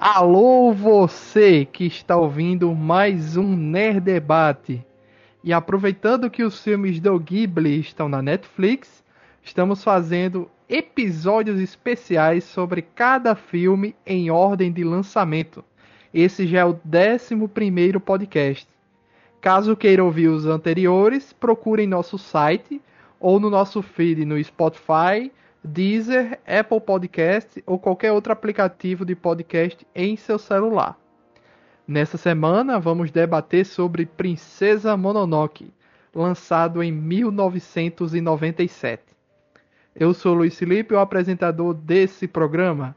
Alô, você que está ouvindo mais um Nerd Debate. E aproveitando que os filmes do Ghibli estão na Netflix, estamos fazendo episódios especiais sobre cada filme em ordem de lançamento. Esse já é o 11 podcast. Caso queira ouvir os anteriores, procure em nosso site ou no nosso feed no Spotify, Deezer, Apple Podcast ou qualquer outro aplicativo de podcast em seu celular. Nessa semana vamos debater sobre Princesa Mononoke, lançado em 1997. Eu sou Luiz Felipe, o apresentador desse programa,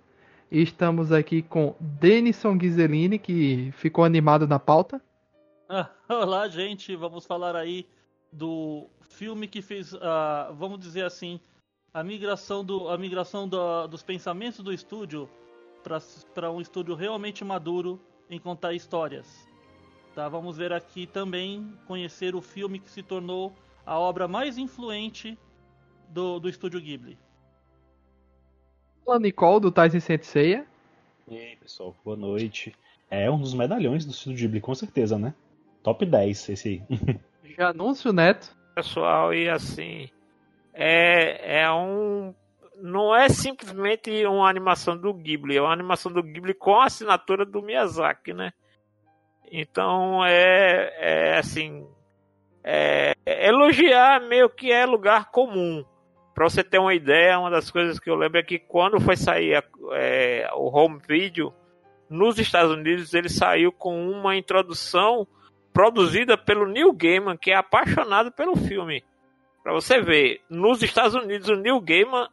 e estamos aqui com Denison Ghiseline, que ficou animado na pauta. olá, gente. Vamos falar aí do filme que fez, uh, vamos dizer assim, a migração, do, a migração do, dos pensamentos do estúdio para um estúdio realmente maduro em contar histórias. Tá, vamos ver aqui também conhecer o filme que se tornou a obra mais influente do, do estúdio Ghibli. Olá, Nicole, do Tyson Senseiya. E aí, pessoal, boa noite. É um dos medalhões do estúdio Ghibli, com certeza, né? Top 10 esse aí. Já anúncio, Neto. Pessoal, e assim, é, é um. Não é simplesmente uma animação do Ghibli, é uma animação do Ghibli com a assinatura do Miyazaki, né? Então é, é assim. É, elogiar meio que é lugar comum. Pra você ter uma ideia, uma das coisas que eu lembro é que quando foi sair a, é, o home video, nos Estados Unidos ele saiu com uma introdução produzida pelo Neil Gaiman, que é apaixonado pelo filme. Para você ver, nos Estados Unidos o Neil Gaiman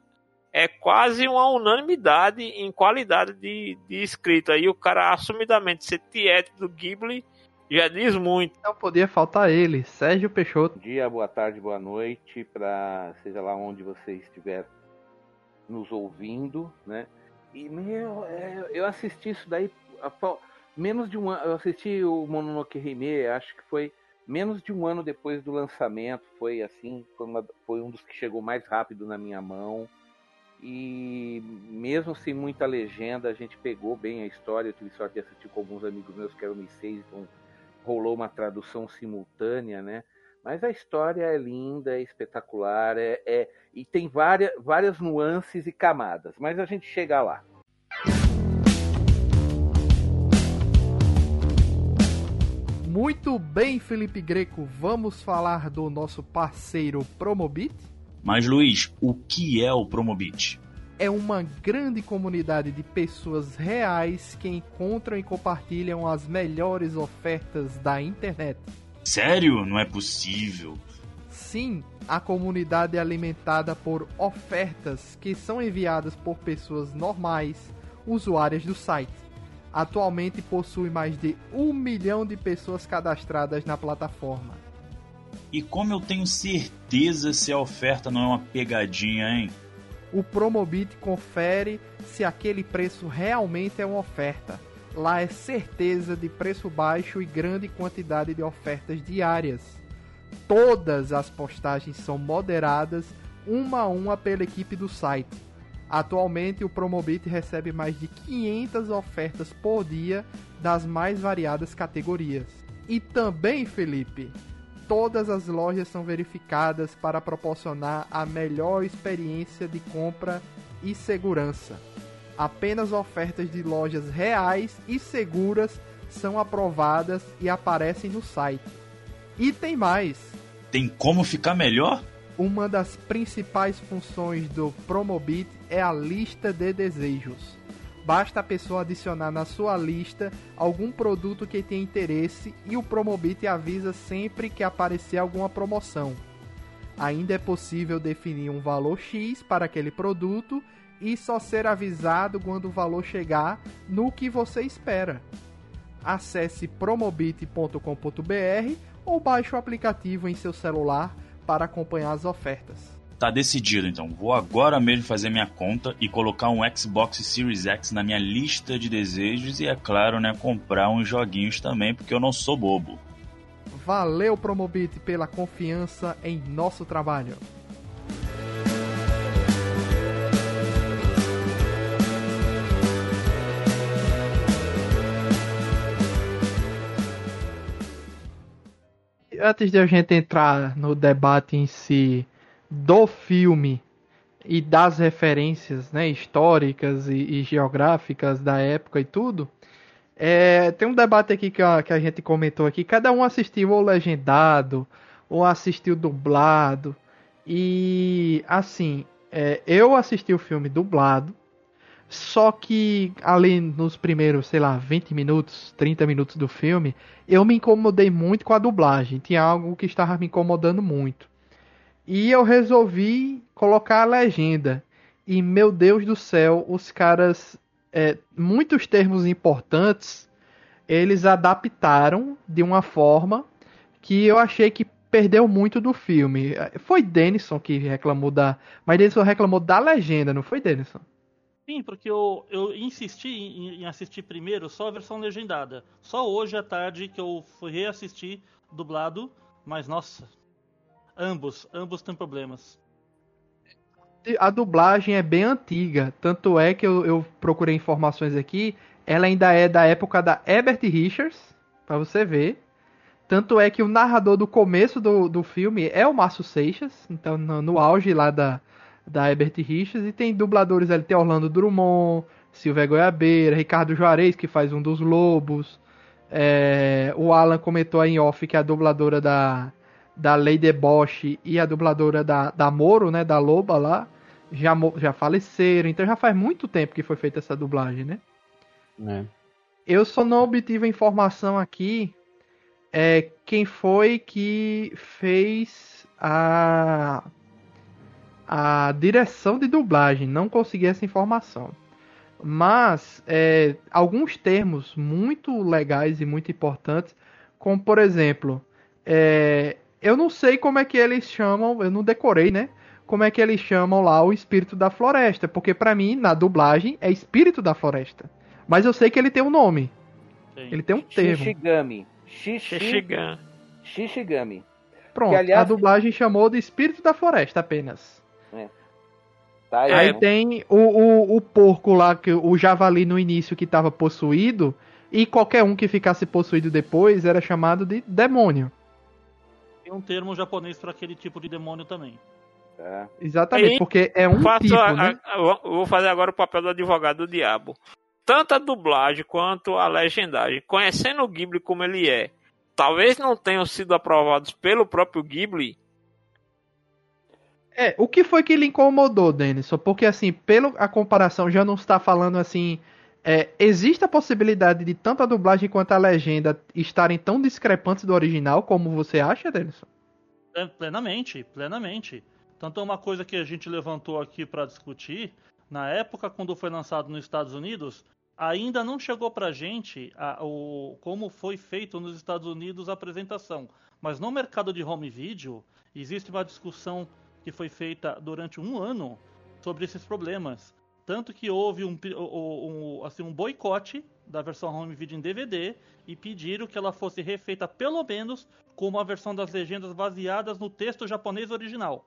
é quase uma unanimidade em qualidade de, de escrita. E o cara assumidamente ser tiete do Ghibli já diz muito. Não podia faltar ele, Sérgio Peixoto. Bom dia, boa tarde, boa noite, para seja lá onde você estiver nos ouvindo, né? E meu, é, eu assisti isso daí menos de um ano. Eu assisti o Mononoke Hime, acho que foi menos de um ano depois do lançamento. Foi assim, foi, uma, foi um dos que chegou mais rápido na minha mão. E mesmo sem muita legenda, a gente pegou bem a história. Eu tive sorte de assistir com alguns amigos meus que eram seis, então rolou uma tradução simultânea, né? Mas a história é linda, é espetacular, é, é, e tem várias, várias nuances e camadas. Mas a gente chega lá. Muito bem, Felipe Greco, vamos falar do nosso parceiro Promobit? Mas Luiz, o que é o Promobit? É uma grande comunidade de pessoas reais que encontram e compartilham as melhores ofertas da internet. Sério? Não é possível. Sim, a comunidade é alimentada por ofertas que são enviadas por pessoas normais, usuárias do site atualmente possui mais de um milhão de pessoas cadastradas na plataforma. E como eu tenho certeza se a oferta não é uma pegadinha, hein? O Promobit confere se aquele preço realmente é uma oferta. Lá é certeza de preço baixo e grande quantidade de ofertas diárias. Todas as postagens são moderadas uma a uma pela equipe do site Atualmente, o Promobit recebe mais de 500 ofertas por dia das mais variadas categorias. E também, Felipe, todas as lojas são verificadas para proporcionar a melhor experiência de compra e segurança. Apenas ofertas de lojas reais e seguras são aprovadas e aparecem no site. E tem mais. Tem como ficar melhor? Uma das principais funções do Promobit é a lista de desejos. Basta a pessoa adicionar na sua lista algum produto que tem interesse e o Promobit avisa sempre que aparecer alguma promoção. Ainda é possível definir um valor X para aquele produto e só ser avisado quando o valor chegar no que você espera. Acesse promobit.com.br ou baixe o aplicativo em seu celular para acompanhar as ofertas. Tá decidido então, vou agora mesmo fazer minha conta e colocar um Xbox Series X na minha lista de desejos e, é claro, né, comprar uns joguinhos também, porque eu não sou bobo. Valeu, Promobit, pela confiança em nosso trabalho. Antes de a gente entrar no debate em si do filme e das referências né, históricas e, e geográficas da época e tudo, é, tem um debate aqui que a, que a gente comentou aqui. Cada um assistiu ou legendado ou assistiu dublado. E assim, é, eu assisti o filme dublado. Só que ali nos primeiros, sei lá, 20 minutos, 30 minutos do filme, eu me incomodei muito com a dublagem. Tinha algo que estava me incomodando muito. E eu resolvi colocar a legenda. E meu Deus do céu, os caras. É, muitos termos importantes eles adaptaram de uma forma que eu achei que perdeu muito do filme. Foi Denison que reclamou da. Mas Denison reclamou da legenda, não foi Denison? Sim, porque eu, eu insisti em, em, assistir primeiro só a versão legendada. Só hoje à tarde que eu fui reassistir dublado, mas nossa, ambos, ambos têm problemas. A dublagem é bem antiga, tanto é que eu, eu procurei informações aqui, ela ainda é da época da Herbert Richards, para você ver. Tanto é que o narrador do começo do, do filme é o Márcio Seixas, então no, no auge lá da, da Herbert Richards, e tem dubladores ali, tem Orlando Drummond, Silvia Goiabeira, Ricardo Juarez, que faz um dos lobos. É, o Alan comentou aí em off que a dubladora da, da Lady Bosch e a dubladora da, da Moro, né, da Loba lá, já, já faleceram. Então já faz muito tempo que foi feita essa dublagem, né? É. Eu só não obtive a informação aqui é, quem foi que fez a a direção de dublagem. Não consegui essa informação. Mas é, alguns termos muito legais e muito importantes, como por exemplo, é, eu não sei como é que eles chamam, eu não decorei, né? Como é que eles chamam lá o espírito da floresta, porque para mim na dublagem é espírito da floresta. Mas eu sei que ele tem um nome. Sim. Ele tem um termo. Shishigami. Shishigami. Shishigami. Pronto, que, aliás, a dublagem chamou de espírito da floresta apenas. Tá aí, aí tem o, o, o, porco lá, que o javali no início que estava possuído, e qualquer um que ficasse possuído depois era chamado de demônio. Tem um termo japonês para aquele tipo de demônio também. É. Exatamente, e porque é um tipo, a, né? a, a, vou fazer agora o papel do advogado do diabo. Tanto a dublagem quanto a legendagem, conhecendo o Ghibli como ele é, talvez não tenham sido aprovados pelo próprio Ghibli, é, o que foi que lhe incomodou, Denison? Porque, assim, pela a comparação, já não está falando assim. É, existe a possibilidade de tanto a dublagem quanto a legenda estarem tão discrepantes do original como você acha, Denison? É, plenamente, plenamente. Tanto é uma coisa que a gente levantou aqui para discutir. Na época, quando foi lançado nos Estados Unidos, ainda não chegou gente a, o, como foi feito nos Estados Unidos a apresentação. Mas no mercado de home video, existe uma discussão que foi feita durante um ano sobre esses problemas. Tanto que houve um, um, assim, um boicote da versão home video em DVD e pediram que ela fosse refeita pelo menos com uma versão das legendas baseadas no texto japonês original.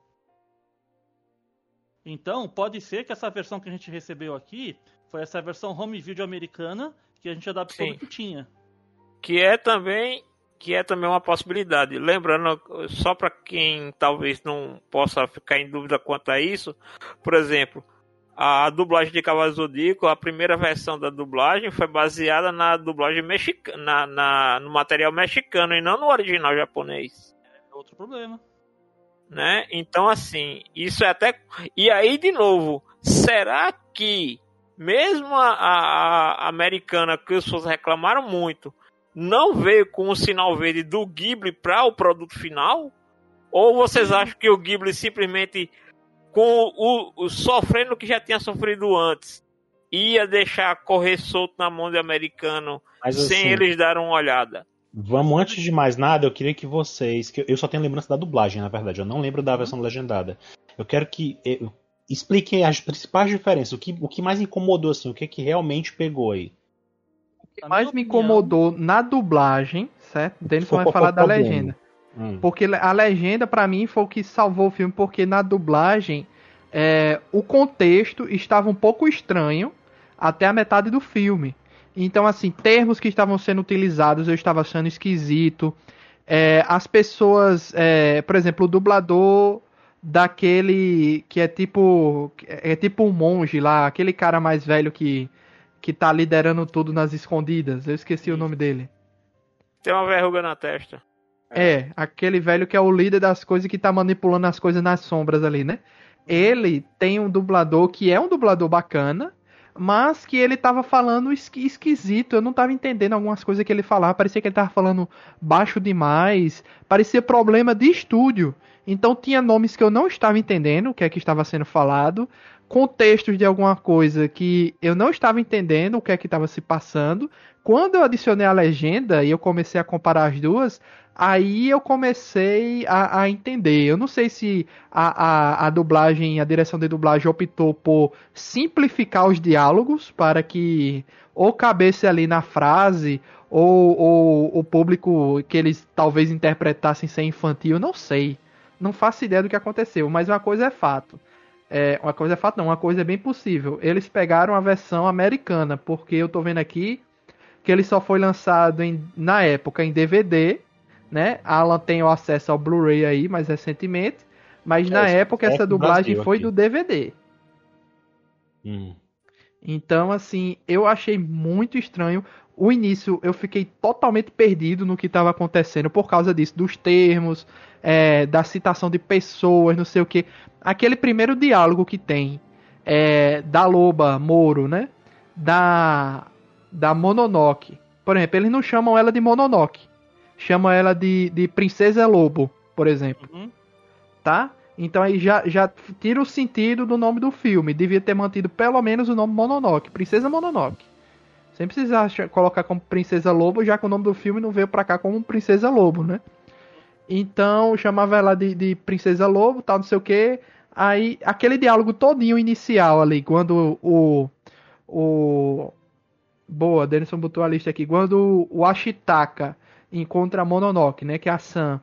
Então, pode ser que essa versão que a gente recebeu aqui foi essa versão home video americana que a gente adaptou Sim. do que tinha. Que é também que é também uma possibilidade. Lembrando, só para quem talvez não possa ficar em dúvida quanto a isso, por exemplo, a dublagem de Cavalo Zodíaco, a primeira versão da dublagem foi baseada na dublagem mexicana, na, na, no material mexicano e não no original japonês. É outro problema. Né? Então, assim, isso é até. E aí, de novo, será que, mesmo a, a, a americana, que os pessoas reclamaram muito, não veio com o sinal verde do Ghibli para o produto final? Ou vocês acham que o Ghibli simplesmente, com o, o sofrendo que já tinha sofrido antes, ia deixar correr solto na mão do americano Mas, sem assim, eles darem uma olhada? Vamos, antes de mais nada, eu queria que vocês. que Eu só tenho lembrança da dublagem, na verdade. Eu não lembro da versão legendada. Eu quero que eu, expliquem as principais diferenças. O que, o que mais incomodou, assim, o que, que realmente pegou aí que mais me incomodou na dublagem, certo? Denis vai falar da legenda. Hum. Porque a legenda, para mim, foi o que salvou o filme, porque na dublagem é, o contexto estava um pouco estranho até a metade do filme. Então, assim, termos que estavam sendo utilizados eu estava achando esquisito. é, as pessoas, é, por exemplo, o dublador daquele que é tipo é tipo um monge lá, aquele cara mais velho que que tá liderando tudo nas escondidas. Eu esqueci o nome dele. Tem uma verruga na testa. É, aquele velho que é o líder das coisas que tá manipulando as coisas nas sombras ali, né? Ele tem um dublador que é um dublador bacana, mas que ele tava falando esqui esquisito. Eu não tava entendendo algumas coisas que ele falava. Parecia que ele tava falando baixo demais. Parecia problema de estúdio. Então tinha nomes que eu não estava entendendo o que é que estava sendo falado, contextos de alguma coisa que eu não estava entendendo o que é que estava se passando. Quando eu adicionei a legenda e eu comecei a comparar as duas, aí eu comecei a, a entender. Eu não sei se a, a, a, dublagem, a direção de dublagem optou por simplificar os diálogos para que ou cabesse ali na frase ou, ou o público que eles talvez interpretassem ser infantil, não sei. Não faço ideia do que aconteceu, mas uma coisa é fato. É, uma coisa é fato, não, uma coisa é bem possível. Eles pegaram a versão americana, porque eu tô vendo aqui que ele só foi lançado em, na época em DVD, né? Alan tem o acesso ao Blu-ray aí mais recentemente, mas é, na época é essa dublagem foi aqui. do DVD. Hum. Então, assim, eu achei muito estranho. O início eu fiquei totalmente perdido no que estava acontecendo por causa disso, dos termos, é, da citação de pessoas, não sei o que. Aquele primeiro diálogo que tem é, da Loba Moro, né? Da da Mononoke. Por exemplo, eles não chamam ela de Mononoke. Chamam ela de, de Princesa Lobo, por exemplo. Uhum. Tá? Então aí já, já tira o sentido do nome do filme. Devia ter mantido pelo menos o nome Mononoke. Princesa Mononoke. Sem precisar colocar como Princesa Lobo, já que o nome do filme não veio pra cá como Princesa Lobo, né? Então chamava ela de, de Princesa Lobo, tal, não sei o que. Aí aquele diálogo todinho inicial ali, quando o, o Boa, Denison botou a lista aqui. Quando o Ashitaka encontra a Mononoke, né, que é a Sam,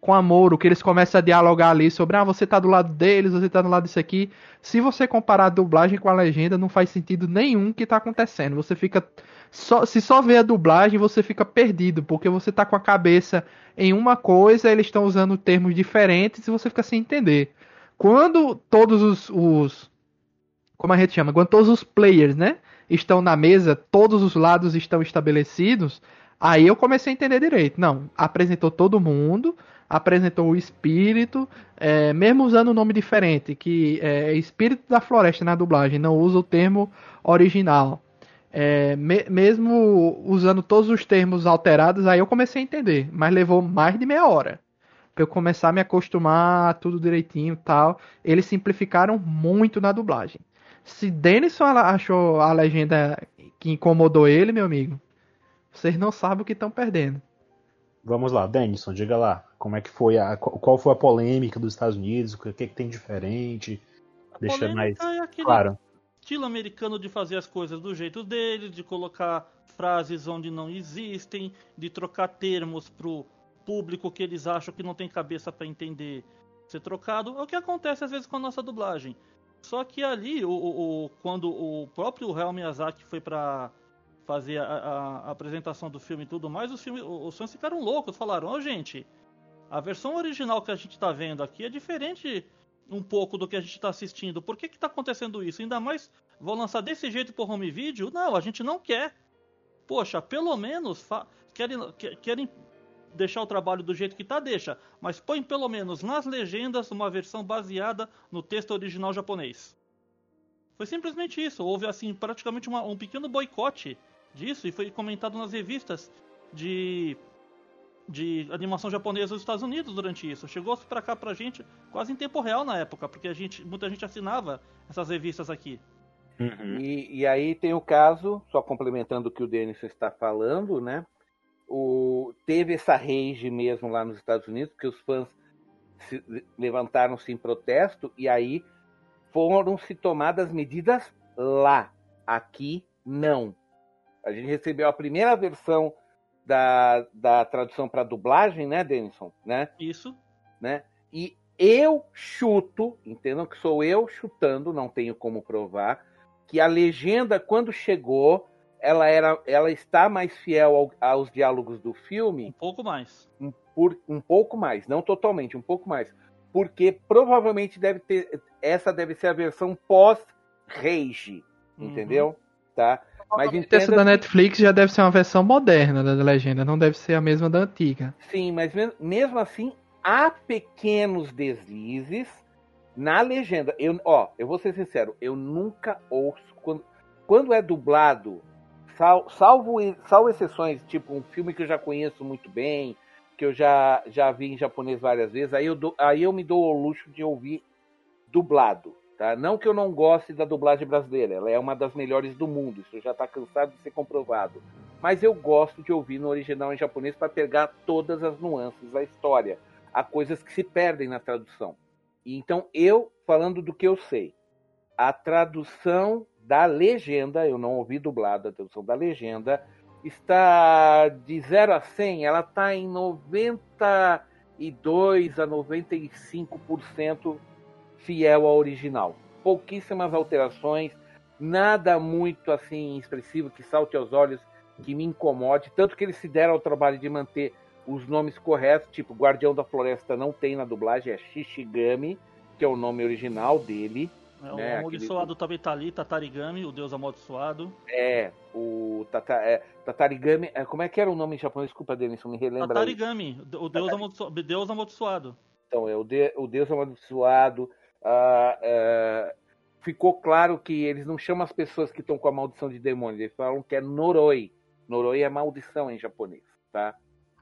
com a Moro, que eles começam a dialogar ali sobre, ah, você tá do lado deles, você tá do lado disso aqui. Se você comparar a dublagem com a legenda, não faz sentido nenhum que tá acontecendo. Você fica só, se só vê a dublagem, você fica perdido, porque você tá com a cabeça em uma coisa, eles estão usando termos diferentes e você fica sem entender. Quando todos os, os como a gente chama, quando todos os players, né, estão na mesa, todos os lados estão estabelecidos, aí eu comecei a entender direito. Não, apresentou todo mundo, apresentou o espírito, é, mesmo usando um nome diferente, que é espírito da floresta na dublagem, não usa o termo original. É, me, mesmo usando todos os termos alterados, aí eu comecei a entender, mas levou mais de meia hora para eu começar a me acostumar a tudo direitinho tal. Eles simplificaram muito na dublagem. Se Denison achou a legenda que incomodou ele, meu amigo, vocês não sabem o que estão perdendo. Vamos lá, Denison, diga lá, como é que foi a qual foi a polêmica dos Estados Unidos, o que, que tem diferente? A Deixa mais é claro. Estilo americano de fazer as coisas do jeito dele, de colocar frases onde não existem, de trocar termos pro público que eles acham que não tem cabeça para entender ser trocado. É o que acontece às vezes com a nossa dublagem. Só que ali, o, o, quando o próprio Hayao Miyazaki foi para fazer a, a, apresentação do filme e tudo mais, os, filmes, os fãs ficaram loucos. Falaram, ô oh, gente, a versão original que a gente está vendo aqui é diferente um pouco do que a gente está assistindo. Por que está acontecendo isso? Ainda mais vão lançar desse jeito por home video? Não, a gente não quer. Poxa, pelo menos querem, querem deixar o trabalho do jeito que tá, deixa. Mas põe pelo menos nas legendas uma versão baseada no texto original japonês. Foi simplesmente isso. Houve assim praticamente uma, um pequeno boicote disso e foi comentado nas revistas de de animação japonesa dos Estados Unidos durante isso. Chegou para cá pra gente quase em tempo real na época, porque a gente, muita gente assinava essas revistas aqui. Uhum. E, e, aí tem o caso, só complementando o que o Denis está falando, né? o, teve essa rage mesmo lá nos Estados Unidos, porque os fãs levantaram-se em protesto e aí foram-se tomadas medidas lá. Aqui, não. A gente recebeu a primeira versão da, da tradução para dublagem, né, Denison? Né? Isso. Né? E eu chuto, entendam que sou eu chutando, não tenho como provar, que a legenda, quando chegou, ela era, ela está mais fiel ao- aos diálogos do filme Um pouco mais. um, por, um pouco mais, não totalmente, um pouco mais, porque provavelmente deve ter, essa deve ser a versão pós-rage, Uhum. entendeu? Tá? Mas Essa da entenda, Netflix já deve ser uma versão moderna da legenda, não deve ser a mesma da antiga. sim, mas me- mesmo assim há pequenos deslizes na legenda. Eu, ó, eu vou ser sincero, eu nunca ouço quando, quando é dublado, sal- salvo, salvo exceções, tipo um filme que eu já conheço muito bem, que eu já, já vi em japonês várias vezes, aí eu, dou- aí eu me dou o luxo de ouvir dublado. Tá? Não que eu não goste da dublagem brasileira, ela é uma das melhores do mundo, isso já está cansado de ser comprovado. Mas eu gosto de ouvir no original em japonês para pegar todas as nuances da história. Há coisas que se perdem na tradução. Então eu, falando do que eu sei, a tradução da legenda, eu não ouvi dublada a tradução da legenda, está de 0 a 100, ela está em 92 a 95% fiel ao original. Pouquíssimas alterações, nada muito assim expressivo que salte aos olhos, que me incomode, tanto que eles se deram ao trabalho de manter os nomes corretos, tipo Guardião da Floresta não tem na dublagem, é Shishigami, que é o nome original dele. É, o né, amaldiçoado também tá ali, Tatarigami, o deus amaldiçoado. É, o Tata, é, Tatarigami, é, como é que era o nome em japonês? Desculpa, Denison, me relembra aí. Tatarigami, o deus, amaldiço... deus amaldiçoado. Então, é o, de, o Deus amaldiçoado. Ah, ah, ficou claro que eles não chamam as pessoas que estão com a maldição de demônio, eles falam que é Noroi. Noroi é maldição em japonês, tá?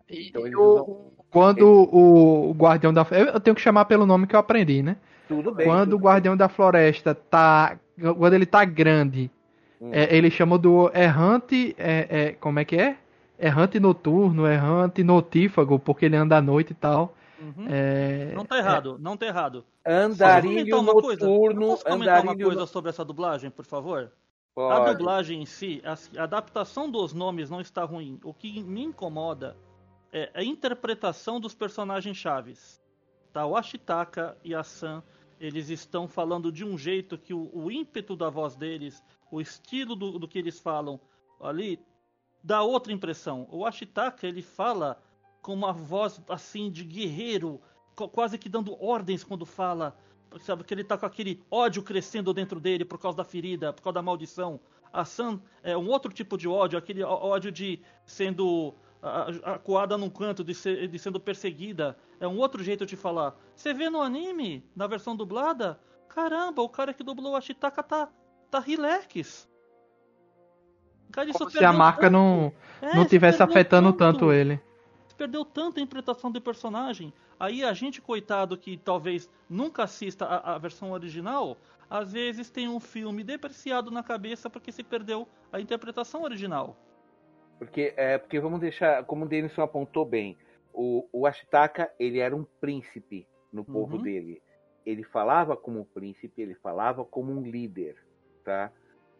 Então eles usam. Quando o, o Guardião da eu eu tenho que chamar pelo nome que eu aprendi, né? Tudo bem. Quando o tudo Guardião da Floresta tá. Quando ele tá grande, Hum. é, ele chama do errante. É, é, como é que é? Errante noturno, errante notífago, porque ele anda à noite e tal. Uhum. É, Não tá errado, não tá errado. Andarilho Posso comentar uma coisa? noturno. Posso comentar uma coisa sobre essa dublagem, por favor? A Pode. dublagem em si, a, a adaptação dos nomes não está ruim. O que me incomoda é a interpretação dos personagens chaves. Tá, o Ashitaka e a Sam, eles estão falando de um jeito que o, o ímpeto da voz deles, o estilo do, do que eles falam ali, dá outra impressão. O Ashitaka, ele fala com uma voz assim de guerreiro, quase que dando ordens quando fala. Sabe que ele tá com aquele ódio crescendo dentro dele por causa da ferida, por causa da maldição. A Sam é um outro tipo de ódio, aquele ódio de sendo acuada num canto, de, ser- de sendo perseguida. É um outro jeito de falar. Você vê no anime, na versão dublada, caramba, o cara que dublou a Ashitaka tá, tá relax. Cara, como se a marca não, É, não tivesse afetando tanto ele. Perdeu tanto a interpretação do personagem. Aí a gente, coitado, que talvez nunca assista a, a versão original, às vezes tem um filme depreciado na cabeça porque se perdeu a interpretação original. Porque, é, porque vamos deixar, como o Denison apontou bem, o, o Ashitaka, ele era um príncipe no povo Uhum. dele. Ele falava como um príncipe, ele falava como um líder, tá?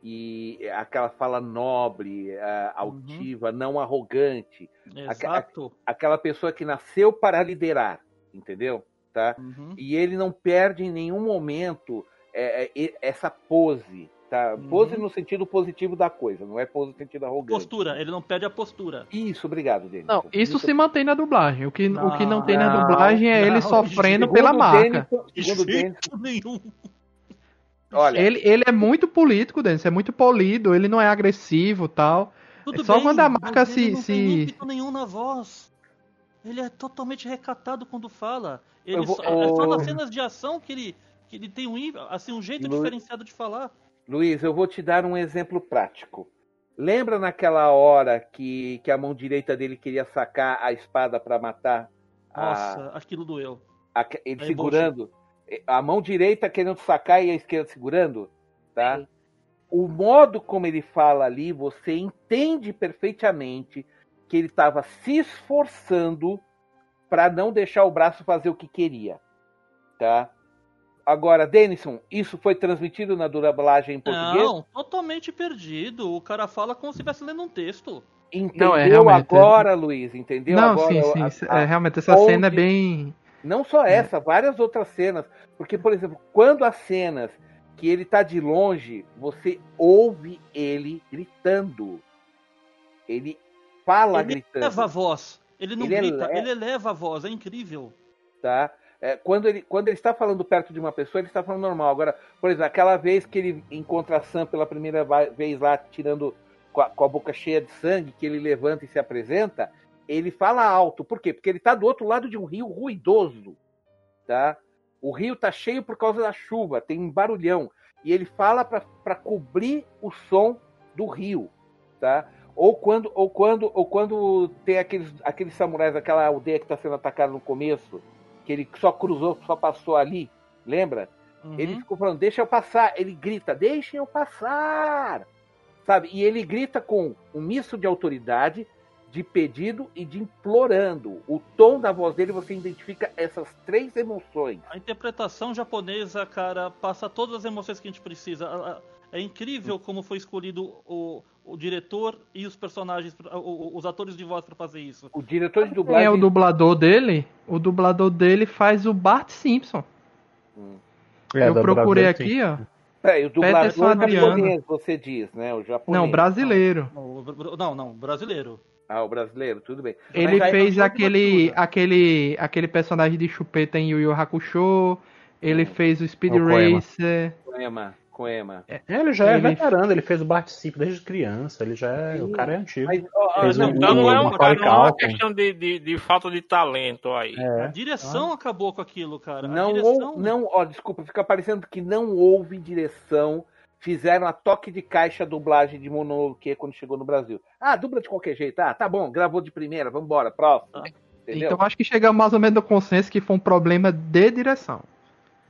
E aquela fala nobre, eh, altiva, não arrogante, Exato. aquela pessoa que nasceu para liderar, entendeu? Tá? Uhum. E ele não perde em nenhum momento é, é, essa pose, tá? Uhum. Pose no sentido positivo da coisa, não é pose no sentido arrogante. Postura, ele não perde a postura. Isso, obrigado, Denison. Não, isso se mantém na dublagem. O que não, o que não Não, tem na não, dublagem é ele não, sofrendo Segundo pela marca. Denison- segundo o De Denison, jeito nenhum. Olha, Ele, ele é muito político, Denis, é muito polido, ele não é agressivo tal. Tudo É só bem, quando a marca ele se- não se- tem ímpeto nenhum na voz. Ele é totalmente recatado quando fala. Ele vou- só, é só o- nas cenas de ação que ele, que ele tem um, assim, um jeito Lu- diferenciado de falar. Luiz, eu vou te dar um exemplo prático. Lembra naquela hora que, que a mão direita dele queria sacar a espada para matar a- Nossa, aquilo doeu. a- ele É segurando? A mão direita querendo sacar e a esquerda segurando, tá? Sim. O modo como ele fala ali, você entende perfeitamente que ele estava se esforçando para não deixar o braço fazer o que queria, tá? Agora, Denison, isso foi transmitido na dublagem em português? Não, totalmente perdido. O cara fala como se estivesse lendo um texto. Entendeu Não, é realmente- agora, Luiz? Entendeu não, agora? sim, sim. a- a- é, realmente, essa onde- cena é bem. Não só essa, várias outras cenas. Porque, por exemplo, quando as cenas que ele tá de longe, você ouve ele gritando. ele fala ele gritando. eleva a voz. Ele não Ele grita, ele- ele eleva a voz, é incrível. tá? É, quando, ele, quando ele está falando perto de uma pessoa, ele está falando normal. Agora, por exemplo, aquela vez que ele encontra a Sam pela primeira vez lá, tirando com a, com a boca cheia de sangue, que ele levanta e se apresenta, ele fala alto. Por quê? Porque ele está do outro lado de um rio ruidoso, tá? O rio está cheio por causa da chuva, tem um barulhão. E ele fala para cobrir o som do rio, tá? Ou quando, ou quando, ou quando tem aqueles, aqueles samurais daquela aldeia que está sendo atacada no começo, que ele só cruzou, só passou ali, lembra? Uhum. Ele ficou falando, deixa eu passar. Ele grita, deixem eu passar. Sabe? E ele grita com um misto de autoridade, de pedido e de implorando. O tom da voz dele, você identifica essas três emoções. A interpretação japonesa, cara, passa todas as emoções que a gente precisa. É incrível como foi escolhido o, o diretor e os personagens, os atores de voz para fazer isso. O diretor de Quem dublagem. é o dublador dele? O dublador dele faz o Bart Simpson. É, eu procurei Brasil, sim. aqui, ó. Peraí, o dublador Adriano. japonês, você diz, né? O japonês. Não, brasileiro. Não, não, brasileiro. Ah, o brasileiro, tudo bem. Ele aí fez não aquele, aquele, aquele personagem de chupeta em Yu Yu Hakusho. Ele Hum. fez o Speed É o. Racer. Coema, Coema. É, Ele já é Ele- veterano, ele fez o Bart Simpson desde criança, ele já é, o cara é antigo. Mas, ó, não, um- Então não é, um, não é uma questão de, de, de falta de talento aí. É. A direção acabou com aquilo, cara. Não, direção... ou, não, ó, desculpa, fica parecendo que não houve direção. Fizeram a toque de caixa a dublagem de Mononoke quando chegou no Brasil. Ah, dubla de qualquer jeito. Ah, tá bom, gravou de primeira, vambora, próximo. Ah. Entendeu? Então acho que chegamos mais ou menos no consenso que foi um problema de direção.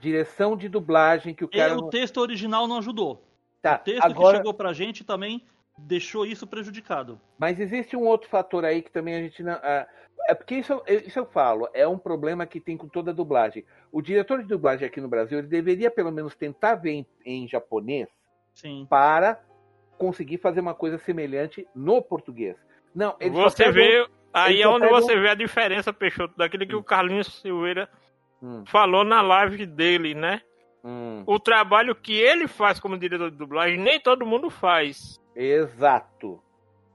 Direção de dublagem que o E cara. o não- texto original não ajudou. Tá, O texto agora. que chegou pra gente também deixou isso prejudicado. Mas existe um outro fator aí que também a gente não. ah, é porque isso, eu- isso eu falo, é um problema que tem com toda a dublagem. O diretor de dublagem aqui no Brasil, ele deveria pelo menos tentar ver em, em japonês Sim. para conseguir fazer uma coisa semelhante no português. Não, ele Você vê. Aí é onde um- você vê a diferença, Peixoto, daquilo que o Carlinhos Silveira Hum, falou na live dele, né? Hum, O trabalho que ele faz como diretor de dublagem, nem todo mundo faz. exato.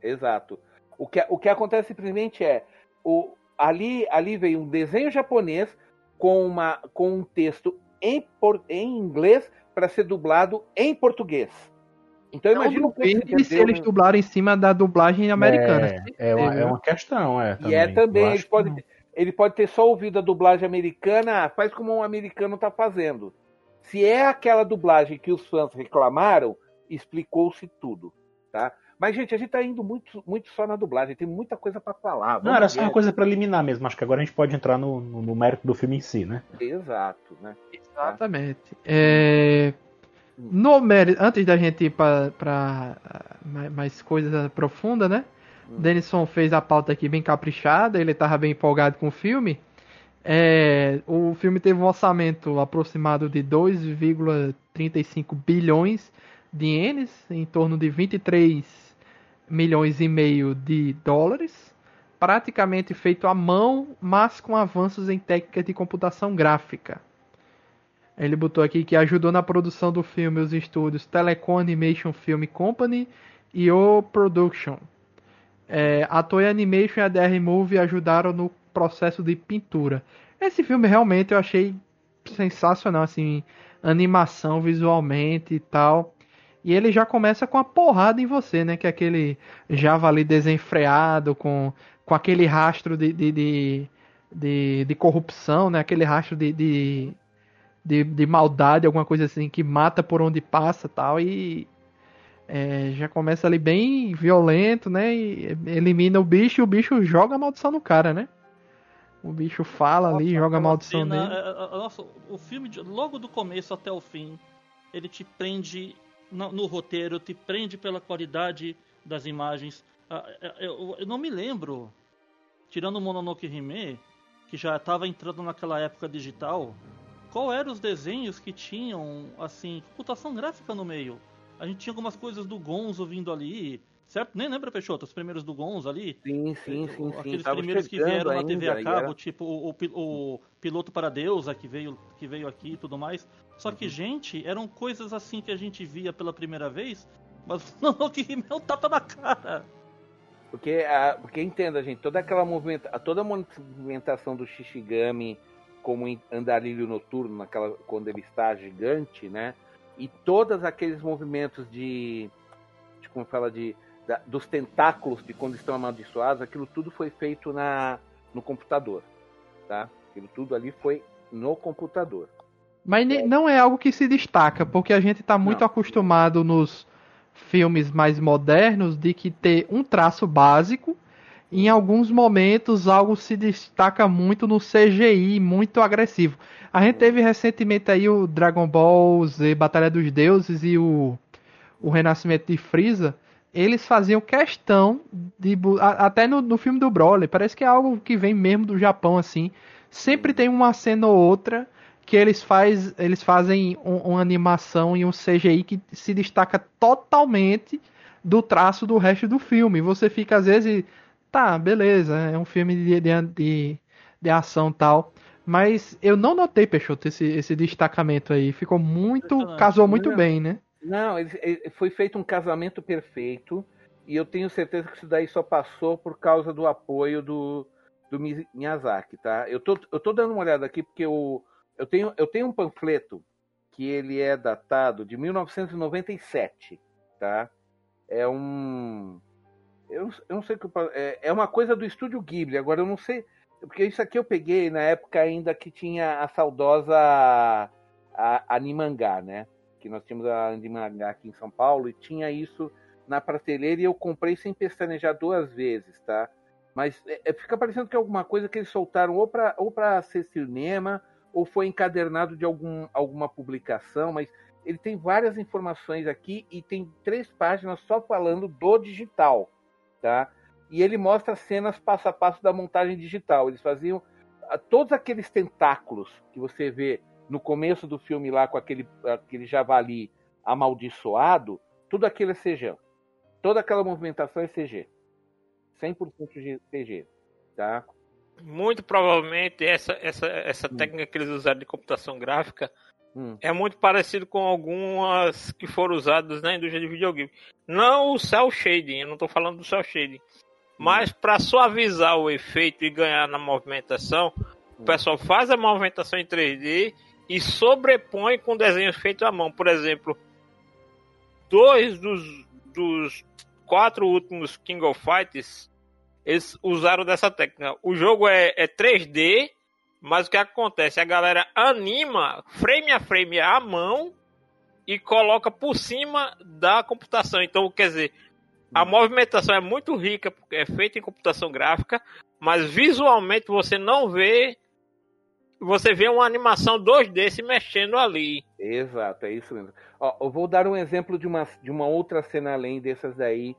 Exato. O que, o que acontece simplesmente é. O, ali, ali veio um desenho japonês com, uma, com um texto em, por, em inglês para ser dublado em português. Então Não imagina o que duvide se eles dublaram em cima da dublagem americana. É, é, uma, é uma questão, é. E é também, ele pode, que- ele pode ter só ouvido a dublagem americana, ah, faz como um americano está fazendo. Se é aquela dublagem que os fãs reclamaram, explicou-se tudo, tá? Mas, gente, a gente tá indo muito, muito só na dublagem, tem muita coisa para falar. Não, era só uma coisa preliminar mesmo. Acho que agora a gente pode entrar no, no, no mérito do filme em si, né? Exato, né? Exatamente. É, no mérito, antes da gente ir para mais, mais coisas profundas, né? Hum. Denison fez a pauta aqui bem caprichada, ele estava bem empolgado com o filme. É, o filme teve um orçamento aproximado de 2,35 bilhões de ienes, em torno de 23 milhões e meio de dólares, praticamente feito à mão, mas com avanços em técnicas de computação gráfica. Ele botou aqui que ajudou na produção do filme os estúdios Telecom Animation Film Company e O Production. É, a Toei Animation e a DR Movie ajudaram no processo de pintura. Esse filme realmente eu achei sensacional, assim, animação visualmente e tal. E ele já começa com a porrada em você, né? Que é aquele javali desenfreado, com, com aquele rastro de, de, de, de, de corrupção, né? Aquele rastro de, de, de, de maldade, alguma coisa assim, que mata por onde passa tal. E é, já começa ali bem violento, né? E elimina o bicho e o bicho joga a maldição no cara, né? O bicho fala ali, Nossa, joga a maldição cena, nele. é, é, é, nossa, o filme, de- logo do começo até o fim, ele te prende no, no roteiro, te prende pela qualidade das imagens. Ah, Eu, eu não me lembro, tirando o Mononoke Hime, que já estava entrando naquela época digital, qual eram os desenhos que tinham, assim, computação gráfica no meio. A gente tinha algumas coisas do Gonzo vindo ali, certo? Nem lembra, Peixoto, os primeiros do Gonzo ali? Sim, sim, sim, sim. Aqueles Tava primeiros que vieram na TV a ainda, cabo, era- tipo o, o pi- o piloto para deusa que veio, que veio aqui e tudo mais. Só Uhum. que, gente, eram coisas assim que a gente via pela primeira vez, mas não que é um tapa na cara. Porque, a, porque entenda, gente, toda aquela movimenta, toda a movimentação do Shishigami como andarilho noturno, naquela, quando ele está gigante, né? E todos aqueles movimentos de, de como fala, de, da, dos tentáculos de quando estão amaldiçoados, aquilo tudo foi feito na, no computador, tá? Aquilo tudo ali foi no computador. Mas não é algo que se destaca, porque a gente está muito Não. acostumado nos filmes mais modernos de que ter um traço básico. Em alguns momentos algo se destaca muito no CGI, muito agressivo. A gente teve recentemente aí o Dragon Ball Z Batalha dos Deuses e o, o Renascimento de Frieza. Eles faziam questão de. Até no, no filme do Broly, parece que é algo que vem mesmo do Japão, assim. Sempre tem uma cena ou outra que eles, faz, eles fazem um- uma animação e um CGI que se destaca totalmente do traço do resto do filme. Você fica às vezes, tá, beleza, é um filme de, de, de, de ação e tal. Mas eu não notei, Peixoto, esse, esse destacamento aí. Ficou muito. Casou muito bem, né? Não, ele- foi feito um casamento perfeito e eu tenho certeza que isso daí só passou por causa do apoio do, do Mi- Miyazaki, tá? Eu tô, eu tô dando uma olhada aqui porque eu, eu, tenho, eu tenho um panfleto que ele é datado de 1997, tá? É um... Eu, não- eu não sei o que é, é uma coisa do estúdio Ghibli, agora eu não sei... Porque isso aqui eu peguei na época ainda que tinha a saudosa a, Animangá, né? Que nós tínhamos a Andimangá aqui em São Paulo e tinha isso na prateleira e eu comprei sem pestanejar duas vezes, tá? Mas é, é, fica parecendo que é alguma coisa que eles soltaram ou para ou para ser cinema ou foi encadernado de algum, alguma publicação, mas ele tem várias informações aqui e tem três páginas só falando do digital, tá? E ele mostra cenas passo a passo da montagem digital. Eles faziam ah, todos aqueles tentáculos que você vê no começo do filme lá com aquele, aquele javali amaldiçoado, tudo aquilo é CG. Toda aquela movimentação é CG. 100% CG, tá? Muito provavelmente essa, essa, essa técnica que eles usaram de computação gráfica Hum. é muito parecido com algumas que foram usadas na indústria de videogame. Não o cel shading, eu não estou falando do cel shading, mas para suavizar o efeito e ganhar na movimentação, o pessoal faz a movimentação em 3D e sobrepõe com desenhos feitos à mão. Por exemplo, dois dos, dos quatro últimos King of Fighters eles usaram dessa técnica. O jogo é, é 3D, mas o que acontece? A galera anima frame a frame à mão e coloca por cima da computação. Então, quer dizer, a movimentação é muito rica, porque é feita em computação gráfica, mas visualmente você não vê. Você vê uma animação 2D se mexendo ali. Exato, é isso mesmo. Ó, eu vou dar um exemplo de uma, de uma outra cena além dessas daí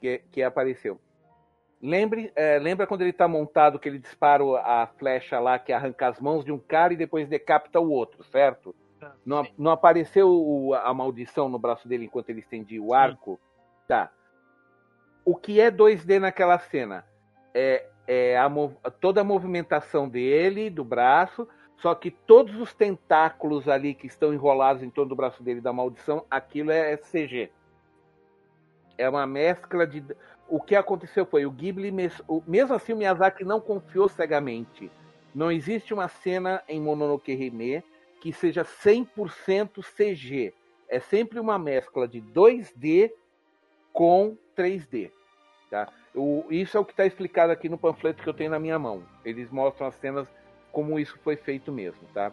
que, que apareceu. Lembre, é, lembra quando ele está montado que ele dispara a flecha lá que arranca as mãos de um cara e depois decapita o outro, certo? Não, não apareceu o- a maldição no braço dele enquanto ele estendia o arco? Tá. O que é 2D naquela cena? É, é a toda a movimentação dele, do braço, só que todos os tentáculos ali que estão enrolados em torno do braço dele da maldição, aquilo é CG. É uma mescla de. O que aconteceu foi o Ghibli, mesmo assim o Miyazaki não confiou cegamente. Não existe uma cena em Mononoke Hime que seja 100% CG. É sempre uma mescla de 2D com 3D. Tá? O- isso é o que está explicado aqui no panfleto que eu tenho na minha mão. Eles mostram as cenas como isso foi feito mesmo. Tá?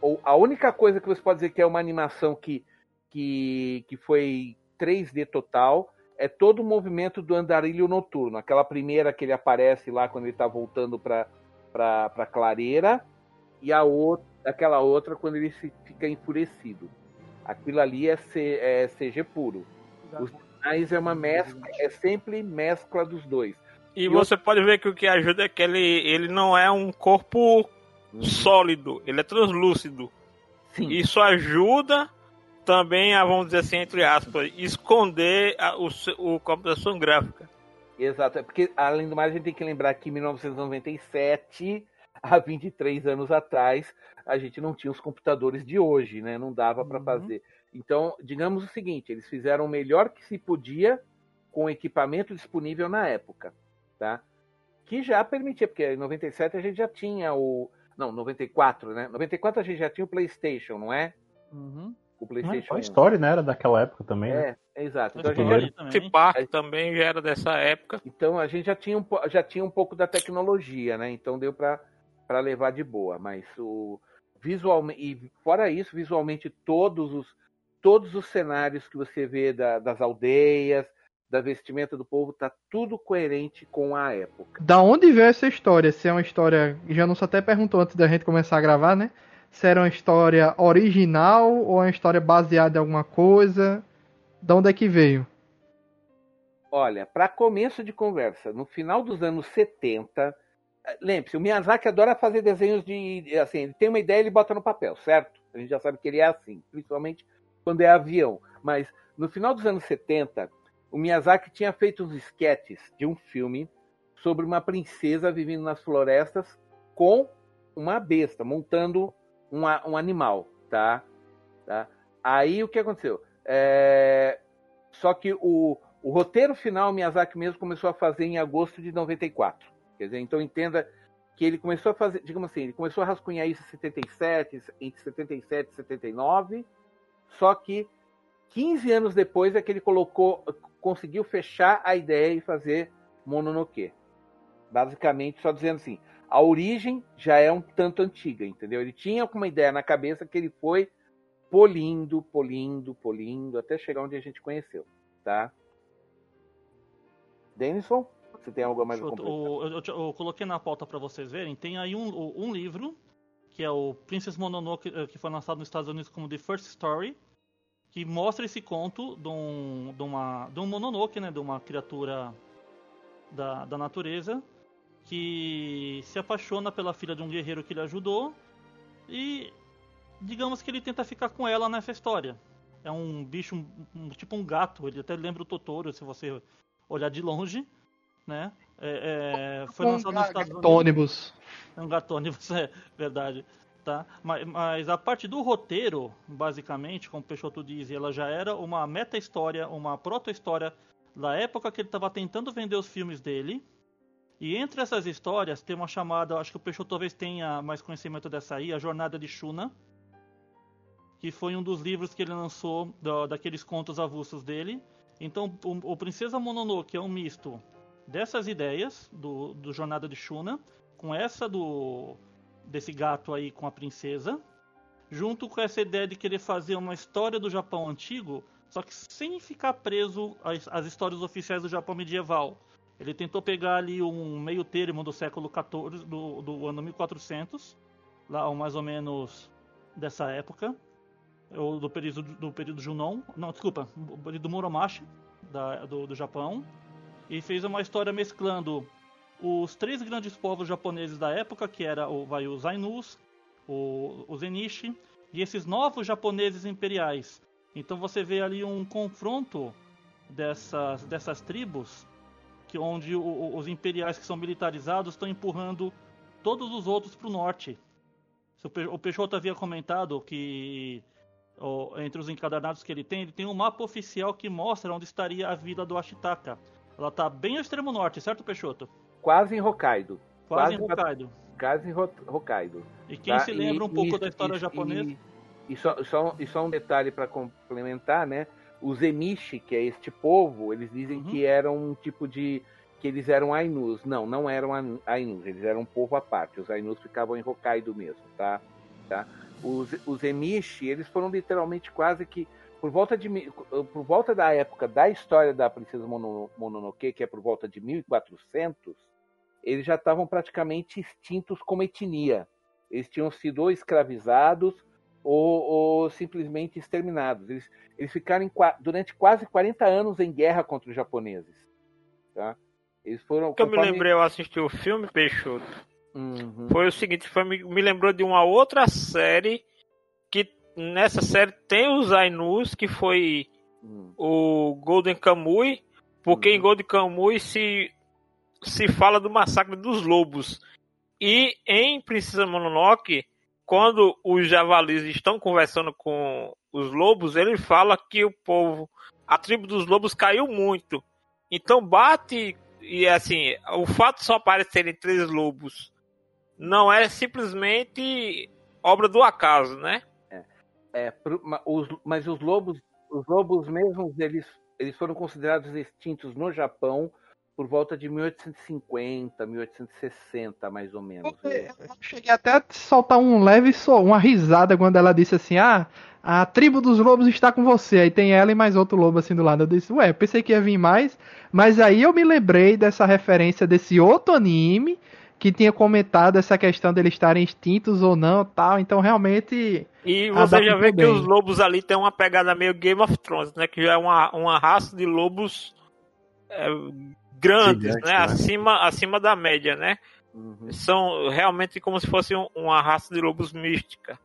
Ou, a única coisa que você pode dizer que é uma animação que, que, que foi 3D total é todo o movimento do andarilho noturno. Aquela primeira que ele aparece lá quando ele está voltando para para clareira e a outra, aquela outra quando ele se fica enfurecido. Aquilo ali é, C, é CG puro. Os Mas é uma mescla, é sempre mescla dos dois. E E você pode ver que o que ajuda é que ele, ele não é um corpo sólido, ele é translúcido. Sim. Isso ajuda também a, vamos dizer assim, entre aspas, esconder a, o, o computação gráfica. Exato, é porque além do mais a gente tem que lembrar que em 1997, há 23 anos atrás, a gente não tinha os computadores de hoje, né? Não dava para Uhum. fazer. Então, digamos o seguinte, eles fizeram o melhor que se podia com equipamento disponível na época, tá? Que já permitia, porque em 97 a gente já tinha o. Não, 94, né? 94 a gente já tinha o PlayStation, não é? Uhum. O Mas PlayStation. 1. Story, né? Era daquela época também, né? É, exato. Então a, gente, Story já- também. Esse parque também já era dessa época. então a gente já tinha um, já tinha um pouco da tecnologia, né? Então deu para levar de boa. Mas o visualmente e fora isso, visualmente todos os todos os cenários que você vê da- das aldeias, da vestimenta do povo, tá tudo coerente com a época. Da onde veio essa história? Se é uma história. Janus até perguntou antes da gente começar a gravar, né? Se era uma história original ou uma história baseada em alguma coisa. Da onde é que veio? Olha, para começo de conversa, no final dos anos 70, eh, lembre-se, o Miyazaki adora fazer desenhos de. Assim, ele tem uma ideia e ele bota no papel, certo? A gente já sabe que ele é assim, principalmente quando é avião. Mas no final dos anos 70, o Miyazaki tinha feito uns esquetes de um filme sobre uma princesa vivendo nas florestas com uma besta, montando um, animal, tá? tá? Aí o que aconteceu? É, Só que o, o roteiro final, Miyazaki mesmo começou a fazer em agosto de 94. Quer dizer, então entenda que ele começou a fazer, digamos assim, ele começou a rascunhar isso em 77, entre 77 e 79, só que 15 anos depois é que ele colocou, conseguiu fechar a ideia e fazer Mononoke. Basicamente, só dizendo assim, a origem já é um tanto antiga, entendeu? Ele tinha uma ideia na cabeça que ele foi polindo, polindo, polindo, até chegar onde a gente conheceu, tá? Denison, você tem algo mais a Eu, completar? eu- eu- eu coloquei na pauta para vocês verem. Tem aí um, um livro, que é o Princess Mononoke, eh, que foi lançado nos Estados Unidos como The First Story, que mostra esse conto de um, de uma, de um Mononoke, né, de uma criatura da, da natureza, que se apaixona pela filha de um guerreiro que ele ajudou e digamos que ele tenta ficar com ela nessa história. É um bicho, um- tipo um gato, ele até lembra o Totoro se você olhar de longe, né? É, é, foi Um lançado nos Estados Unidos. ônibus. É um gatônibus, é verdade. Tá? Mas, mas a parte do roteiro, basicamente, como o Peixoto diz, ela já era uma meta-história, uma proto-história da época que ele estava tentando vender os filmes dele. E entre essas histórias tem uma chamada, acho que o Peixoto talvez tenha mais conhecimento dessa aí, A Jornada de Shuna, que foi um dos livros que ele lançou da- daqueles contos avulsos dele. Então, o, o Princesa Mononoke é um misto dessas ideias do, do Jornada de Shuna com essa do desse gato aí com a princesa, junto com essa ideia de querer fazer uma história do Japão antigo, só que sem ficar preso às, às histórias oficiais do Japão medieval. Ele tentou pegar ali um meio termo do século XIV, do, do ano 1400, lá mais ou menos dessa época, ou do período do período Junon, não, desculpa, do Muromachi da, do, do Japão, e fez uma história mesclando os três grandes povos japoneses da época, que era o, vai, os Ainus, o, os Enishi, e esses novos japoneses imperiais. Então você vê ali um confronto dessas, dessas tribos, que onde o- os imperiais que são militarizados estão empurrando todos os outros para o norte. O Pe- o Peixoto havia comentado que entre os encadernados que ele tem, ele tem um mapa oficial que mostra onde estaria a vila do Ashitaka. Ela está bem ao extremo norte, certo, Peixoto? Quase em Hokkaido. Quase, Quase em Hokkaido. Quase em Ho- Hokkaido. E quem tá? se lembra E- um pouco isso- da história isso- japonesa. E, e só, só, e só um detalhe para complementar, né? Os Emishi, que é este povo, eles dizem Uhum. que eram um tipo de. que eles eram Ainus. Não, não eram Ainu- Ainus, eles eram um povo à parte. Os Ainus ficavam em Hokkaido mesmo, tá? tá? Os, os Emishi, eles foram literalmente quase que. Por volta, de, mi- por volta da época da história da Princesa Mono- Mononoke, que é por volta de 1400, eles já estavam praticamente extintos como etnia. Eles tinham sido ou escravizados ou, ou simplesmente exterminados. Eles, eles ficaram em durante quase 40 anos em guerra contra os japoneses. Tá? Eles foram. O que eu me conforme- lembrei, eu assisti o filme, Peixoto, Uhum. foi o seguinte, foi, me, me lembrou de uma outra série, nessa série tem os Ainus, que foi Hum. o Golden Kamuy, porque Uhum. em Golden Kamuy se, se fala do massacre dos lobos. E em Princesa Mononoke, quando os javalis estão conversando com os lobos, ele fala que o povo, a tribo dos lobos caiu muito. Então bate e assim, o fato de só aparecerem três lobos não é simplesmente obra do acaso, né? É, pro- ma- os- mas os lobos, os lobos mesmos, eles, eles foram considerados extintos no Japão por volta de 1850, 1860, mais ou menos. Eu cheguei até a soltar um leve só, uma risada quando ela disse assim: Ah, a tribo dos lobos está com você. Aí tem ela e mais outro lobo assim do lado. Eu disse, ué, eu pensei que ia vir mais. Mas aí eu me lembrei dessa referência desse outro anime que tinha comentado essa questão deles estarem extintos ou não tal. Então realmente. E você já vê ver que bem. os lobos ali tem uma pegada meio Game of Thrones, né? Que já é uma, uma raça de lobos é, grandes, Gigante, né? né? Acima, acima da média, né? Uhum. São realmente como se fosse um- uma raça de lobos mística.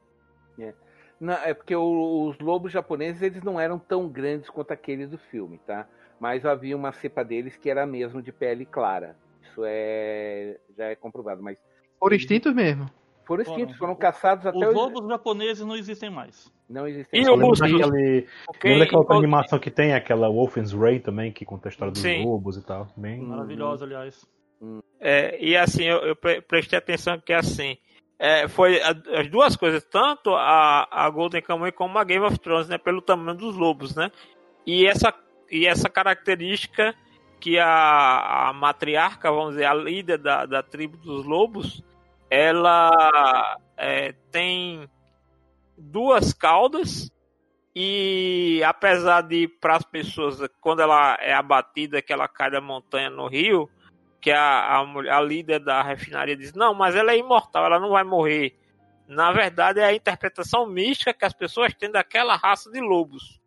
Não, é porque o- os lobos japoneses eles não eram tão grandes quanto aqueles do filme, tá? Mas havia uma cepa deles que era mesmo de pele clara. Isso é já é comprovado, mas Foram extintos mesmo. foram extintos, foram caçados até Os hoje. lobos japoneses não existem mais. Não existem. E Eu o daquele, Porque lembra daquela outra em- animação que tem, aquela Wolfen's Rain também, que conta a história dos Sim. lobos e tal. Bem... Hum. Maravilhosa, aliás. É, e assim, eu, eu pre- prestei atenção que assim, é, foi a- as duas coisas, tanto a, a Golden Kamuy como a Game of Thrones, né, pelo tamanho dos lobos, né? E essa, e essa característica que a, a matriarca, vamos dizer, a líder da, da tribo dos lobos, ela é, tem duas caudas e apesar de para as pessoas quando ela é abatida que ela cai da montanha no rio que a, a, a líder da refinaria diz não mas ela é imortal ela não vai morrer. Na verdade é a interpretação mística que as pessoas têm daquela raça de lobos.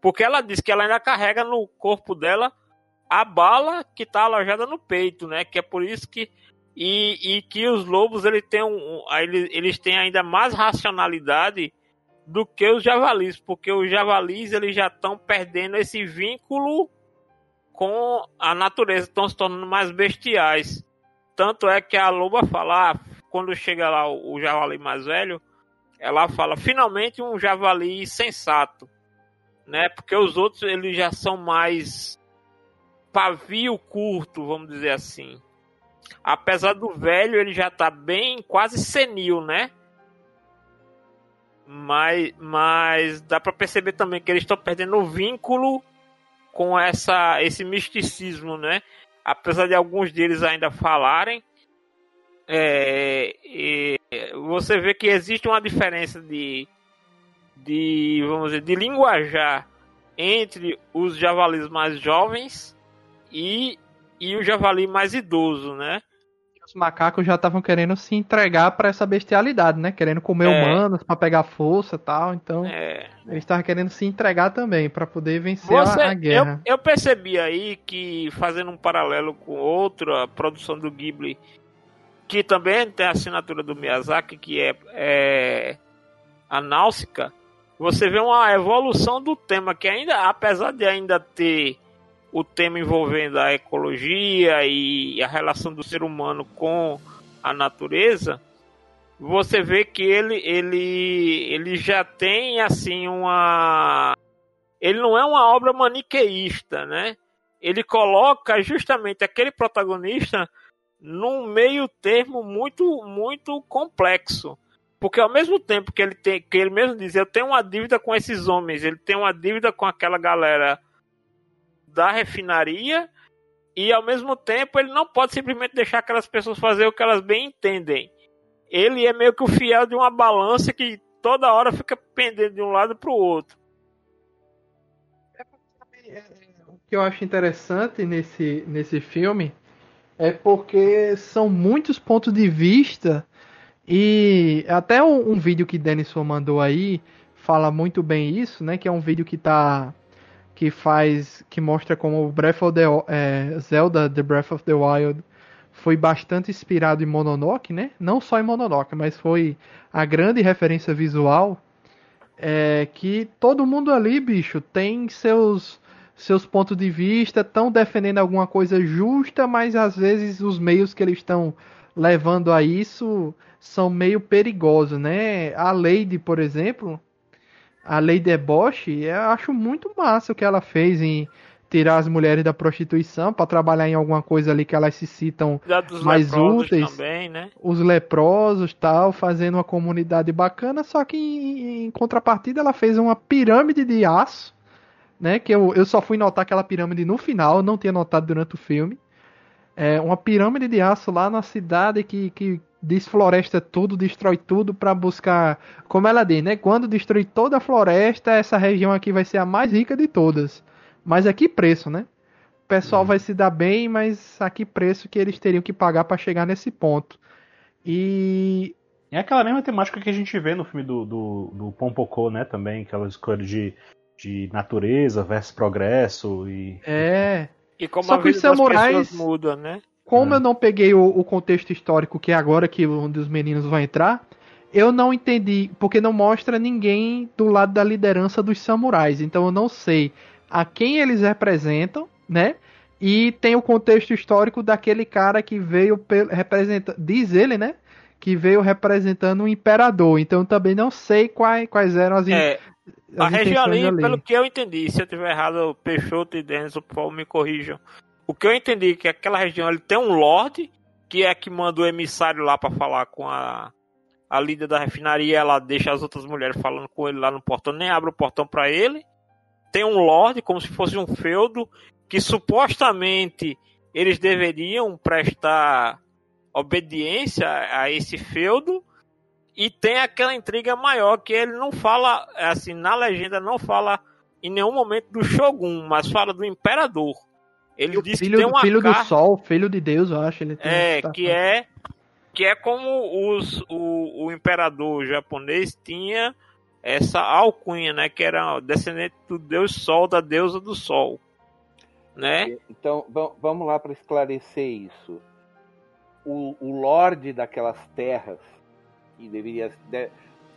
Porque ela diz que ela ainda carrega no corpo dela a bala que está alojada no peito né que é por isso que e, e que os lobos ele tem um- eles, eles têm ainda mais racionalidade do que os javalis, porque os javalis eles já estão perdendo esse vínculo com a natureza, estão se tornando mais bestiais. Tanto é que a loba fala, ah, quando chega lá o, o javali mais velho, ela fala finalmente um javali sensato, né? Porque os outros eles já são mais pavio curto, vamos dizer assim. Apesar do velho, ele já tá bem quase senil, né? Mas, mas dá para perceber também que eles estão perdendo o vínculo com essa, esse misticismo, né? Apesar de alguns deles ainda falarem, é, você vê que existe uma diferença de, de, vamos dizer, de linguajar entre os javalis mais jovens e, e o javali mais idoso, né? Os macacos já estavam querendo se entregar pra essa bestialidade, né? Querendo comer É. humanos pra pegar força e tal. Então, É, eles estavam querendo se entregar também pra poder vencer Você, a, a guerra. Eu, eu percebi aí que, fazendo um paralelo com outra produção do Ghibli, que também tem a assinatura do Miyazaki, que é, é a Náusica, você vê uma evolução do tema, que ainda, apesar de ainda ter o tema envolvendo a ecologia e a relação do ser humano com a natureza, você vê que ele, ele, ele já tem assim uma ele não é uma obra maniqueísta, né? Ele coloca justamente aquele protagonista num meio termo muito muito complexo. Porque ao mesmo tempo que ele tem, que ele mesmo diz, eu tenho uma dívida com esses homens, ele tem uma dívida com aquela galera da refinaria e ao mesmo tempo ele não pode simplesmente deixar aquelas pessoas fazer o que elas bem entendem. Ele é meio que o fiel de uma balança que toda hora fica pendendo de um lado para o outro. O que eu acho interessante nesse, nesse filme é porque são muitos pontos de vista e até um, um vídeo que Denison mandou aí fala muito bem isso, né? Que é um vídeo que tá que faz que mostra como Breath of the é, Zelda The Breath of the Wild foi bastante inspirado em Mononoke, né? Não só em Mononoke, mas foi a grande referência visual é que todo mundo ali, bicho, tem seus seus pontos de vista, estão defendendo alguma coisa justa, mas às vezes os meios que eles estão levando a isso são meio perigosos, né? A Lady, por exemplo, a Lady Deboche, eu acho muito massa o que ela fez em tirar as mulheres da prostituição para trabalhar em alguma coisa ali que elas se citam mais úteis. também, né? os leprosos tal, fazendo uma comunidade bacana, só que em, em contrapartida ela fez uma pirâmide de aço, né? Que eu, eu só fui notar aquela pirâmide no final, não tinha notado durante o filme. É uma pirâmide de aço lá na cidade que, que desfloresta tudo, destrói tudo para buscar, como ela diz, né? Quando destruir toda a floresta, essa região aqui vai ser a mais rica de todas. Mas a que preço, né? O pessoal vai se dar bem, mas a que preço que eles teriam que pagar para chegar nesse ponto? E É aquela mesma temática que a gente vê no filme do, do, do Pompocô, né? Também, aquela escolha de, de natureza versus progresso e. é, E como Só a que os vida das samurais- pessoas muda, né? Como É. eu não peguei o, o contexto histórico que é agora que um dos meninos vai entrar, eu não entendi, porque não mostra ninguém do lado da liderança dos samurais. Então eu não sei a quem eles representam, né? E tem o contexto histórico daquele cara que veio representando, diz ele, né? Que veio representando o imperador. Então eu também não sei quais, quais eram as, É, as a região intenções ali, pelo que eu entendi, se eu tiver errado, Peixoto e Denzo, por favor, me corrijam. O que eu entendi é que aquela região ali tem um lord, que é que manda o emissário lá pra falar com a, a líder da refinaria, ela deixa as outras mulheres falando com ele lá no portão, nem abre o portão pra ele. Tem um lord, como se fosse um feudo, que supostamente eles deveriam prestar obediência a esse feudo. E tem aquela intriga maior que ele não fala, assim, na legenda não fala em nenhum momento do Shogun, mas fala do imperador. Ele diz que filho, tem do- uma filho do carta, sol, filho de Deus, eu acho. Ele tem é, que é que é como os, o, o imperador japonês tinha essa alcunha, né, que era descendente do deus Sol, da deusa do Sol, né? Então, va- vamos lá para esclarecer isso. O, o lorde daquelas terras, que deveria de-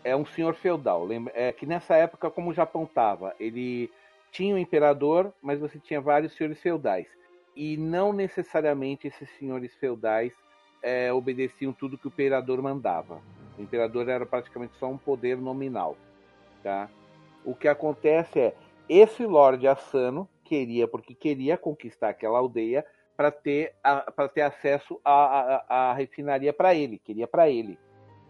é um senhor feudal. Lembra, é que nessa época, como o Japão estava, ele tinha um imperador, mas você tinha vários senhores feudais. E não necessariamente esses senhores feudais é, obedeciam tudo que o imperador mandava. O imperador era praticamente só um poder nominal. Tá? O que acontece é, esse Lorde Asano queria, porque queria conquistar aquela aldeia para ter, ter acesso à refinaria para ele, queria para ele.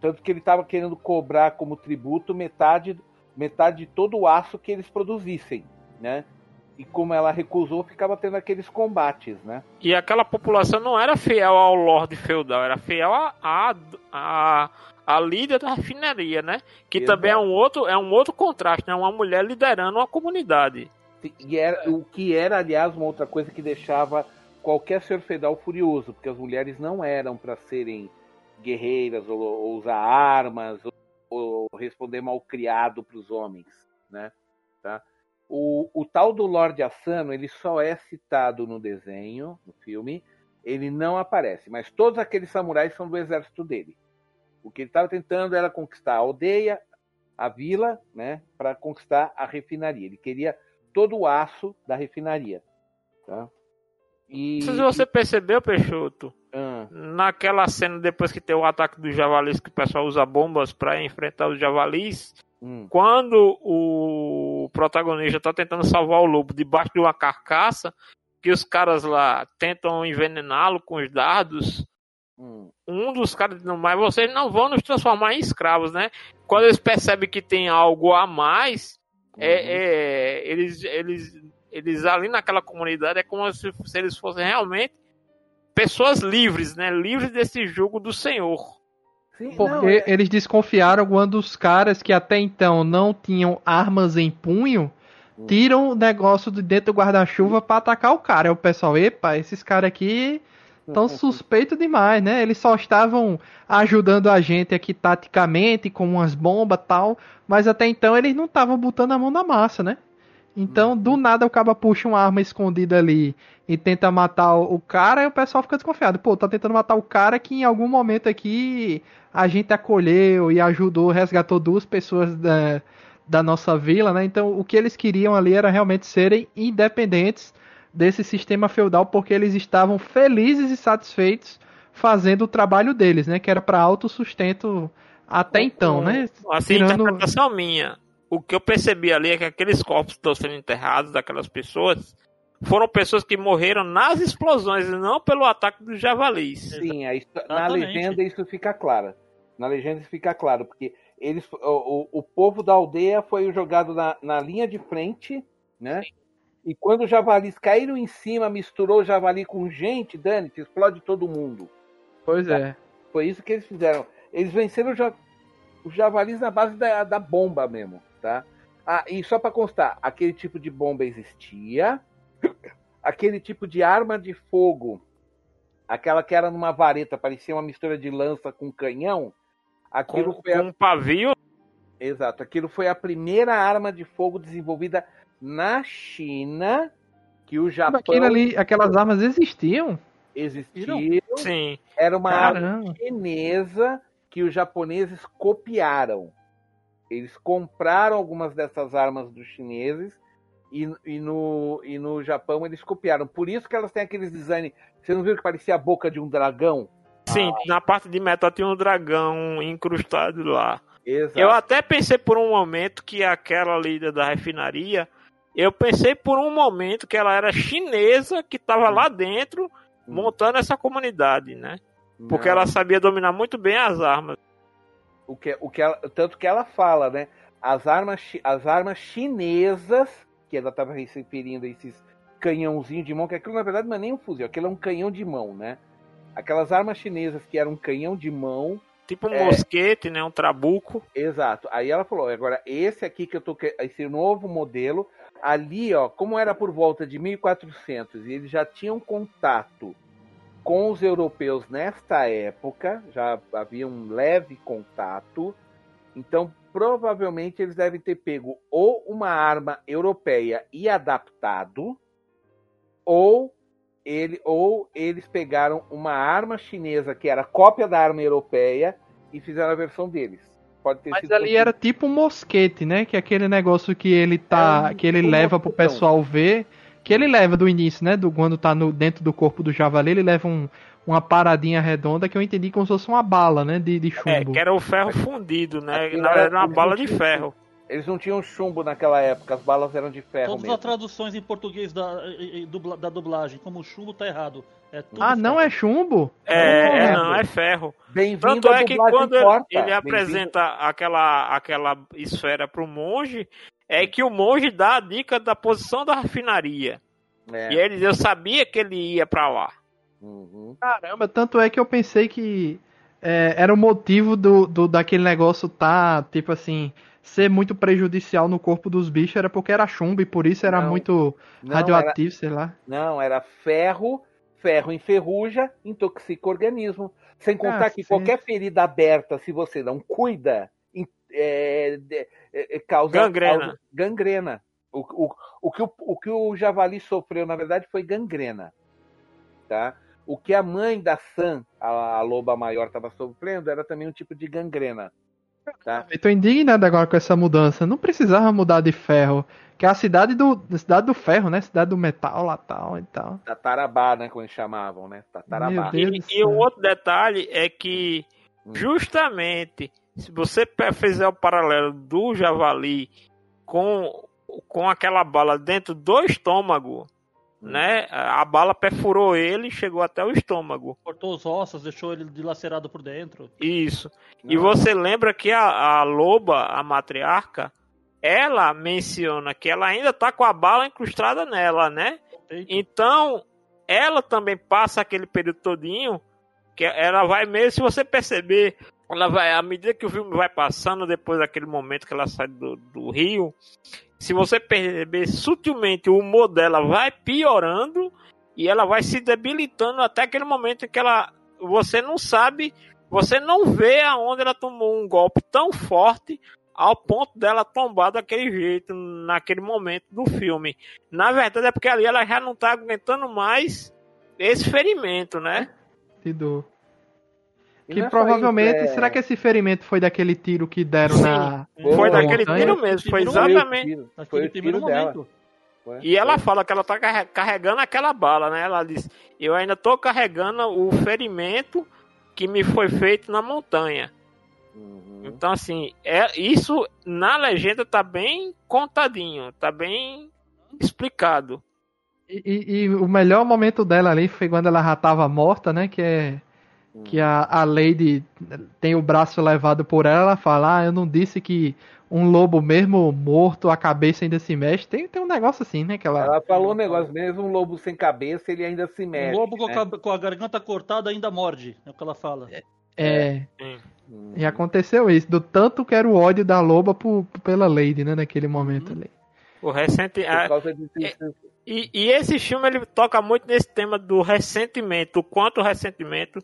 Tanto que ele estava querendo cobrar como tributo metade, metade de todo o aço que eles produzissem, né? E como ela recusou, ficava tendo aqueles combates, né? E aquela população não era fiel ao Lorde Feudal, era fiel a, a, a, a líder da refinaria, né? Que Exato. também é um outro, é um outro contraste, né? Uma mulher liderando uma comunidade. E era, o que era, aliás, uma outra coisa que deixava qualquer senhor feudal furioso, porque as mulheres não eram para serem guerreiras ou, ou usar armas ou, ou responder mal criado para os homens, né? Tá? O, o tal do Lorde Asano, ele só é citado no desenho, no filme, ele não aparece, mas todos aqueles samurais são do exército dele. O que ele estava tentando era conquistar a aldeia, a vila, né, para conquistar a refinaria. Ele queria todo o aço da refinaria. Tá? E, Se você percebeu, Peixoto, Ah, naquela cena depois que tem o ataque dos javalis, que o pessoal usa bombas para enfrentar os javalis, hum, quando o protagonista tá tentando salvar o lobo debaixo de uma carcaça, que os caras lá tentam envenená-lo com os dardos, hum. um dos caras diz, mas vocês não vão nos transformar em escravos, né? Quando eles percebem que tem algo a mais, é, Uhum. é, eles, eles, eles ali naquela comunidade é como se, se eles fossem realmente pessoas livres, né? Livres desse jugo do Senhor. Sim, Porque não, é- eles desconfiaram quando os caras que até então não tinham armas em punho Hum. tiram o negócio de dentro do guarda-chuva pra atacar o cara. Aí o pessoal, epa, esses caras aqui tão suspeitos demais, né? Eles só estavam ajudando a gente aqui taticamente com umas bombas e tal, mas até então eles não estavam botando a mão na massa, né? Então, do nada o cara puxa uma arma escondida ali e tenta matar o cara, e o pessoal fica desconfiado. Pô, tá tentando matar o cara que em algum momento aqui a gente acolheu e ajudou, resgatou duas pessoas da, da nossa vila, né? Então, o que eles queriam ali era realmente serem independentes desse sistema feudal, porque eles estavam felizes e satisfeitos fazendo o trabalho deles, né? Que era para autossustento até então, né? Assim, Tirando- interpretação minha. O que eu percebi ali é que aqueles corpos que estão sendo enterrados daquelas pessoas, foram pessoas que morreram nas explosões e não pelo ataque dos javalis. Sim, a histó- na legenda isso fica claro. Na legenda isso fica claro, porque eles, o, o, o povo da aldeia foi jogado na, na linha de frente, né? E quando os javalis caíram em cima, misturou o javali com gente, Dani, explode todo mundo. Pois é. Foi isso que eles fizeram. Eles venceram os javalis na base da, da bomba mesmo, tá? Ah, e só para constar, aquele tipo de bomba existia, aquele tipo de arma de fogo, aquela que era numa vareta, parecia uma mistura de lança com canhão, aquilo Com, foi a- com um pavio, exato, aquilo foi a primeira arma de fogo desenvolvida na China, que o Japão Aquilo ali, aquelas armas existiam? existiu, sim. era uma arma Caramba. chinesa que os japoneses copiaram. Eles compraram algumas dessas armas dos chineses e, e no, e no Japão eles copiaram. Por isso que elas têm aqueles design. Você não viu que parecia a boca de um dragão? Sim, na parte de metal tinha um dragão incrustado lá. Exato. Eu até pensei por um momento que aquela líder da refinaria, eu pensei por um momento que ela era chinesa que estava lá dentro montando essa comunidade, né? Porque Não. ela sabia dominar muito bem as armas. O que, o que ela, tanto que ela fala, né? As armas, as armas chinesas, que ela estava se referindo a esses canhãozinhos de mão, que aquilo na verdade não é nem um fuzil, aquilo é um canhão de mão, né? Aquelas armas chinesas que eram um canhão de mão, Tipo um É. mosquete, né? Um trabuco. exato. Aí ela falou, agora esse aqui que eu tô, esse novo modelo, ali, ó, como era por volta de 1400 e eles já tinham contato com os europeus nesta época, já havia um leve contato, então provavelmente eles devem ter pego ou uma arma europeia e adaptado, ou ele ou eles pegaram uma arma chinesa que era cópia da arma europeia e fizeram a versão deles. Pode ter Mas sido ali era tipo um mosquete, né? Que é aquele negócio que ele tá. É um- que ele um leva pro mosquetão. pessoal ver. Que ele leva do início, né? Do, quando tá no, dentro do corpo do javali, ele leva um, uma paradinha redonda que eu entendi como se fosse uma bala, né? De, de É, chumbo. que era o ferro fundido, né? Aquilo Na era- verdade, uma bala não de ferro. Eles não tinham chumbo naquela época, as balas eram de ferro Todas mesmo. as traduções em português da, da dublagem, como chumbo tá errado. É tudo Ah, não ferro. é chumbo? É, Não, é, não. não, é ferro. Tanto é que quando ele, ele apresenta aquela, aquela esfera pro monge, é que o monge dá a dica da posição da refinaria. É. E ele, eu sabia que ele ia pra lá. Uhum. Caramba, tanto é que eu pensei que é, era o motivo do, do daquele negócio tá, tipo assim, ser muito prejudicial no corpo dos bichos, era porque era chumbo e por isso era Não. muito Não, radioativo, sei lá. Era, não, era ferro, ferro enferruja, intoxica o organismo. Sem contar que Cacete. qualquer ferida aberta, se você não cuida, é, de- é, é, causa Gangrena. causa gangrena. O, o, o, que o, o que o javali sofreu, na verdade, foi gangrena. Tá? O que a mãe da Sam, a, a loba maior, estava sofrendo era também um tipo de gangrena. Tá? Eu tô indignado agora com essa mudança. Não precisava mudar de ferro. Que é a cidade do. cidade do ferro, né? Cidade do metal lá tal e tal. Tatarabá, né? Como eles chamavam, né? Tatarabá. E, e um outro detalhe é que, Hum. justamente, se você fizer o paralelo do javali com, com aquela bala dentro do estômago, né? A bala perfurou ele e chegou até o estômago. Cortou os ossos, deixou ele dilacerado por dentro. Isso. E Não. você lembra que a, a loba, a matriarca, ela menciona que ela ainda tá com a bala incrustada nela, né? Eita. Então, ela também passa aquele período todinho, que ela vai mesmo, se você perceber, ela vai, à medida que o filme vai passando, depois daquele momento que ela sai do, do rio, se você perceber sutilmente, o humor dela vai piorando e ela vai se debilitando até aquele momento que ela, você não sabe, você não vê aonde ela tomou um golpe tão forte ao ponto dela tombar daquele jeito naquele momento do filme. Na verdade é porque ali ela já não tá aguentando mais esse ferimento, né? Que dor. Que é provavelmente. isso, é- Será que esse ferimento foi daquele tiro que deram Sim. na. Foi na daquele montanha? tiro mesmo, foi Foi Foi exatamente. tiro, foi o primeiro tiro dela. momento. Foi- E ela foi. fala que ela tá carre- carregando aquela bala, né? Ela diz: Eu ainda tô carregando o ferimento que me foi feito na montanha. Uhum. Então, assim, é, isso na legenda tá bem contadinho, tá bem explicado. E, e- e o melhor momento dela ali foi quando ela já tava morta, né? Que é. Que a, a Lady tem o braço levado por ela, ela fala, ah, eu não disse que um lobo mesmo morto, a cabeça ainda se mexe. Tem, tem um negócio assim, né? Que ela, Ela falou um negócio, mesmo um lobo sem cabeça, ele ainda se Um mexe. lobo com a, né? com a garganta cortada ainda morde. É o que ela fala. é. Hum. E aconteceu isso, do tanto que era o ódio da loba por- pela Lady, né? Naquele momento ali. O recente. Por a- causa disso, E, e esse filme ele toca muito nesse tema do ressentimento, o quanto o ressentimento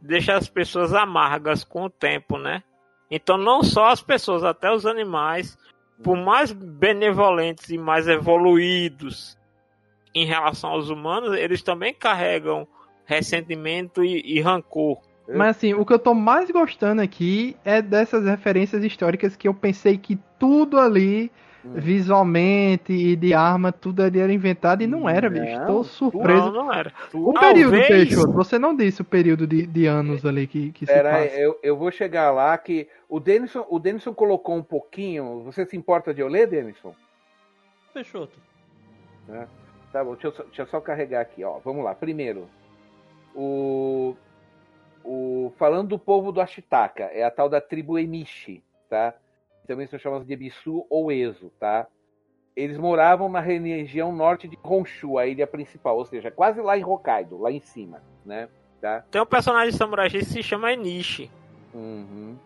deixa as pessoas amargas com o tempo, né? Então não só as pessoas, até os animais, por mais benevolentes e mais evoluídos em relação aos humanos, eles também carregam ressentimento e, e rancor. Mas assim, o que eu tô mais gostando aqui é dessas referências históricas que eu pensei que tudo ali, Hum. visualmente e de arma, tudo ali era inventado e não era, Não, bicho. Tô tudo- surpreso. Não, não era. O Talvez- período, Peixoto, você não disse o período de, de anos ali que, que se Pera passa. aí, eu, eu vou chegar lá que o Denison, o Denison colocou um pouquinho. Você se importa de eu ler, Denison? Peixoto. Tá bom, deixa eu, só, deixa eu só carregar aqui, ó. Vamos lá. Primeiro, o, o falando do povo do Ashitaka, é a tal da tribo Emishi, tá? Também são chamados de Ebisu ou Ezo, tá? Eles moravam na região norte de Honshu, a ilha principal, ou seja, quase lá em Hokkaido, lá em cima, né? Tá? Tem um personagem de samurai que se chama Enishi. Uhum.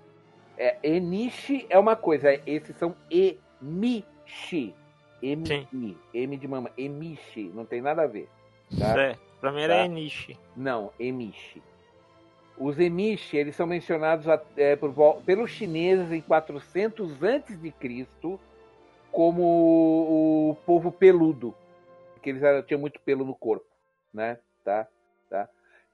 É, Enishi é uma coisa, é- esses são Emishi. Sim. M de mama, Emishi, não tem nada a ver. Tá? É, pra mim era Tá. Enishi. Não, Emishi. Os Emishi, eles são mencionados é, por pelos chineses em 400 antes de Cristo como o povo peludo, porque eles tinham muito pelo no corpo, né? Tá? Tá?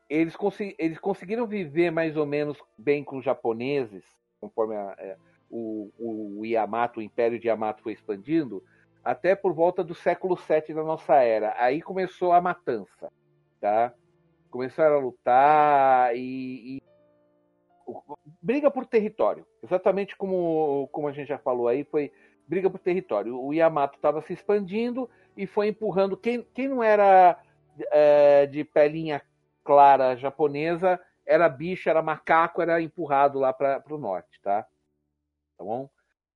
Eles, consi- eles conseguiram viver mais ou menos bem com os japoneses, conforme a- é, o, o Yamato, o Império de Yamato foi expandindo, até por volta do século VII da nossa era. Aí começou a matança, tá? Começaram a lutar e, e- briga por território. Exatamente como, como a gente já falou aí, foi briga por território. O Yamato estava se expandindo e foi empurrando quem, quem não era é, de pelinha clara japonesa, era bicho, era macaco, era empurrado lá para o norte, tá? Tá bom?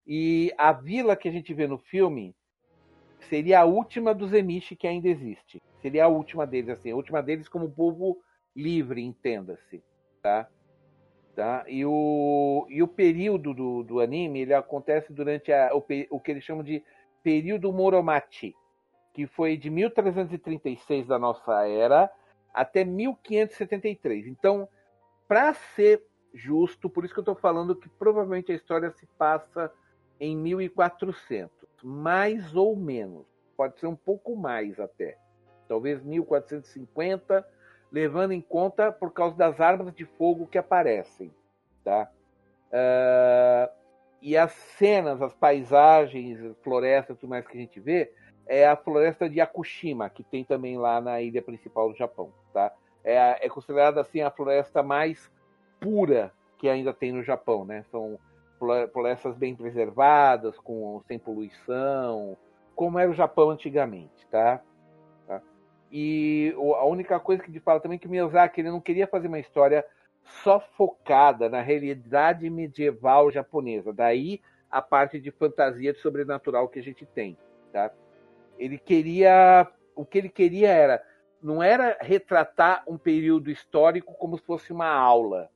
E a vila que a gente vê no filme seria a última dos Emishi que ainda existe. Seria a última deles, assim, a última deles como povo livre, entenda-se, tá? Tá? E, o, e o período do, do anime, ele acontece durante a, o, o que eles chamam de período Moromachi, que foi de 1336 da nossa era até 1573. Então, para ser justo, por isso que eu estou falando que provavelmente a história se passa em 1400, mais ou menos. Pode ser um pouco mais até. Talvez 1450, levando em conta por causa das armas de fogo que aparecem. Tá? Ah, e as cenas, as paisagens, florestas tudo mais que a gente vê, é a floresta de Yakushima, que tem também lá na ilha principal do Japão. Tá? É, é considerada assim a floresta mais pura que ainda tem no Japão. Né? São flo- florestas bem preservadas, com, sem poluição, como era o Japão antigamente. Tá? E a única coisa que gente fala também é que Miyazaki ele não queria fazer uma história só focada na realidade medieval japonesa. Daí a parte de fantasia de sobrenatural que a gente tem, tá? Ele queria, o que ele queria era, não era retratar um período histórico como se fosse uma aula.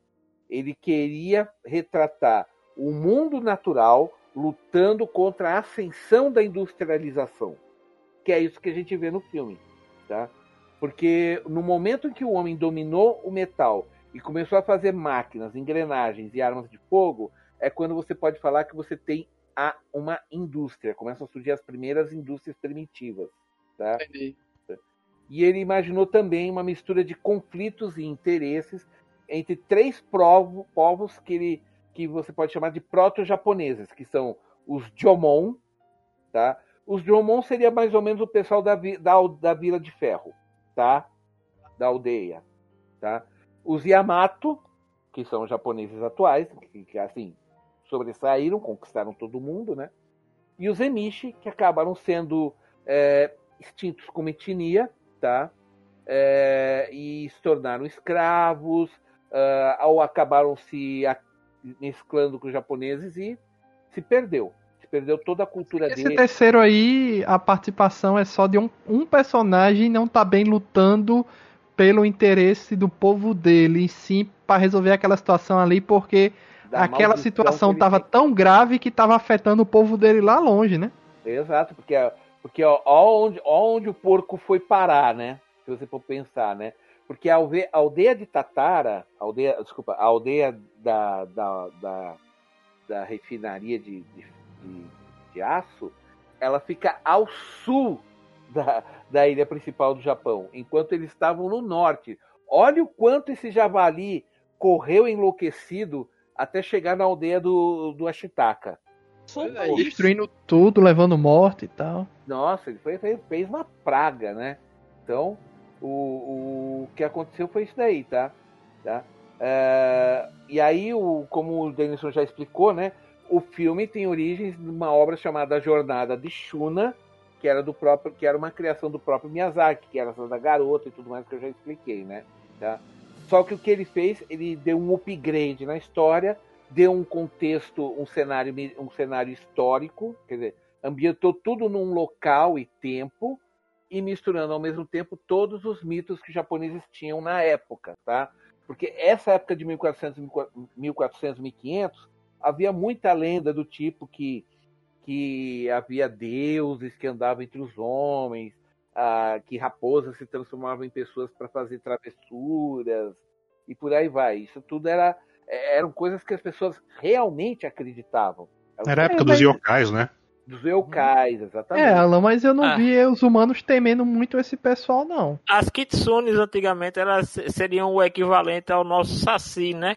Ele queria retratar o mundo natural lutando contra a ascensão da industrialização, que é isso que a gente vê no filme, tá? Porque no momento em que o homem dominou o metal e começou a fazer máquinas, engrenagens e armas de fogo, é quando você pode falar que você tem a, uma indústria. Começam a surgir as primeiras indústrias primitivas. Tá? E ele imaginou também uma mistura de conflitos e interesses entre três provo- povos que, ele, que você pode chamar de proto-japoneses, que são os Jomon. Tá? Os Jomon seria mais ou menos o pessoal da, da, da Vila de Ferro, tá? da aldeia. Tá? Os Yamato, que são os japoneses atuais, que, que, assim sobressaíram, conquistaram todo mundo, né? E os Emishi, que acabaram sendo é, extintos como etnia, tá? É, e se tornaram escravos, uh, ou acabaram se mesclando com os japoneses e se perdeu. Perdeu toda a cultura Esse dele. terceiro aí, a participação é só de um, um personagem não tá bem lutando pelo interesse do povo dele, e sim para resolver aquela situação ali, porque da aquela situação que ele tava tem. tão grave que tava afetando o povo dele lá longe, né? Exato, porque, porque ó, ó onde, ó onde o porco foi parar, né? Se você for pensar, né? Porque a aldeia de Tatara, aldeia, desculpa, a aldeia da, da, da, da refinaria de, de, de, de aço, ela fica ao sul da, da ilha principal do Japão, enquanto eles estavam no norte. Olha o quanto esse javali correu enlouquecido até chegar na aldeia do, do Ashitaka. Aí. Destruindo tudo, levando morte e tal. Nossa, ele foi, fez, uma praga, né? Então, o, o, o que aconteceu foi isso daí, tá? tá? É, e aí, o, como o Denison já explicou, né? O filme tem origens numa obra chamada Jornada de Shuna, que era do próprio, que era uma criação do próprio Miyazaki, que era essa da garota e tudo mais que eu já expliquei, né? Tá? Só que o que ele fez, ele deu um upgrade na história, deu um contexto, um cenário, um cenário histórico, quer dizer, ambientou tudo num local e tempo e misturando ao mesmo tempo todos os mitos que os japoneses tinham na época, tá? Porque essa época de 1400, 1400, 1500 havia muita lenda do tipo que que havia deuses que andavam entre os homens, ah, que raposas se transformavam em pessoas para fazer travessuras e por aí vai. Isso tudo era eram coisas que as pessoas realmente acreditavam. Era a época dos yokais, né? Dos yokais, exatamente. É, Alan, mas eu não Ah. vi os humanos temendo muito esse pessoal, não. As kitsunes antigamente elas seriam o equivalente ao nosso saci, né?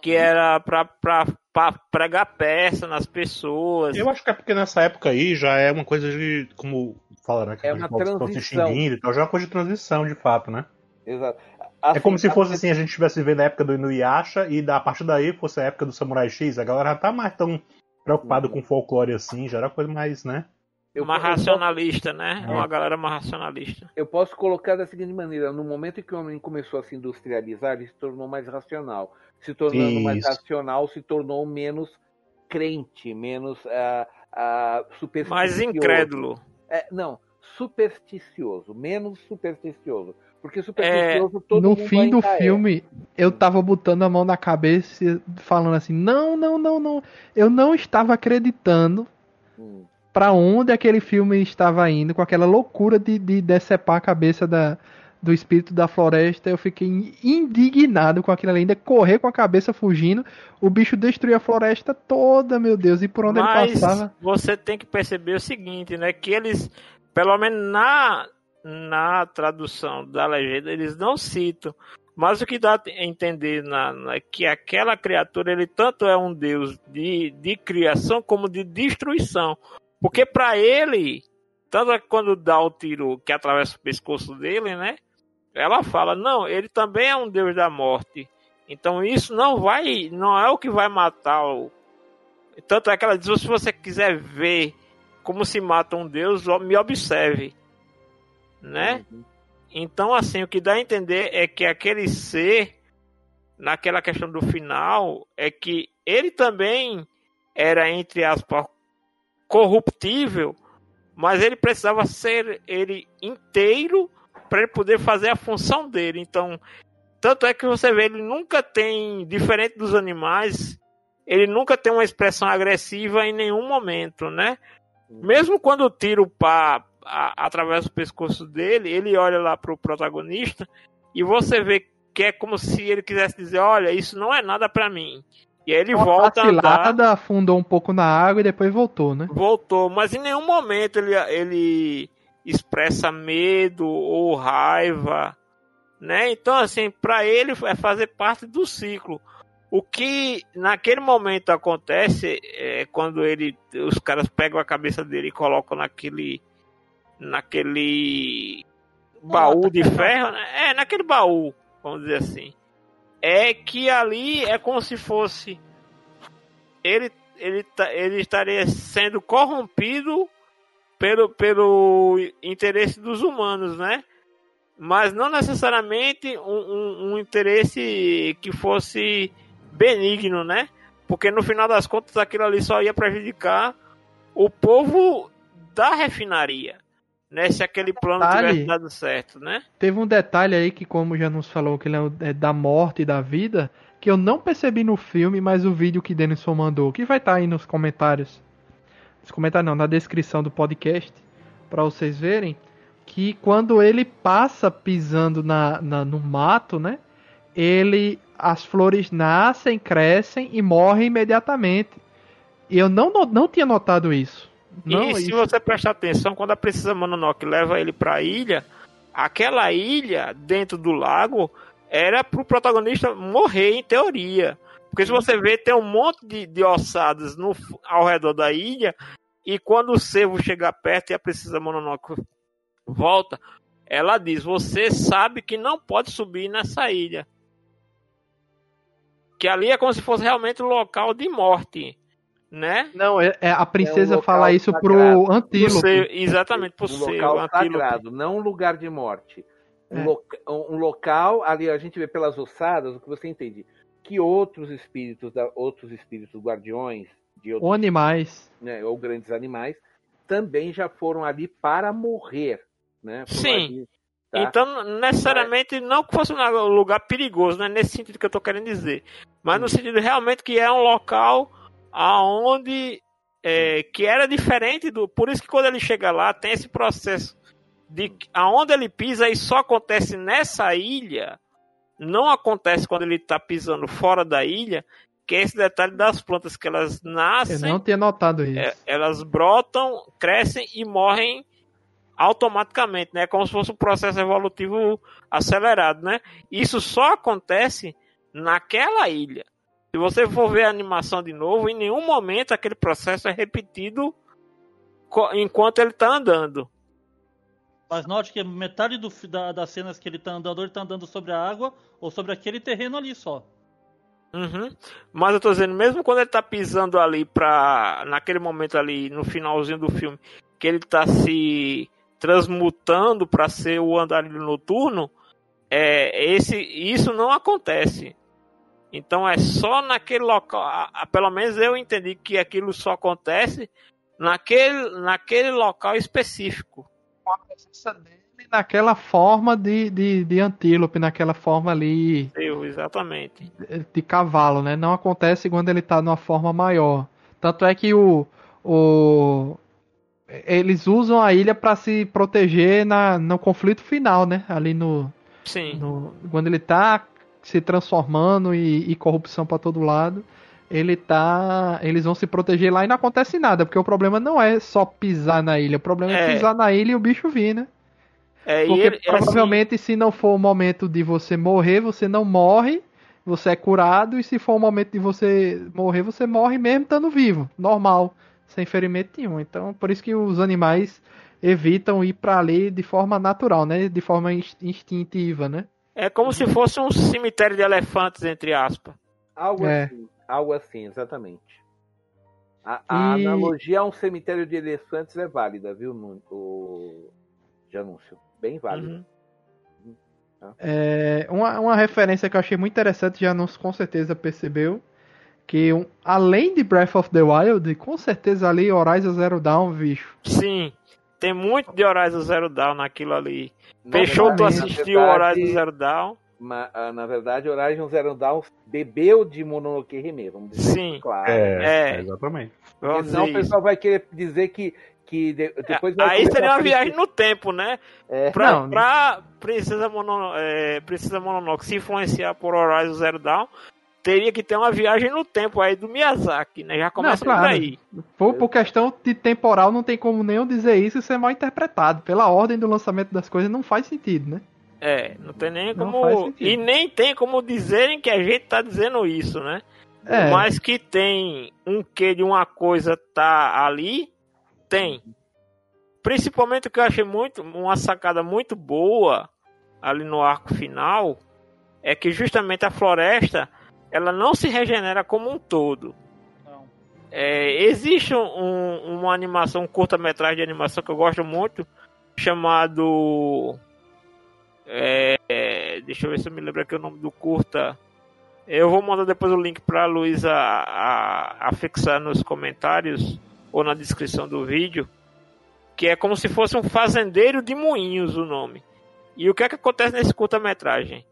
Que era pra, pra, pra pregar peça nas pessoas. Eu acho que é porque nessa época aí já é uma coisa de. Como falaram, né? que É uma se transição. e tal, já é uma coisa de transição, de fato, né? Exato. é como se Assim, fosse assim, a gente estivesse vivendo a época do Inuyasha e da, a partir daí fosse a época do Samurai X, a galera já tá mais tão preocupada Uhum. com folclore assim, já era coisa mais, né? Eu, mais eu posso- racionalista, né? É. Uma galera mais racionalista. eu posso colocar da seguinte maneira: no momento em que o homem começou a se industrializar, ele se tornou mais racional. Se tornando mais Isso. racional, se tornou menos crente, menos ah, ah, supersticioso. Mais incrédulo. É, não, supersticioso, menos supersticioso. Porque supersticioso todo no mundo fim do é. filme, eu tava botando a mão na cabeça e falando assim: não, não, não, não. Eu não estava acreditando Hum. Pra onde aquele filme estava indo, com aquela loucura de, de decepar a cabeça da, do espírito da floresta. Eu fiquei indignado com aquilo ali, ainda correr com a cabeça fugindo. O bicho destruiu a floresta toda, meu Deus, e por onde ele Mas passava. você tem que perceber o seguinte, né? Que eles, pelo menos na, na tradução da legenda, eles não citam. Mas o que dá a entender na, na- é que aquela criatura, ele tanto é um deus de, de criação como de destruição. Porque para ele, tanto é quando dá o tiro que atravessa o pescoço dele, né? Ela fala, não, ele também é um deus da morte. Então isso não vai, não é o que vai matar o, tanto é que ela diz: se você quiser ver como se mata um deus, me observe. Né? Uhum. Então, assim, o que dá a entender é que aquele ser, naquela questão do final, é que ele também era, entre aspas, corruptível, mas ele precisava ser ele inteiro para ele poder fazer a função dele. Então, tanto é que você vê, ele nunca tem, diferente dos animais, ele nunca tem uma expressão agressiva em nenhum momento, né? Mesmo quando o tiro pá, a, através do pescoço dele, ele olha lá pro protagonista e você vê que é como se ele quisesse dizer, olha, isso não é nada pra mim. E aí ele Uma volta a andar, afundou um pouco na água e depois voltou, né? voltou, mas em nenhum momento ele, ele expressa medo ou raiva, né? Então assim, para ele é fazer parte do ciclo. O que naquele momento acontece é quando ele, os caras pegam a cabeça dele e colocam naquele, naquele baú de ferro, né? é naquele baú, vamos dizer assim, é que ali é como se fosse ele ele, tá- ele estaria sendo corrompido pelo, pelo interesse dos humanos, né? mas não necessariamente um, um, um interesse que fosse benigno, né? Porque no final das contas aquilo ali só ia prejudicar o povo da refinaria, né? Se aquele plano Detalhe. tivesse dado certo, né? Teve um detalhe aí que, como já nos falou, que ele é é da morte e da vida, que eu não percebi no filme, mas o vídeo que Denison mandou, que vai estar aí nos comentários. Nos comentários não, na descrição do podcast, pra vocês verem, que quando ele passa pisando na, na- no mato, né? Ele. As flores nascem, crescem e morrem imediatamente. E eu não, não tinha notado isso. Não, e se isso- você prestar atenção, quando a Princesa Mononoke leva ele pra ilha, aquela ilha dentro do lago era pro protagonista morrer, em teoria. Porque se você vê, tem um monte de, de ossadas no, ao redor da ilha, e quando o cervo chega perto e a Princesa Mononoke volta, ela diz: Você sabe que não pode subir nessa ilha. Que ali é como se fosse realmente um local de morte, né? Não, é, é- a princesa local fala isso sagrado. pro antílope. seu- exatamente, pro um seu local antílope. sagrado, não um lugar de morte. Um, É. loca- um local, ali a gente vê pelas ossadas, o que você entende, que outros espíritos, da- outros espíritos guardiões de outros, Ou animais. né, ou grandes animais, também já foram ali para morrer, né? Sim. ali, tá? Então, necessariamente, não que fosse um lugar perigoso, não é nesse sentido que eu tô querendo dizer. Mas no sentido realmente que é um local aonde é, que era diferente do. Por isso que quando ele chega lá, tem esse processo de aonde ele pisa e só acontece nessa ilha, não acontece quando ele tá pisando fora da ilha, que é esse detalhe das plantas que elas Eu nascem não tinha notado isso. é, elas brotam, crescem e morrem automaticamente, né? Como se fosse um processo evolutivo acelerado, né? Isso só acontece naquela ilha. Se você for ver a animação de novo, em nenhum momento aquele processo é repetido enquanto ele está andando. Mas note que metade do, da- das cenas que ele tá andando, ele tá andando sobre a água ou sobre aquele terreno ali só. Uhum. Mas eu tô dizendo, mesmo quando ele tá pisando ali pra. naquele momento ali, no finalzinho do filme, que ele tá se transmutando para ser o andarilho noturno, é, esse, isso não acontece. Então é só naquele local. pelo menos eu entendi que aquilo só acontece naquele, naquele local específico. Com a presença dele naquela forma de, de, de antílope, naquela forma ali Eu, exatamente. de cavalo, né? Não acontece quando ele tá numa forma maior. Tanto é que o, o eles usam a ilha para se proteger na, no conflito final, né? Ali no, Sim. no quando ele tá se transformando e, e corrupção para todo lado, ele tá, eles vão se proteger lá e não acontece nada, porque o problema não é só pisar na ilha, o problema é, É. pisar na ilha e o bicho vir, né? É, Porque ele- é assim- provavelmente se não for o momento de você morrer, você não morre, você é curado, e se for o momento de você morrer, você morre mesmo estando vivo, normal, sem ferimento nenhum. Então, por isso que os animais evitam ir para ali de forma natural, né? De forma inst- instintiva, né? É como se fosse um cemitério de elefantes, entre aspas. Algo É. assim, algo assim, exatamente. A, a E- analogia a um cemitério de elefantes é válida, viu, Nu- o de anúncio? Bem válida. Uhum. É, uma, uma referência que eu achei muito interessante, já não com certeza percebeu, que um- além de Breath of the Wild, com certeza ali Horizon Zero Dawn, bicho. Sim, tem muito de Horizon Zero Dawn naquilo ali. Na Fechou tu assistiu o na verdade- Horizon Zero Dawn? ma- ah, na verdade, Horizon Zero Dawn bebeu de Mononoke Hime, vamos dizer Sim. claro. É. exatamente. Porque Vamos senão o pessoal vai querer dizer que, que de- depois vai Aí seria a uma viagem no tempo, né? É, Pra, Não. pra Princesa, Mono, é, Princesa Mononoke se influenciar por Horizon Zero Dawn, teria que ter uma viagem no tempo aí do Miyazaki, né? Já começa claro. por aí. Por, por questão de temporal, não tem como nenhum dizer isso e ser mal interpretado. Pela ordem do lançamento das coisas, não faz sentido, né? É, não tem nem Não como. E nem tem como dizerem que a gente tá dizendo isso, né? É. Mas que tem um quê de uma coisa tá ali, tem. Principalmente o que eu achei muito, uma sacada muito boa ali no arco final, é que justamente a floresta, ela não se regenera como um todo. É, existe um- uma animação, um curta-metragem de animação que eu gosto muito, chamado É, é, deixa eu ver se eu me lembro aqui o nome do curta. Eu vou mandar depois o link para a Luísa a, a fixar nos comentários ou na descrição do vídeo. Que é como se fosse um fazendeiro de moinhos o nome. E o que é que acontece nesse curta-metragem?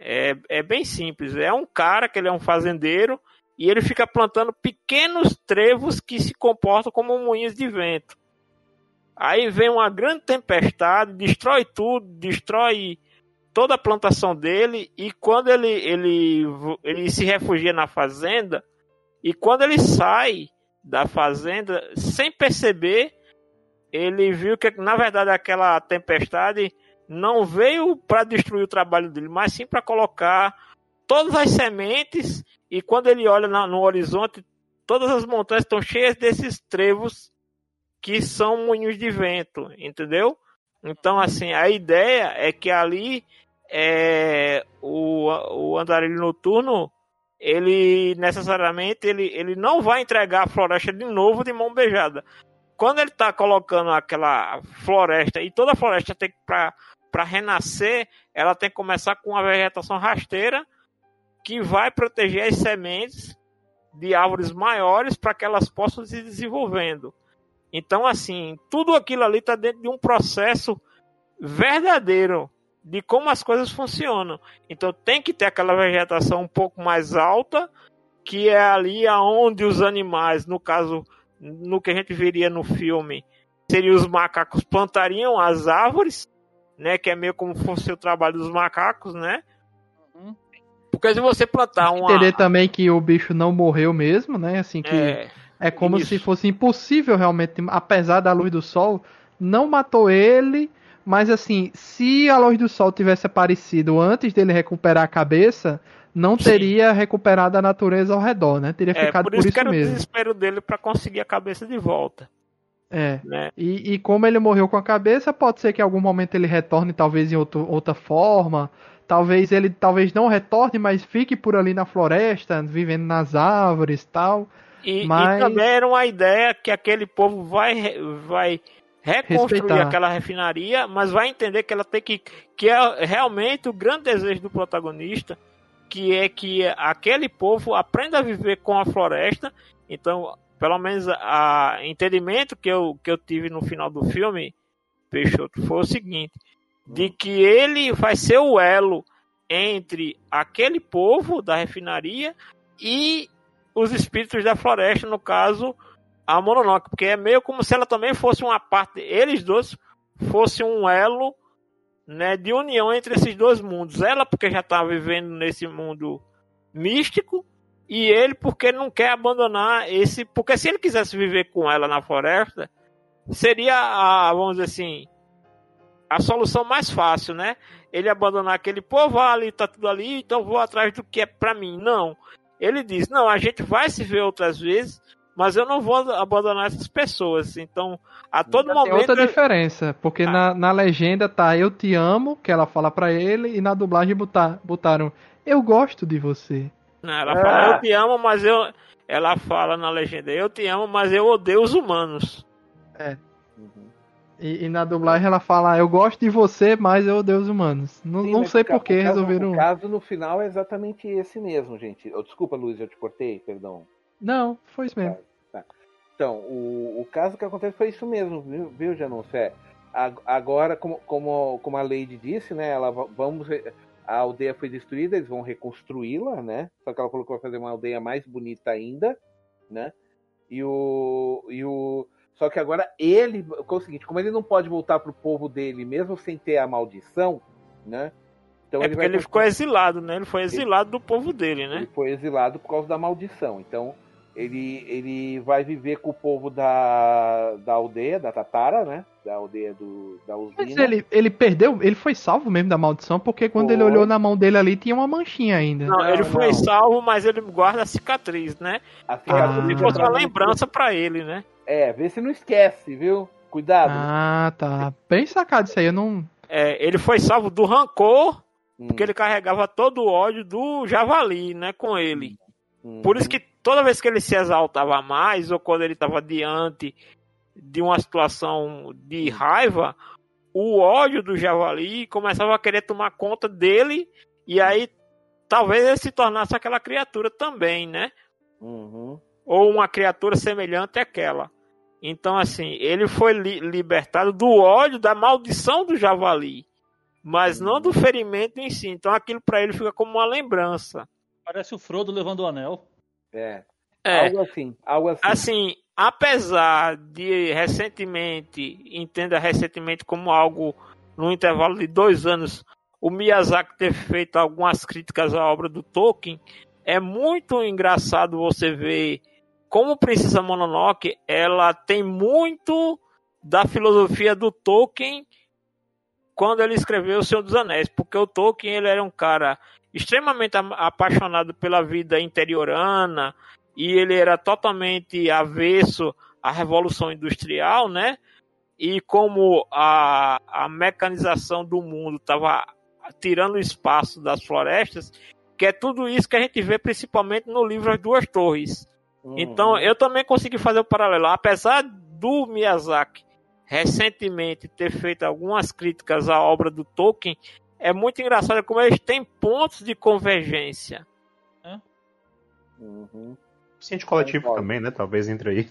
É, é bem simples. É um cara que ele é um fazendeiro e ele fica plantando pequenos trevos que se comportam como moinhos de vento. Aí vem uma grande tempestade, destrói tudo, destrói toda a plantação dele e quando ele, ele, ele se refugia na fazenda e quando ele sai da fazenda sem perceber ele viu que na verdade aquela tempestade não veio para destruir o trabalho dele, mas sim para colocar todas as sementes e quando ele olha no horizonte, todas as montanhas estão cheias desses trevos que são moinhos de vento, entendeu? Então, assim, a ideia é que ali é, o, o andarilho noturno, ele necessariamente ele, ele não vai entregar a floresta de novo de mão beijada. Quando ele está colocando aquela floresta, e toda a floresta tem que, para renascer, ela tem que começar com uma vegetação rasteira, que vai proteger as sementes de árvores maiores para que elas possam se desenvolvendo. Então, assim, tudo aquilo ali está dentro de um processo verdadeiro de como as coisas funcionam. Então, tem que ter aquela vegetação um pouco mais alta, que é ali aonde os animais, no caso, no que a gente veria no filme, seriam os macacos plantariam as árvores, né, que é meio como fosse o trabalho dos macacos, né? Porque se você plantar uma. Entender também que o bicho não morreu mesmo, né? Assim que. É, é como isso. se fosse impossível realmente, apesar da luz do sol, não matou ele. Mas assim, se a luz do sol tivesse aparecido antes dele recuperar a cabeça, não Sim. teria recuperado a natureza ao redor, né? Teria é, ficado por isso, por isso que era mesmo. o desespero dele para conseguir a cabeça de volta. É. Né? E, e, como ele morreu com a cabeça, pode ser que em algum momento ele retorne, talvez em outro, outra forma, Talvez ele talvez não retorne, mas fique por ali na floresta, vivendo nas árvores tal. E, mas... e também era uma ideia que aquele povo vai, vai reconstruir Respeitar. aquela refinaria, mas vai entender que ela tem que. que é realmente o grande desejo do protagonista, que é que aquele povo aprenda a viver com a floresta. Então, pelo menos a entendimento que eu, que eu tive no final do filme, Peixoto, foi o seguinte de que ele vai ser o elo entre aquele povo da refinaria e os espíritos da floresta, no caso, a Mononoke, porque é meio como se ela também fosse uma parte, eles dois fossem um elo né, de união entre esses dois mundos. Ela porque já está vivendo nesse mundo místico e ele porque não quer abandonar esse, porque se ele quisesse viver com ela na floresta, seria a, vamos dizer assim, a solução mais fácil, né? Ele abandonar aquele povo ah, ali, tá tudo ali, então vou atrás do que é para mim. Não. Ele diz: "Não, a gente vai se ver outras vezes, mas eu não vou abandonar essas pessoas". Então, a todo Tem momento outra diferença, porque ah. na, na legenda tá eu te amo, que ela fala para ele, e na dublagem botar, botaram eu gosto de você. Ela ah. fala eu te amo, mas eu ela fala na legenda eu te amo, mas eu odeio os humanos. É. E, e, na dublagem ela fala, eu gosto de você, mas eu odeio os humanos. Não, Sim, não sei por que resolveram. O caso no final é exatamente esse mesmo, gente. Oh, desculpa, Luiz, eu te cortei, perdão. Não, foi isso mesmo. Tá, tá. Então, o, o caso que acontece foi isso mesmo, viu, viu? É, agora, como, como, como a Lady disse, né? Ela, vamos, a aldeia foi destruída, eles vão reconstruí-la, né? Só que ela colocou vai fazer uma aldeia mais bonita ainda, né? E o. E o só que agora ele, é o seguinte, como ele não pode voltar pro povo dele, mesmo sem ter a maldição, né? Então é ele porque ele ficou exilado, né? Ele foi exilado ele, do povo dele, né? Ele foi exilado por causa da maldição. Então ele, ele vai viver com o povo da, da aldeia, da Tatara, né? Da aldeia do, da usina. Mas ele, ele perdeu, ele foi salvo mesmo da maldição, porque quando foi. ele olhou na mão dele ali tinha uma manchinha ainda. Não, não ele foi não. salvo, mas ele guarda a cicatriz, né? A cicatriz ah. foi uma lembrança para ele, né? É, vê se não esquece, viu? Cuidado. Ah, tá. Bem sacado isso aí, eu não. É, ele foi salvo do rancor, hum. porque ele carregava todo o ódio do javali, né, com ele. Hum. Por isso que toda vez que ele se exaltava mais, ou quando ele estava diante de uma situação de raiva, o ódio do javali começava a querer tomar conta dele e aí talvez ele se tornasse aquela criatura também, né? Uhum. Ou uma criatura semelhante àquela. Então, assim, ele foi li libertado do ódio, da maldição do javali, mas não do ferimento em si. Então, aquilo para ele fica como uma lembrança. Parece o Frodo levando o anel. É. É, Algo assim, algo assim. assim, apesar de recentemente, entenda recentemente como algo no intervalo de dois anos, o Miyazaki ter feito algumas críticas à obra do Tolkien, é muito engraçado você ver como Princesa Mononoke, ela tem muito da filosofia do Tolkien quando ele escreveu O Senhor dos Anéis, porque o Tolkien ele era um cara extremamente apaixonado pela vida interiorana e ele era totalmente avesso à revolução industrial, né? E como a, a mecanização do mundo estava tirando espaço das florestas, que é tudo isso que a gente vê principalmente no livro As Duas Torres. Uhum. Então, eu também consegui fazer o paralelo. Apesar do Miyazaki recentemente ter feito algumas críticas à obra do Tolkien, é muito engraçado como eles têm pontos de convergência. Uhum. Ciente coletivo Concordo. também, né? Talvez entre aí.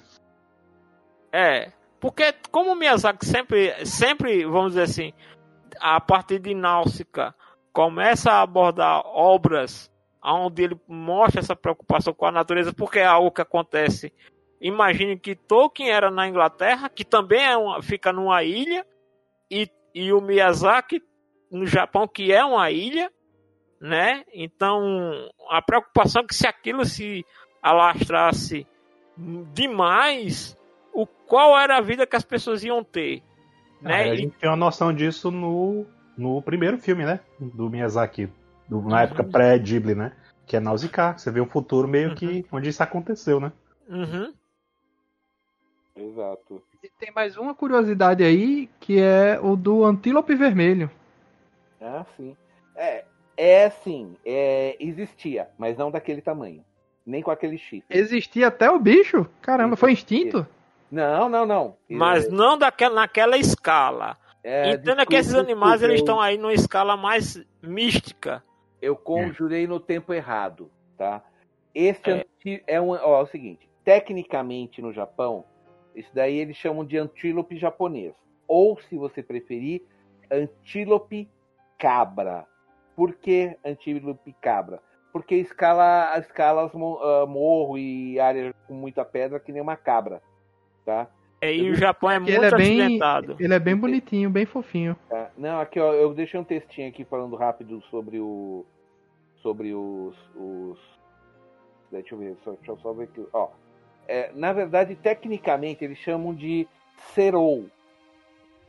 É, porque como o Miyazaki sempre, sempre, vamos dizer assim, a partir de Náusica, começa a abordar obras onde ele mostra essa preocupação com a natureza, porque é algo que acontece. Imagine que Tolkien era na Inglaterra, que também é uma, fica numa ilha, e, e o Miyazaki no Japão, que é uma ilha, né? Então, a preocupação é que se aquilo se alastrasse demais, o qual era a vida que as pessoas iam ter, Ah, né? a E- gente tem uma noção disso no, no primeiro filme, né? Do Miyazaki. do- na Uhum. época pré-Ghibli, né? Que é Nausicaa. Você vê um futuro meio que onde isso aconteceu, né? Uhum. Exato. E tem mais uma curiosidade aí, que é o do antílope vermelho. Ah, sim. É, é sim, é, existia, mas não daquele tamanho. Nem com aquele chifre. Existia até o bicho? Caramba, foi extinto? Não, não, não. Mas não daquela, naquela escala. É, Entenda que esses animais eles estão aí numa escala mais mística. Eu conjurei no tempo errado, tá? Esse É. é um, ó, é o seguinte, tecnicamente no Japão, isso daí eles chamam de antílope japonês, ou se você preferir, antílope cabra. Por que antílope cabra? Porque escala escalas mo- ah, morro e áreas com muita pedra que nem uma cabra, tá? É, E o Japão é muito ele é bem- acidentado. Ele é bem bonitinho, bem fofinho. Tá? Não, aqui ó, eu deixei um textinho aqui falando rápido sobre o. Sobre os. os deixa eu ver, só, deixa eu só ver aqui. Ó, é, na verdade, tecnicamente, eles chamam de Serou.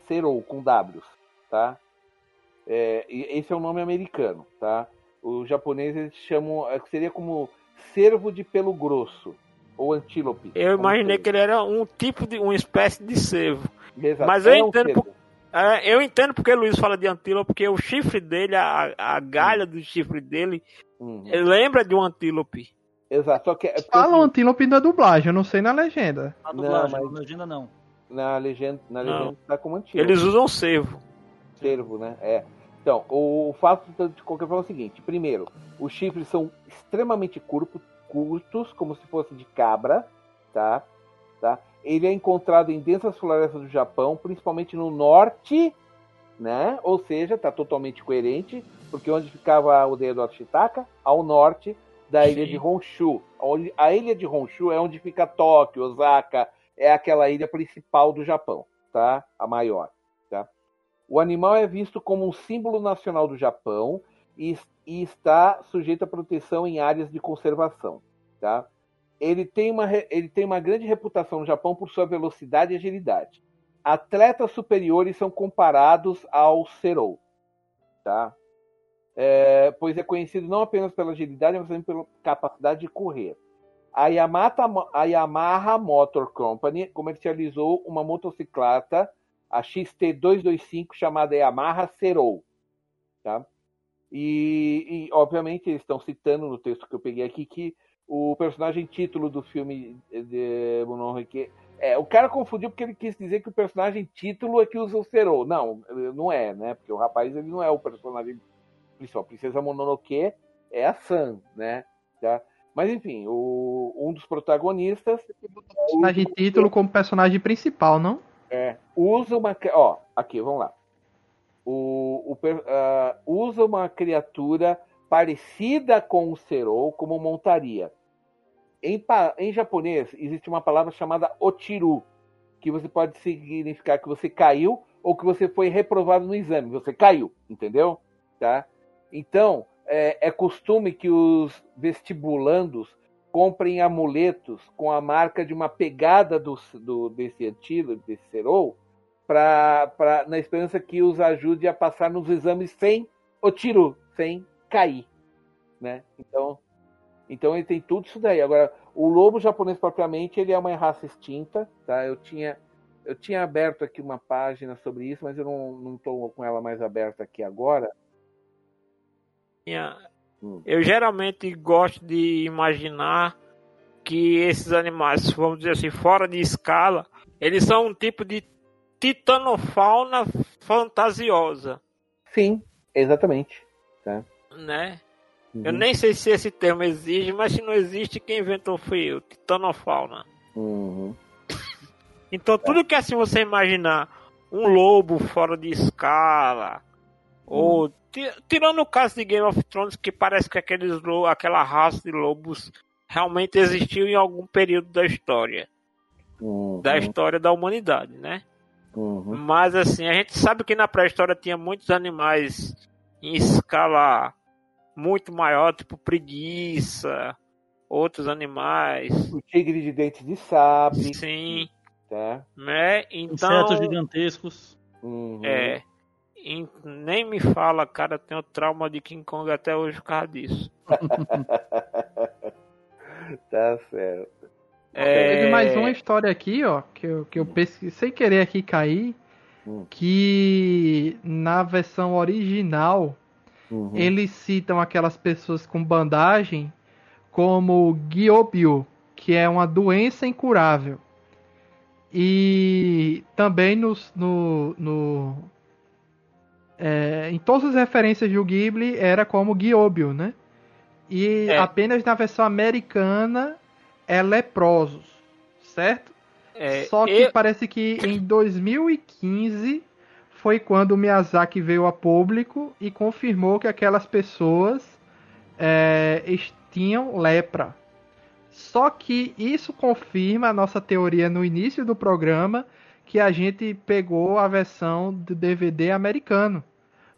Serou, com Ws, tá? É, e esse é o nome americano, tá? Os japoneses eles chamam. é, Seria como cervo de pelo grosso. Ou antílope. Eu imaginei que ele era um tipo de uma espécie de cervo. Exato, mas eu é um entendo cervo. É, eu entendo porque o Luiz fala de antílope, porque o chifre dele, a, a galha do chifre dele, Uhum. ele lembra de um antílope. Exato, só que é porque, Falam antílope na dublagem, eu não sei na legenda. Na Não, dublagem, mas- na legenda não. na legenda, na Não. legenda tá como antílope. Eles usam cervo. cervo, né? É. Então, o, fato de qualquer forma é o seguinte: primeiro, os chifres são extremamente curto- curtos, como se fosse de cabra, tá? tá? Ele é encontrado em densas florestas do Japão, principalmente no norte, né? Ou seja, tá totalmente coerente, porque onde ficava a aldeia do Ashitaka? Ao norte da ilha Sim. de Honshu. A ilha de Honshu é onde fica Tóquio, Osaka, é aquela ilha principal do Japão, tá? A maior. O animal é visto como um símbolo nacional do Japão e, e está sujeito à proteção em áreas de conservação. Tá? Ele, tem uma, ele tem uma grande reputação no Japão por sua velocidade e agilidade. Atletas superiores são comparados ao Serou. Tá? É, pois é conhecido não apenas pela agilidade, mas também pela capacidade de correr. A, Yamata, a Yamaha Motor Company comercializou uma motocicleta a XT225 chamada Yamaha Serou. Tá? E, e, obviamente eles estão citando no texto que eu peguei aqui que o personagem título do filme de Mononoke É, o cara confundiu porque ele quis dizer que o personagem título é que usa o Serou. Não, não é, né? Porque o rapaz ele não é o personagem principal. A Princesa Mononoke é a Sam, né? Tá? Mas enfim, o, um dos protagonistas. O personagem título como personagem principal, não? É, usa uma. Ó, aqui, vamos lá. O, o uh, usa uma criatura parecida com o Serou como montaria. Em, em japonês, existe uma palavra chamada otiru, que você pode significar que você caiu ou que você foi reprovado no exame. Você caiu, entendeu? Tá? Então, é, é costume que os vestibulandos comprem amuletos com a marca de uma pegada do, do desse antídoto, desse serol, pra, pra, na esperança que os ajude a passar nos exames sem otiru, sem cair. Né? Então, então ele tem tudo isso daí. Agora, o lobo japonês propriamente, ele é uma raça extinta, tá? Eu tinha eu tinha aberto aqui uma página sobre isso, mas eu não estou com ela mais aberta aqui agora. Hum. Eu geralmente gosto de imaginar que esses animais, vamos dizer assim, fora de escala, eles são um tipo de titanofauna fantasiosa. Sim, exatamente. Tá? Né? Uhum. Eu nem sei se esse termo existe, mas se não existe, quem inventou foi eu, titanofauna. Uhum. Então tudo que assim você imaginar um lobo fora de escala, ou. Tirando o caso de Game of Thrones, que parece que aqueles, aquela raça de lobos realmente existiu em algum período da história. Uhum. Da história da humanidade, né? Uhum. Mas assim, a gente sabe que na pré-história tinha muitos animais em escala muito maior, tipo preguiça, outros animais. O tigre de dentes de sabre. Sim. Tá. Né? Então, Insetos gigantescos. Uhum. É nem me fala, cara, eu tenho trauma de King Kong até hoje por causa disso. tá certo. É... Teve mais uma história aqui, ó, que eu, que eu pesquisei sem querer aqui cair, hum. que na versão original uhum. eles citam aquelas pessoas com bandagem como Giobio, que é uma doença incurável. E também no, no, no é, em todas as referências do Ghibli era como Gyobio, né? E é. apenas na versão americana é leprosos, certo? É, Só que eu... parece que em 2015 foi quando o Miyazaki veio a público e confirmou que aquelas pessoas é, tinham lepra. Só que isso confirma a nossa teoria no início do programa que a gente pegou a versão do DVD americano.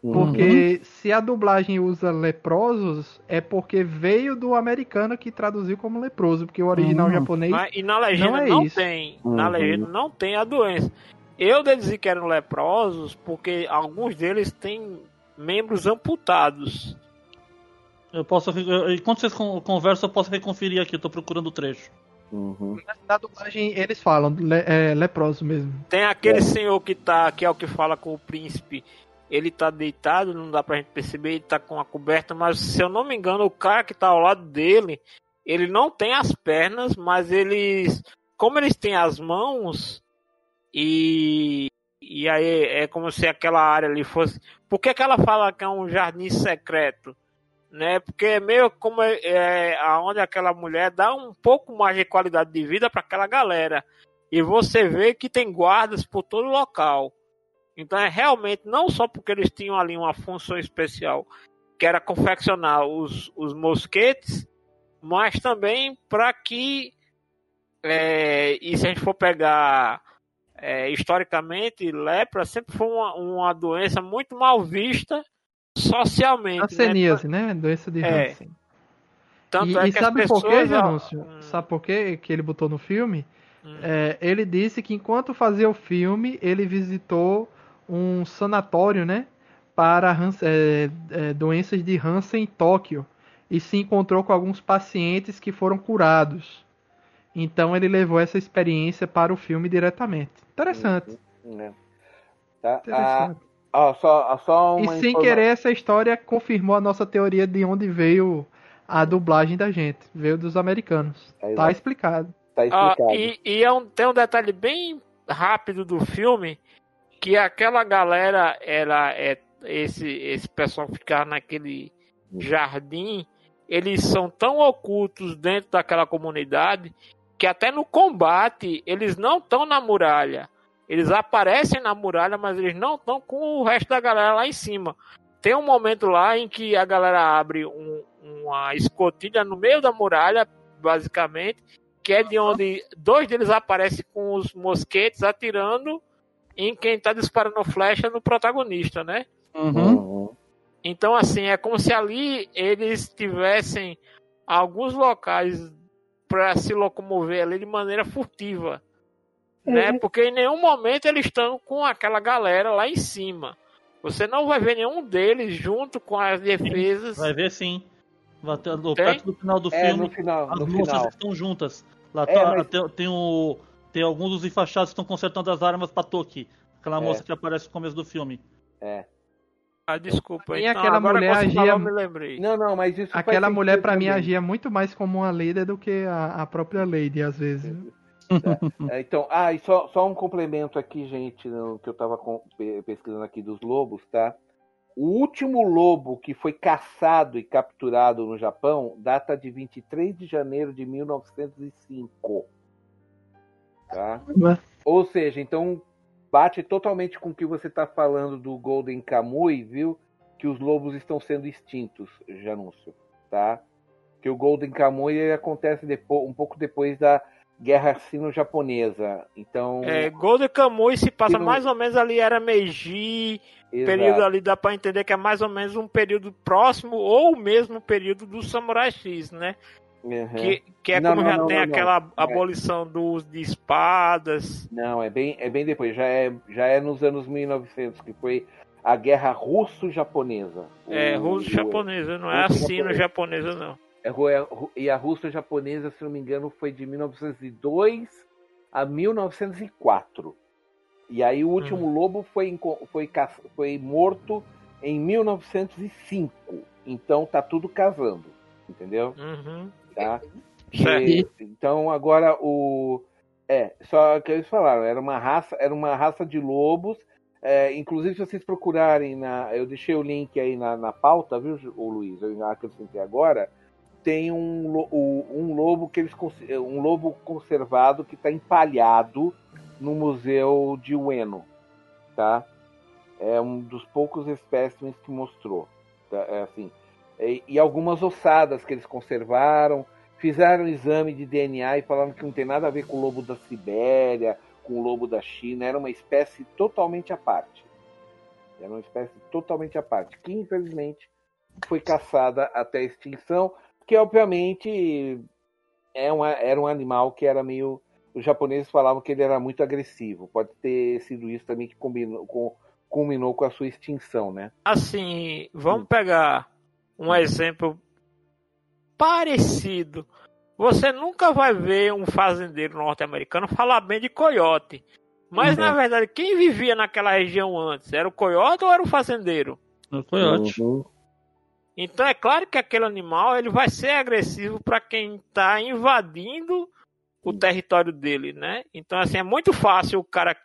Porque uhum. se a dublagem usa leprosos, é porque veio do americano que traduziu como leproso, porque o original uhum. japonês. Mas, e na legenda não, é não tem. Uhum. Na legenda não tem a doença. Eu deduzi que eram leprosos porque alguns deles têm membros amputados. Eu posso. Enquanto vocês conversam, eu posso reconferir aqui, eu tô procurando o trecho. Uhum. Na dublagem eles falam le, é, leproso mesmo. Tem aquele é. senhor que tá, que é o que fala com o príncipe ele tá deitado, não dá pra gente perceber, ele tá com a coberta, mas se eu não me engano, o cara que tá ao lado dele, ele não tem as pernas, mas eles, como eles têm as mãos, e, e aí é como se aquela área ali fosse. Por que, que ela fala que é um jardim secreto? Né? Porque é meio como é, é aonde aquela mulher dá um pouco mais de qualidade de vida para aquela galera. E você vê que tem guardas por todo o local. Então é realmente não só porque eles tinham ali uma função especial, que era confeccionar os, os mosquetes, mas também para que, é, e se a gente for pegar é, historicamente, lepra sempre foi uma, uma doença muito mal vista socialmente. Hanseníase, né? né? Doença de é. Hansen. Tanto e, é e sabe por quê, Janúncio? Hum. Sabe por quê que ele botou no filme? Hum. É, ele disse que enquanto fazia o filme, ele visitou um sanatório, né, para é, é, doenças de Hansen em Tóquio e se encontrou com alguns pacientes que foram curados. Então ele levou essa experiência para o filme diretamente. Interessante. Uhum. É. Tá. Interessante. Ah, ah, só, ah, só e sem querer essa história confirmou a nossa teoria de onde veio a dublagem da gente. Veio dos americanos. É, tá explicado. Tá Ah, explicado. e e é um- tem um detalhe bem rápido do filme que aquela galera era é, esse esse pessoal ficava naquele jardim eles são tão ocultos dentro daquela comunidade que até no combate eles não estão na muralha. Eles aparecem na muralha mas eles não estão com o resto da galera lá em cima. Tem um momento lá em que a galera abre um- uma escotilha no meio da muralha basicamente que é de onde dois deles aparecem com os mosquetes atirando em quem tá disparando flecha no protagonista, né? Uhum. Uhum. Então, assim, é como se ali eles tivessem alguns locais para se locomover ali de maneira furtiva, né? Porque em nenhum momento eles estão com aquela galera lá em cima. Você não vai ver nenhum deles junto com as defesas. Vai ver sim. Vai ter, perto do final do É, filme, no final, as no moças final. estão juntas. Lá É, tá- mas- tem, tem o, tem alguns dos enfaixados que estão consertando as armas pra Toki. Aquela É. moça que aparece no começo do filme. É. Ah, desculpa. E então, aquela agora mulher agia- me lembrei. Não, não, mas isso Aquela mulher, pra mim, agia muito mais como uma líder do que a, a própria Lady, às vezes. É, então, ah, e só, só um complemento aqui, gente, no, que eu tava com- pe- pesquisando aqui dos lobos, tá? O último lobo que foi caçado e capturado no Japão data de 23 de janeiro de 1905. Tá? Ou seja, então bate totalmente com o que você está falando do Golden Kamui, viu? Que os lobos estão sendo extintos, Janúncio, tá? Que o Golden Kamui acontece depois, um pouco depois da Guerra Sino-Japonesa. Então, É, Golden Kamuy se passa não- mais ou menos ali, era Meiji, exato. período ali dá pra entender que é mais ou menos um período próximo ou o mesmo período do Samurai X, né? Uhum. Que, que é Não, como não, já não, tem aquela É. abolição do uso de espadas. Não, é bem, é bem depois. Já é, já é nos anos 1900, que foi a Guerra Russo-Japonesa. É, russo-japonesa, não é russo-japonesa. assino-japonesa, não. É, é, E a russo-japonesa, se não me engano, foi de 1902 a 1904. E aí o último lobo foi, foi, foi morto em 1905. Então tá tudo casando, entendeu? Uhum. Tá? E- então agora o é só que eles falaram era uma raça era uma raça de lobos. é, inclusive se vocês procurarem na eu deixei o link aí na, na pauta, viu, ô Luiz? Eu acrescentei agora. Tem um, o- um lobo que eles um lobo conservado que está empalhado no museu de Ueno, tá? É um dos poucos espécimes que mostrou, tá? É assim. E, e algumas ossadas que eles conservaram, fizeram um exame de DNA e falaram que não tem nada a ver com o lobo da Sibéria, com o lobo da China, era uma espécie totalmente à parte. Era uma espécie totalmente à parte, que infelizmente foi caçada até a extinção, que obviamente é uma, era um animal que era meio. Os japoneses falavam que ele era muito agressivo. Pode ter sido isso também que combinou, com, culminou com a sua extinção, né? Assim, vamos pegar um exemplo parecido. Você nunca vai ver um fazendeiro norte-americano falar bem de coiote. Mas Uhum. na verdade, quem vivia naquela região antes? Era o coiote ou era o fazendeiro? Foi ótimo. Uhum. Então é claro que aquele animal ele vai ser agressivo para quem está invadindo o território dele, né? Então assim é muito fácil o cara,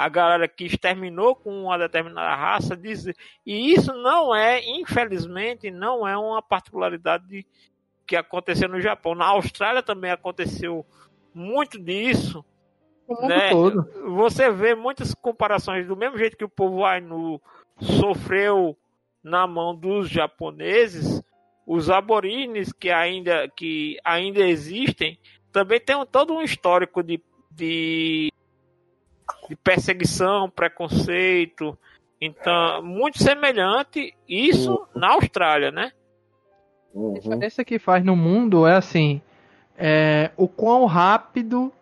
a galera que exterminou com uma determinada raça dizer e isso não é, infelizmente, não é uma particularidade de- que aconteceu no Japão. Na Austrália também aconteceu muito disso. O mundo Né? todo. Você vê muitas comparações do mesmo jeito que o povo Ainu sofreu na mão dos japoneses, os aborígenes que ainda, que ainda existem também tem um- todo um histórico de, de, de perseguição, preconceito. Então, muito semelhante isso na Austrália, né? A Uhum. diferença que faz no mundo é assim, é, o quão rápido,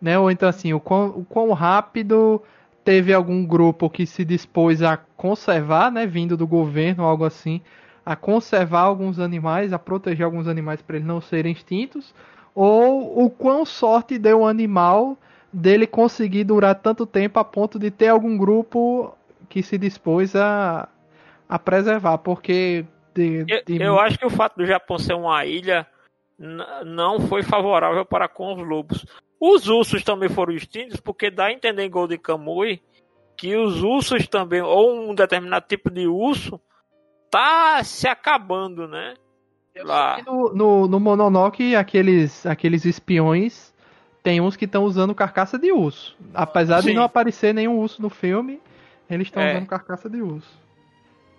né? Ou então assim, o quão, o quão rápido teve algum grupo que se dispôs a conservar, né? Vindo do governo, algo assim, a conservar alguns animais, a proteger alguns animais para eles não serem extintos, ou o quão sorte deu o animal dele conseguir durar tanto tempo a ponto de ter algum grupo que se dispôs a, a preservar, porque de, Eu, de- eu acho que o fato do Japão ser uma ilha não foi favorável para com os lobos. Os ursos também foram extintos, porque dá a entender em Golden Kamuy que os ursos também, ou um determinado tipo de urso, tá se acabando, né? Lá. No, no, no Mononoke, aqueles, aqueles espiões, tem uns que estão usando carcaça de urso. Apesar de Sim. não aparecer nenhum urso no filme, eles estão É. usando carcaça de urso.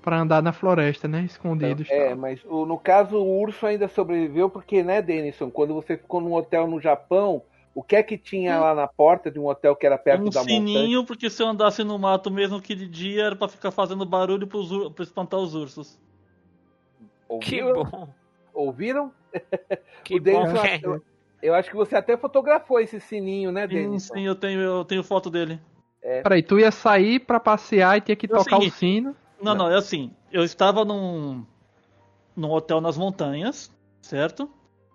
Pra andar na floresta, né? Escondidos. e É, tal. mas o- no caso o urso ainda sobreviveu porque, né, Denison, quando você ficou num hotel no Japão, o que é que tinha lá na porta de um hotel que era perto um da montanha? sininho, porque se eu andasse no mato mesmo que de dia era pra ficar fazendo barulho pros pra espantar os ursos. Que Ouviram? bom. Ouviram? Que o Denison, bom. Eu, eu acho que você até fotografou esse sininho, né, Sim, Denison? sim, eu tenho, eu tenho foto dele. Peraí, tu ia sair pra passear e tinha que É o tocar o seguinte. sino. Não, não, é assim. Eu estava num, num hotel nas montanhas, certo?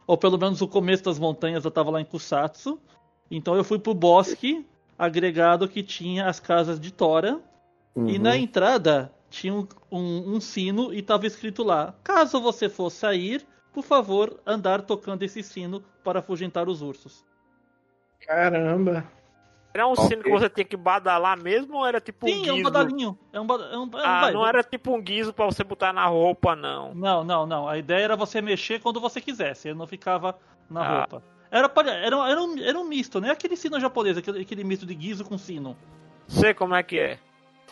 Ou pelo menos o começo das montanhas eu estava lá em Kusatsu. Então eu fui pro bosque agregado que tinha as casas de Tora. E Uhum. na entrada tinha um, um- um sino e estava escrito lá: caso você for sair, por favor, andar tocando esse sino para afugentar os ursos. Caramba. Era um sino Ok. que você tinha que badalar mesmo ou era tipo um Sim, é um guizo? badalinho. É um, é um, é um- Ah, vai, não era tipo um guizo pra você botar na roupa, não. Não, não, não. A ideia era você mexer quando você quisesse. Ele não ficava na Ah. roupa. Era, era, um- era, um, era um misto, né? Aquele sino japonês, aquele, aquele misto de guizo com sino. Sei como é que é.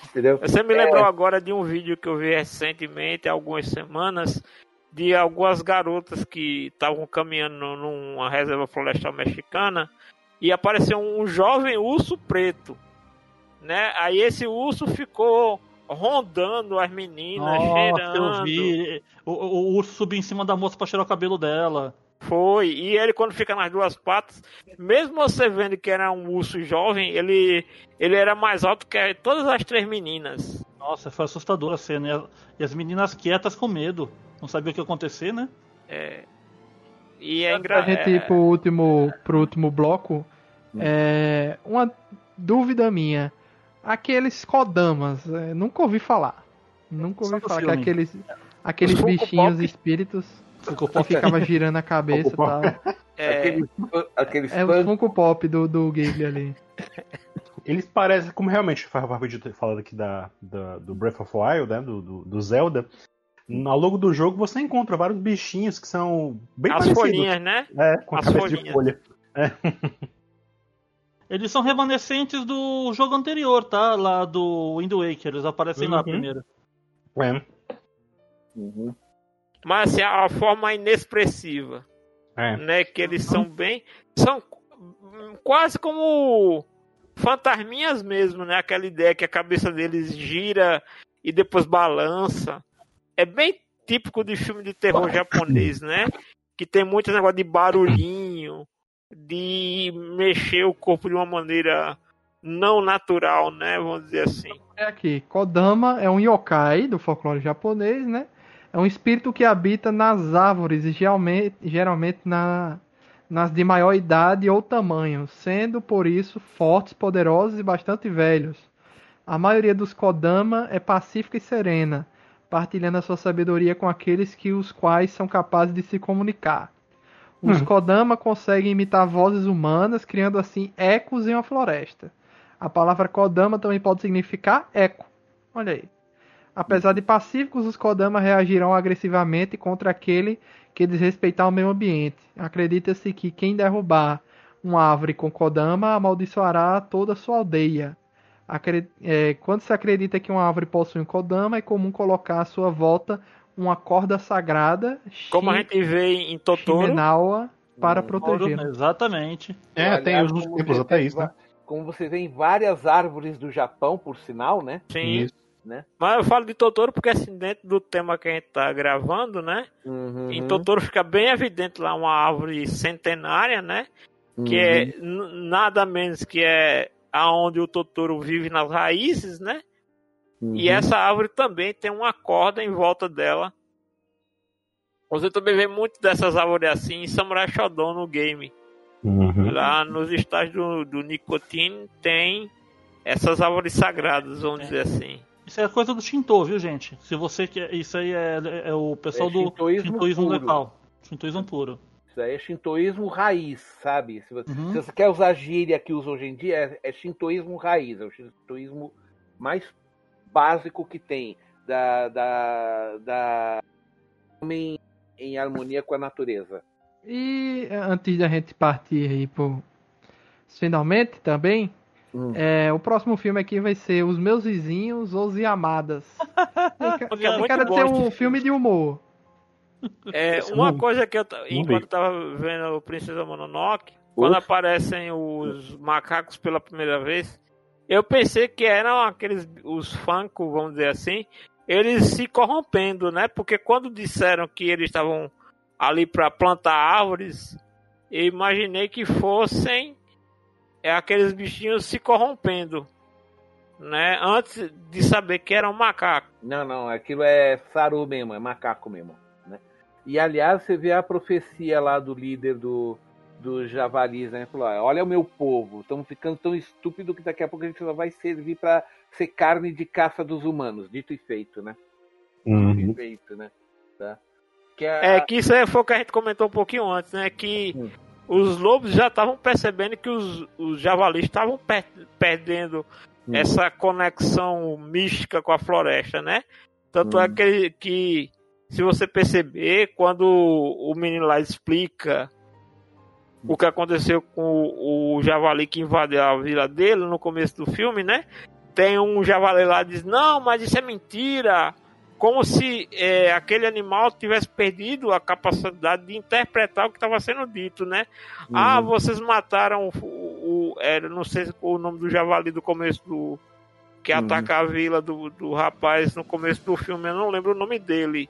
Entendeu? Você me É. lembrou agora de um vídeo que eu vi recentemente, há algumas semanas, de algumas garotas que estavam caminhando numa reserva florestal mexicana e apareceu um jovem urso preto, né? Aí esse urso ficou rondando as meninas, Nossa, cheirando. eu vi. O, o, o urso subiu em cima da moça pra cheirar o cabelo dela. Foi. E ele, quando fica nas duas patas, mesmo você vendo que era um urso jovem, ele, ele era mais alto que todas as três meninas. Nossa, foi assustadora a cena. E as meninas quietas com medo. Não sabia o que ia acontecer, né? É. E é Pra engraçado. gente ir pro último, pro último bloco, é, uma dúvida minha. Aqueles Kodamas, é, nunca ouvi falar. Nunca ouvi falar que filme. aqueles, aqueles Funko bichinhos Pop. espíritos que pop- ficava girando a cabeça e tal. É, Aqueles, aqueles É o Funko Pop do, do Ghibli ali. Eles parecem, como realmente o Fábio ter falado aqui da, da- do Breath of the Wild, né, do, do, do Zelda, ao longo do jogo você encontra vários bichinhos que são bem as parecidos. folhinhas, né? É, com a as cabeça de folhinhas. folha. Eles são remanescentes do jogo anterior, tá? Lá do Wind Waker. Eles aparecem lá Uhum. primeiro. É, Uhum. Mas assim, a forma inexpressiva, é. né? Que eles são bem. São quase como fantasminhas mesmo, né? Aquela ideia que a cabeça deles gira e depois balança. É bem típico de filme de terror japonês, né? Que tem muito negócio de barulhinho, de mexer o corpo de uma maneira não natural, né? Vamos dizer assim. É aqui, Kodama é um yokai do folclore japonês, né? É um espírito que habita nas árvores e geralmente, geralmente na, nas de maior idade ou tamanho, sendo por isso fortes, poderosos e bastante velhos. A maioria dos Kodama é pacífica e serena, partilhando a sua sabedoria com aqueles que os quais são capazes de se comunicar. Os Hum. Kodama conseguem imitar vozes humanas, criando assim ecos em uma floresta. A palavra Kodama também pode significar eco. Olha aí. Apesar de pacíficos, os Kodama reagirão agressivamente contra aquele que desrespeitar o meio ambiente. Acredita-se que quem derrubar uma árvore com Kodama amaldiçoará toda a sua aldeia. É, quando se acredita que uma árvore possui um Kodama, é comum colocar à sua volta uma corda sagrada, Como a gente vê em Totoro. Shimenawa, para Hum. protegê-la. Exatamente. É, tem os como templos você até vê isso, né? Como você vê em várias árvores do Japão, por sinal, né? Sim. Isso. Mas eu falo de Totoro porque assim, dentro do tema que a gente tá gravando, né? Uhum. Em Totoro fica bem evidente lá uma árvore centenária, né? Que Uhum. é nada menos que é aonde o Totoro vive nas raízes, né? Uhum. E essa árvore também tem uma corda em volta dela. Você também vê muito dessas árvores assim em Samurai Shodown no game. Uhum. Lá nos estágios do, do Nicotine tem essas árvores sagradas, vamos É. dizer assim. Isso é coisa do Shinto, viu, gente? Se você quer. Isso aí é, é o pessoal É do shintoísmo shintoísmo puro. local. Shintoísmo puro. Isso aí é shintoísmo raiz, sabe? Se você, Uhum. se você quer usar gíria que usa hoje em dia, é, é shintoísmo raiz, é o shintoísmo mais básico que tem da, da, da homem em harmonia com a natureza. E eh, antes da gente partir aí pro finalmente também, Hum. é, o próximo filme aqui vai ser Os Meus Vizinhos, Os Yamadas. Eu Porque é eu muito quero bom ter um filme de humor. É, uma não- coisa que eu, enquanto eu tava vendo o Princesa Mononoke, quando aparecem os macacos pela primeira vez, eu pensei que eram aqueles os Funko, vamos dizer assim, eles se corrompendo, né? Porque quando disseram que eles estavam ali para plantar árvores, eu imaginei que fossem é, aqueles bichinhos se corrompendo, né? Antes de saber que eram macacos. Não, não, aquilo é saru mesmo, é macaco mesmo. E aliás, você vê a profecia lá do líder do, do javalis, né? Falou, "Olha, olha o meu povo, estamos ficando tão estúpido que daqui a pouco a gente só vai servir para ser carne de caça dos humanos, dito e feito, né? Uhum. Dito e feito, né? Tá? Que é, É que isso aí foi o que a gente comentou um pouquinho antes, né? Que Hum. os lobos já estavam percebendo que os, os javalis estavam per- perdendo Hum. essa conexão mística com a floresta, né? Tanto é que, que, se você perceber, quando o menino lá explica o que aconteceu com o, javali que invadiu a vila dele no começo do filme, né? Tem um javali lá que diz: Não, mas isso é mentira como se é, aquele animal tivesse perdido a capacidade de interpretar o que estava sendo dito, né? Uhum. Ah, vocês mataram o, o, o- era, não sei o nome do javali do começo do que Uhum. ataca a vila do, do rapaz no começo do filme, eu não lembro o nome dele.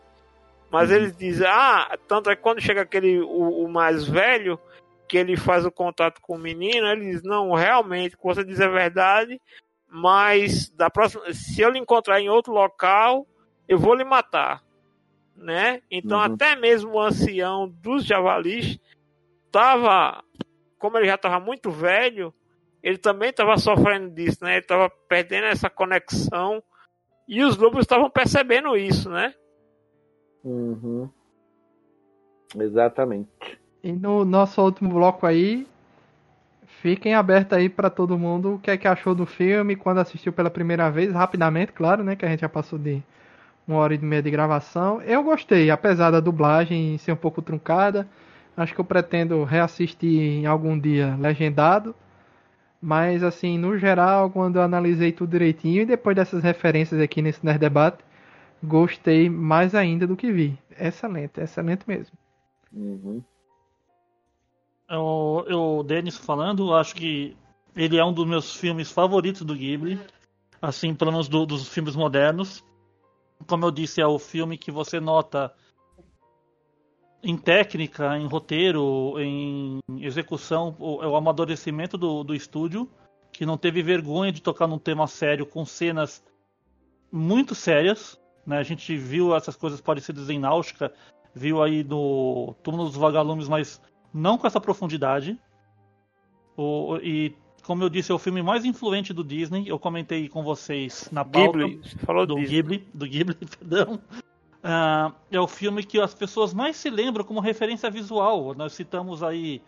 Mas Uhum. eles dizem, ah, tanto é que quando chega aquele o, o mais velho, que ele faz o contato com o menino, ele diz, não, realmente, o que você diz é verdade, mas da próxima, se eu lhe encontrar em outro local, eu vou lhe matar, né? Então Uhum. até mesmo o ancião dos javalis estava, como ele já estava muito velho, ele também estava sofrendo disso, né? Ele estava perdendo essa conexão e os lobos estavam percebendo isso, né? Uhum. Exatamente. E no nosso último bloco aí, fiquem abertos aí pra todo mundo o que é que achou do filme, quando assistiu pela primeira vez, rapidamente, claro, né, que a gente já passou de uma hora e meia de gravação. Eu gostei, apesar da dublagem ser um pouco truncada. Acho que eu pretendo reassistir em algum dia legendado. Mas assim, no geral, quando eu analisei tudo direitinho e depois dessas referências aqui nesse Nerd Debate, gostei mais ainda do que vi. Excelente, excelente mesmo. Uhum. Eu, eu, o Denis falando, acho que ele é um dos meus filmes favoritos do Ghibli. Assim, pelo menos do- dos filmes modernos. Como eu disse, é o filme que você nota em técnica, em roteiro, em execução, o, é o amadurecimento do, do estúdio, que não teve vergonha de tocar num tema sério com cenas muito sérias. Né? A gente viu essas coisas parecidas em Náutica, viu aí no Túmulo dos Vagalumes, mas não com essa profundidade. O, e, como eu disse, é o filme mais influente do Disney. Eu comentei com vocês na pauta Ghibli, você falou do. Ghibli, do Ghibli, perdão. Ah, é o filme que as pessoas mais se lembram como referência visual. Nós citamos aí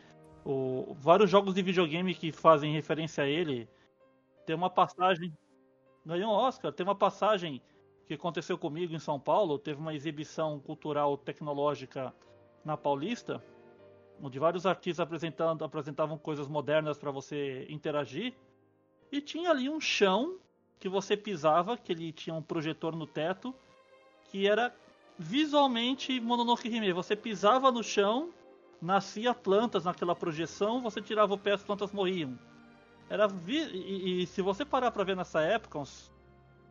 o- vários jogos de videogame que fazem referência a ele. Tem uma passagem. Ganhou um Oscar. Tem uma passagem que aconteceu comigo em São Paulo. Teve uma exibição cultural tecnológica na Paulista, onde vários artistas apresentando, apresentavam coisas modernas para você interagir. E tinha ali um chão que você pisava, que ele tinha um projetor no teto, que era visualmente Mononoke Hime. Você pisava no chão, nascia plantas naquela projeção, você tirava o pé, as plantas morriam. Era vi- e, e se você parar para ver nessa época, uns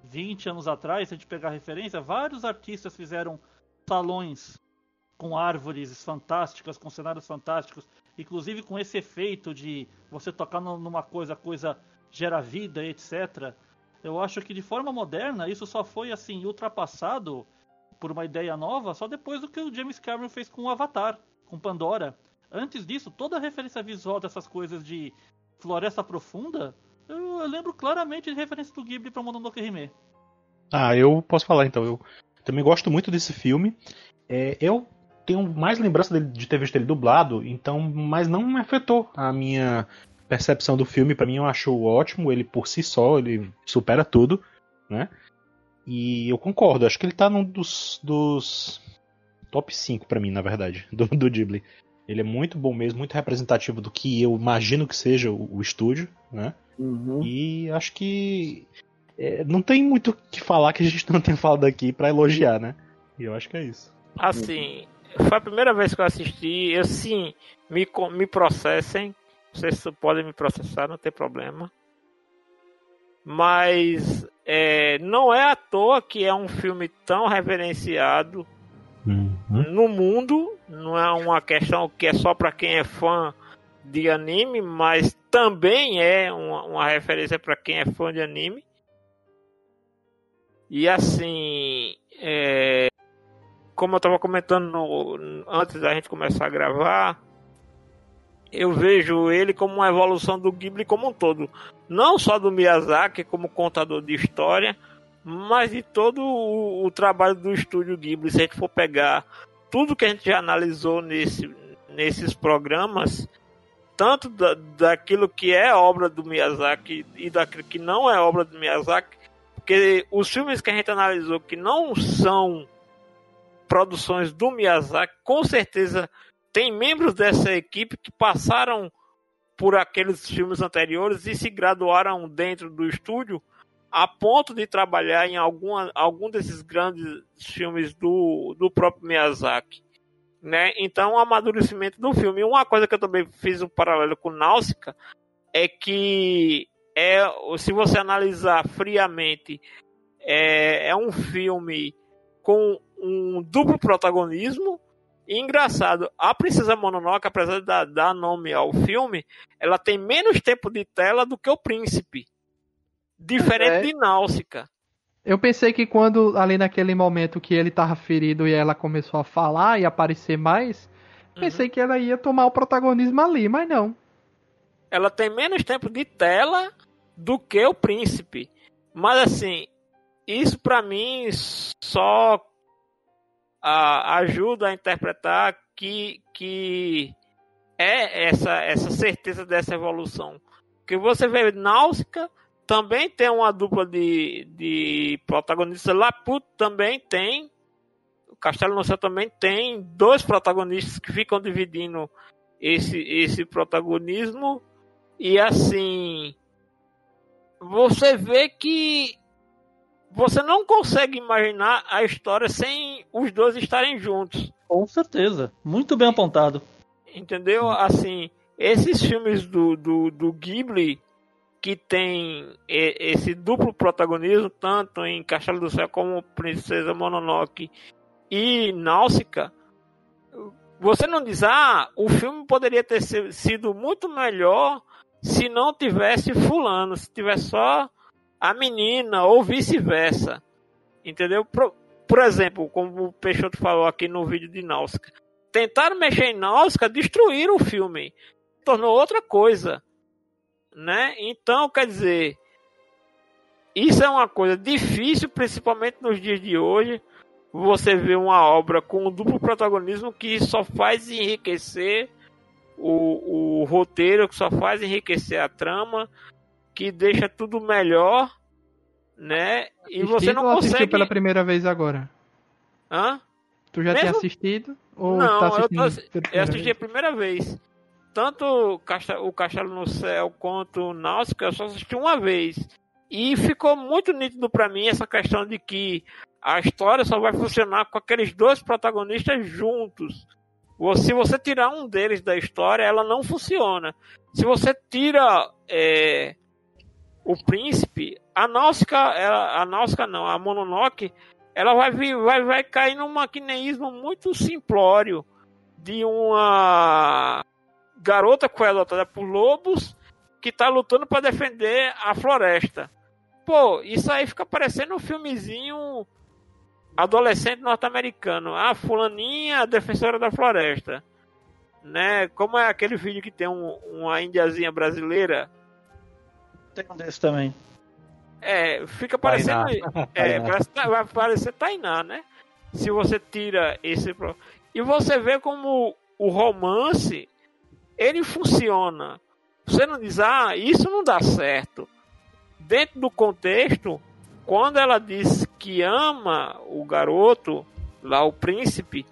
20 anos atrás, se a gente pegar referência, vários artistas fizeram salões com árvores fantásticas, com cenários fantásticos, inclusive com esse efeito de você tocar nu- numa coisa, a coisa gera vida, etc. Eu acho que de forma moderna isso só foi assim ultrapassado por uma ideia nova só depois do que o James Cameron fez com o Avatar, com Pandora. Antes disso, toda referência visual dessas coisas de floresta profunda, eu, lembro claramente de referência do Ghibli para Mononoke Hime. Ah, eu posso falar então. Eu também gosto muito desse filme. É, eu tenho mais lembrança dele, de ter visto ele dublado, então, mas não afetou a minha percepção do filme. Para mim, eu acho ótimo. Ele por si só, ele supera tudo, né? E eu concordo. Acho que ele tá num dos, dos top 5 para mim, na verdade, do, do Ghibli. Ele é muito bom mesmo, muito representativo do que eu imagino que seja o, o estúdio, né? Uhum. E acho que é, não tem muito o que falar que a gente não tenha falado aqui para elogiar, né? E eu acho que é isso. Assim, foi a primeira vez que eu assisti. Eu sim, me, me processem. Vocês podem me processar, não tem problema. Mas é, não é à toa que é um filme tão reverenciado Uhum. no mundo. Não é uma questão que é só para quem é fã de anime, mas também é uma, uma referência para quem é fã de anime. E assim, é, como eu estava comentando no- antes da gente começar a gravar, eu vejo ele como uma evolução do Ghibli como um todo. Não só do Miyazaki como contador de história, mas de todo o, o trabalho do estúdio Ghibli. Se a gente for pegar tudo que a gente já analisou nesse, nesses programas, tanto da, daquilo que é obra do Miyazaki e daquilo que não é obra do Miyazaki, porque os filmes que a gente analisou que não são produções do Miyazaki, com certeza tem membros dessa equipe que passaram por aqueles filmes anteriores e se graduaram dentro do estúdio a ponto de trabalhar em alguma, algum desses grandes filmes do, do próprio Miyazaki. Né? Então, o amadurecimento do filme. Uma coisa que eu também fiz um paralelo com Náusica é que é, se você analisar friamente, é, é um filme com um duplo protagonismo. E engraçado, a Princesa Mononoke, apesar de dar, dar nome ao filme, ela tem menos tempo de tela do que o Príncipe. Diferente É. de Náusica. Eu pensei que quando, ali naquele momento que ele tava ferido e ela começou a falar e aparecer mais, pensei que ela ia tomar o protagonismo ali, mas não. ela tem menos tempo de tela do que o príncipe. Mas assim, isso pra mim só ah, ajuda a interpretar que, que é essa, essa certeza dessa evolução. Que você vê Náusica também tem uma dupla de, de protagonistas. Laputo também tem. O Castelo no Céu também tem dois protagonistas que ficam dividindo esse, esse protagonismo. E assim, você vê que você não consegue imaginar a história sem os dois estarem juntos. Com certeza. Muito bem apontado. Entendeu? Assim, esses filmes do, do, do Ghibli que tem esse duplo protagonismo, tanto em Castelo do Céu como Princesa Mononoke e Náusica, você não diz, ah, o filme poderia ter sido muito melhor se não tivesse fulano, se tivesse só a menina ou vice-versa. Entendeu? Por, por exemplo, como o Peixoto falou aqui no vídeo de Náusica. Tentaram mexer em Náusica, destruíram o filme. Tornou outra coisa. Né? Então, quer dizer, isso é uma coisa difícil, principalmente nos dias de hoje. Você vê uma obra com um duplo protagonismo que só faz enriquecer o, o roteiro, que só faz enriquecer a trama, que deixa tudo melhor, né? E você não ou assistiu consegue. pela primeira vez agora? Hã? Tu já tinha Mesmo- assistido? Ou Não, tá eu, assistindo tô, pela eu assisti vez? a primeira vez. Tanto o Castelo no Céu quanto Náusica, eu só assisti uma vez. E ficou muito nítido pra mim essa questão de que a história só vai funcionar com aqueles dois protagonistas juntos. Se você tirar um deles da história, ela não funciona. Se você tira é, o príncipe, a Náusica, ela- a Náusica não, a Mononoke, ela vai, vai, vai cair num maquineísmo muito simplório de uma garota adotada por lobos que tá lutando para defender a floresta. Pô, isso aí fica parecendo um filmezinho adolescente norte-americano. A fulaninha, a defensora da floresta. Né? Como é aquele vídeo que tem um- uma indiazinha brasileira. Tem um desse também. É, fica parecendo. Tainá. É, Tainá. parece, vai parecer Tainá, né? Se você tira esse. E você vê como o romance ele funciona. Você não diz, ah, isso não dá certo. Dentro do contexto, quando ela diz que ama o garoto, lá o príncipe,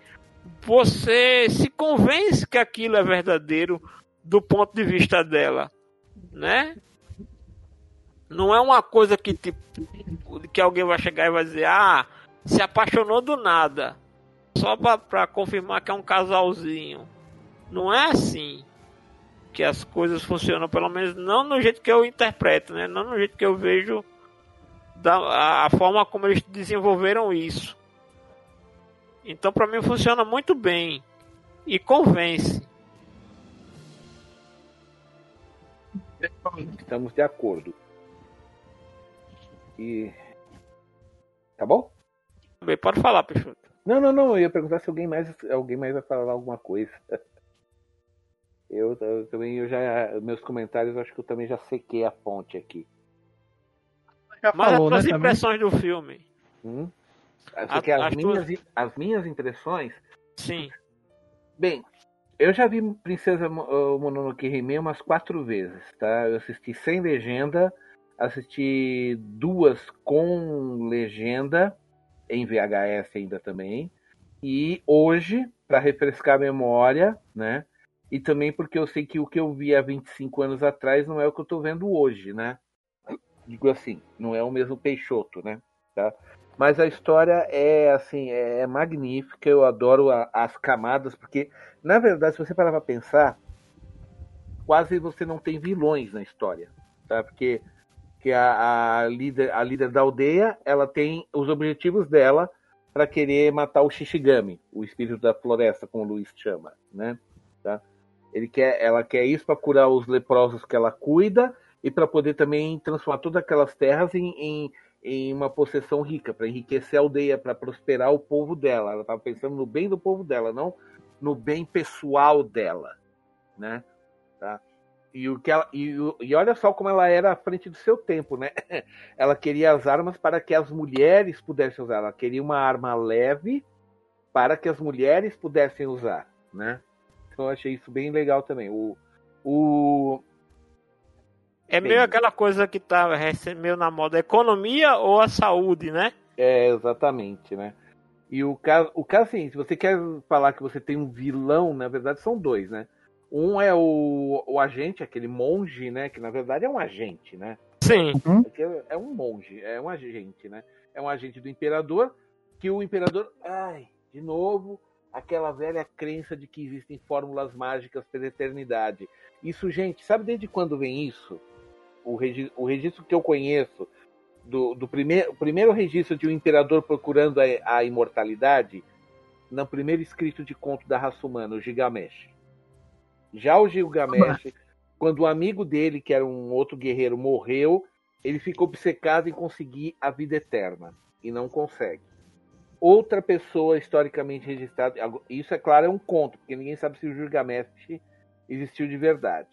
você se convence que aquilo é verdadeiro do ponto de vista dela, né? Não é uma coisa que tipo, que alguém vai chegar e vai dizer, ah, se apaixonou do nada, só para confirmar que é um casalzinho. Não é assim que as coisas funcionam, pelo menos não no jeito que eu interpreto, né? Não no jeito que eu vejo da a forma como eles desenvolveram isso. Então para mim funciona muito bem e convence. Estamos de acordo. E. Tá bom? Bem, pode falar, Peixoto. Não, não, não. Eu ia perguntar se alguém mais, alguém mais vai falar alguma coisa. Eu, eu, também, eu já. Meus comentários, acho que eu também já sequei a fonte aqui. Já Mas falou, as né, impressões também? do filme. Hum? A, as, minhas, tuas... as minhas impressões? Sim. Bem, eu já vi Princesa Mononoke Hime umas quatro vezes, tá? Eu assisti sem legenda, assisti duas com legenda, em VHS ainda também, e hoje, para refrescar a memória, né? E também porque eu sei que o que eu vi há 25 anos atrás não é o que eu estou vendo hoje, né? Digo assim, não é o mesmo Peixoto, né? Tá? Mas a história é assim, é, é magnífica, eu adoro a, as camadas, porque, na verdade, se você parar para pensar, quase você não tem vilões na história, tá? Porque que a, a, líder, a líder da aldeia, ela tem os objetivos dela para querer matar o Shishigami, o espírito da floresta, como o Luiz chama, né? Ele quer, ela quer isso para curar os leprosos que ela cuida e para poder também transformar todas aquelas terras em, em, em uma possessão rica, para enriquecer a aldeia, para prosperar o povo dela. Ela estava pensando no bem do povo dela, não no bem pessoal dela, né? Tá? E, o que ela, e, e olha só como ela era à frente do seu tempo, né? Ela queria as armas para que as mulheres pudessem usar. Ela queria uma arma leve para que as mulheres pudessem usar, né? Então eu achei isso bem legal também. O, o... É meio aquela coisa que tá meio na moda, a economia ou a saúde, né? É, exatamente, né? E o caso, o caso é assim, se você quer falar que você tem um vilão, na verdade são dois, né? Um é o, o agente, aquele monge, né? Que na verdade é um agente, né? Sim. Uhum. É um monge, é um agente, né? É um agente do imperador, que o imperador. Ai, de novo, aquela velha crença de que existem fórmulas mágicas pela eternidade. Isso, gente, sabe desde quando vem isso? O, regi o registro que eu conheço do, do primeiro, primeiro registro de um imperador procurando a, a imortalidade, no primeiro escrito de conto da raça humana, o Gilgamesh. Já o Gilgamesh, quando o amigo dele, que era um outro guerreiro, morreu, ele ficou obcecado em conseguir a vida eterna e não consegue. Outra pessoa historicamente registrada, isso é claro, é um conto, porque ninguém sabe se o Gilgamesh existiu de verdade.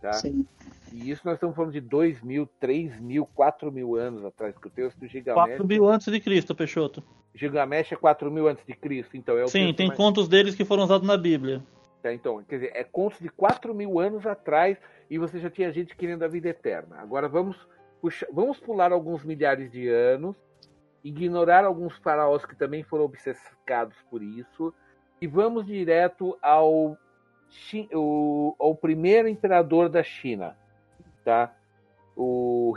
Tá? Sim. E isso nós estamos falando de 2 mil, 3 mil, 4 mil anos atrás, que o texto do Gilgamesh. 4 mil antes de Cristo, Peixoto. Gilgamesh é 4 mil antes de Cristo, então é o Sim, tem mais... contos deles que foram usados na Bíblia. Tá, então, quer dizer, é contos de 4 mil anos atrás e você já tinha gente querendo a vida eterna. Agora vamos, puxar, vamos pular alguns milhares de anos, ignorar alguns faraós que também foram obcecados por isso e vamos direto ao, ao primeiro imperador da China, tá? O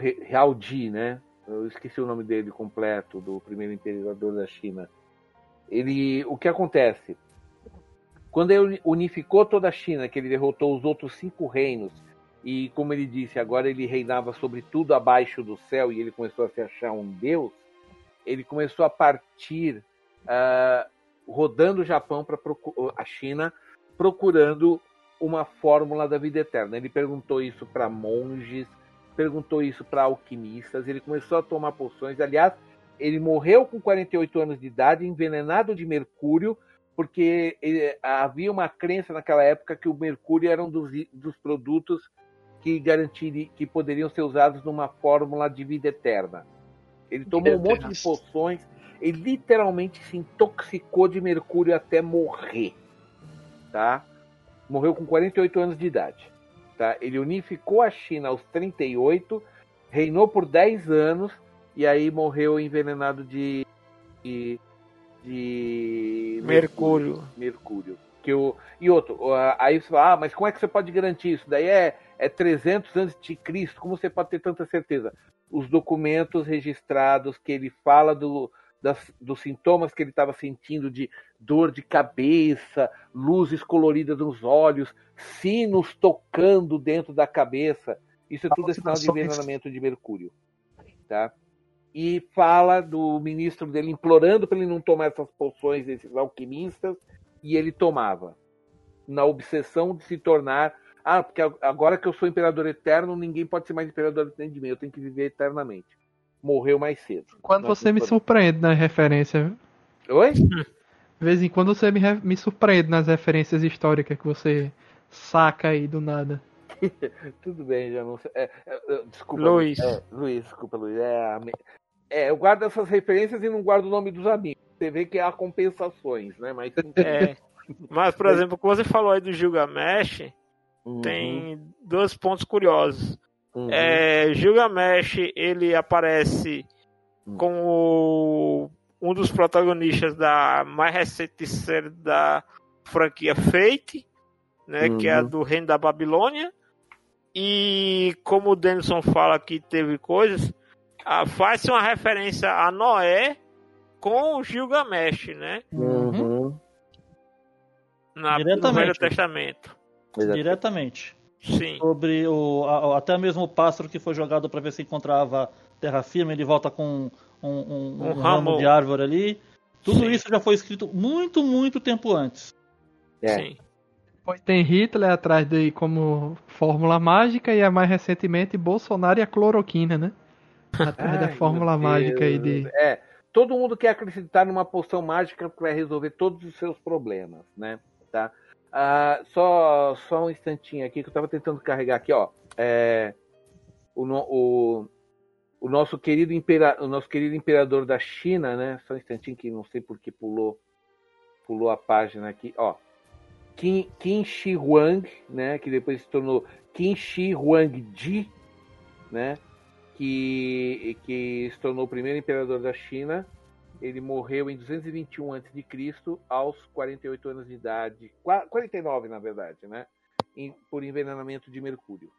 Di, né? Eu esqueci o nome dele completo, do primeiro imperador da China. Ele, o que acontece? Quando ele unificou toda a China, que ele derrotou os outros cinco reinos, e como ele disse, agora ele reinava sobre tudo abaixo do céu e ele começou a se achar um deus, ele começou a partir, uh, rodando o Japão para a China, procurando uma fórmula da vida eterna. Ele perguntou isso para monges, perguntou isso para alquimistas, ele começou a tomar poções. Aliás, ele morreu com 48 anos de idade, envenenado de mercúrio, porque eh, havia uma crença naquela época que o mercúrio era um dos, dos produtos que garantiriam, que poderiam ser usados numa fórmula de vida eterna. Ele tomou um monte de poções, Ele literalmente se intoxicou de mercúrio até morrer, tá? Morreu com 48 anos de idade, tá? Ele unificou a China aos 38, reinou por 10 anos e aí morreu envenenado de de, de Mercúrio. mercúrio. Que o, e outro, aí você fala, ah, mas como é que você pode garantir isso? Daí é, é 300 antes de Cristo, como você pode ter tanta certeza? Os documentos registrados que ele fala do, das, dos sintomas que ele estava sentindo de dor de cabeça, luzes coloridas nos olhos, sinos tocando dentro da cabeça. Isso é tudo é sinal de envenenamento de mercúrio. Tá? E fala do ministro dele implorando para ele não tomar essas poções desses alquimistas, e ele tomava. Na obsessão de se tornar. Ah, porque agora que eu sou imperador eterno, ninguém pode ser mais imperador eterno de mim, eu tenho que viver eternamente. Morreu mais cedo. Quando você me surpreende na referência. Oi? De vez em quando você me, me surpreende nas referências históricas que você saca aí do nada. Tudo bem, já não sei. É, é, desculpa, Luiz. É, Luiz, desculpa, Luiz. É, é, eu guardo essas referências e não guardo o nome dos amigos. Você vê que há compensações, né? Mas, é, mas por exemplo, o que você falou aí do Gilgamesh, uhum. tem dois pontos curiosos. Uhum. É, Gilgamesh, ele aparece uhum. como um dos protagonistas da mais recente série da franquia Fate, né, que é a uhum. do Reino da Babilônia. E como o Denison fala que teve coisas, ah, faz uma referência a Noé com o Gilgamesh, né? Uhum. Na, no Velho Testamento. Exatamente. Diretamente. Sim. Sobre o, a, até mesmo o pássaro que foi jogado para ver se encontrava terra firme, ele volta com um, um, um, um ramo de árvore ali. Tudo Sim. isso já foi escrito muito, muito tempo antes. É. Sim. Depois tem Hitler atrás de como fórmula mágica e é mais recentemente Bolsonaro e a cloroquina, né? Atrás Ai, da fórmula mágica aí de. É, todo mundo quer acreditar numa poção mágica que vai resolver todos os seus problemas, né? Tá? Ah, só, só um instantinho aqui que eu estava tentando carregar aqui, ó. É, o, o, o, nosso querido impera, o nosso querido imperador da China, né? Só um instantinho que não sei por que pulou, pulou a página aqui, ó. Qin, Qin Shi Huang, né? Que depois se tornou Qin Shi Huang Ji, né? Que, que se tornou o primeiro imperador da China ele morreu em 221 a.C., aos 48 anos de idade, 49 na verdade, né? por envenenamento de mercúrio.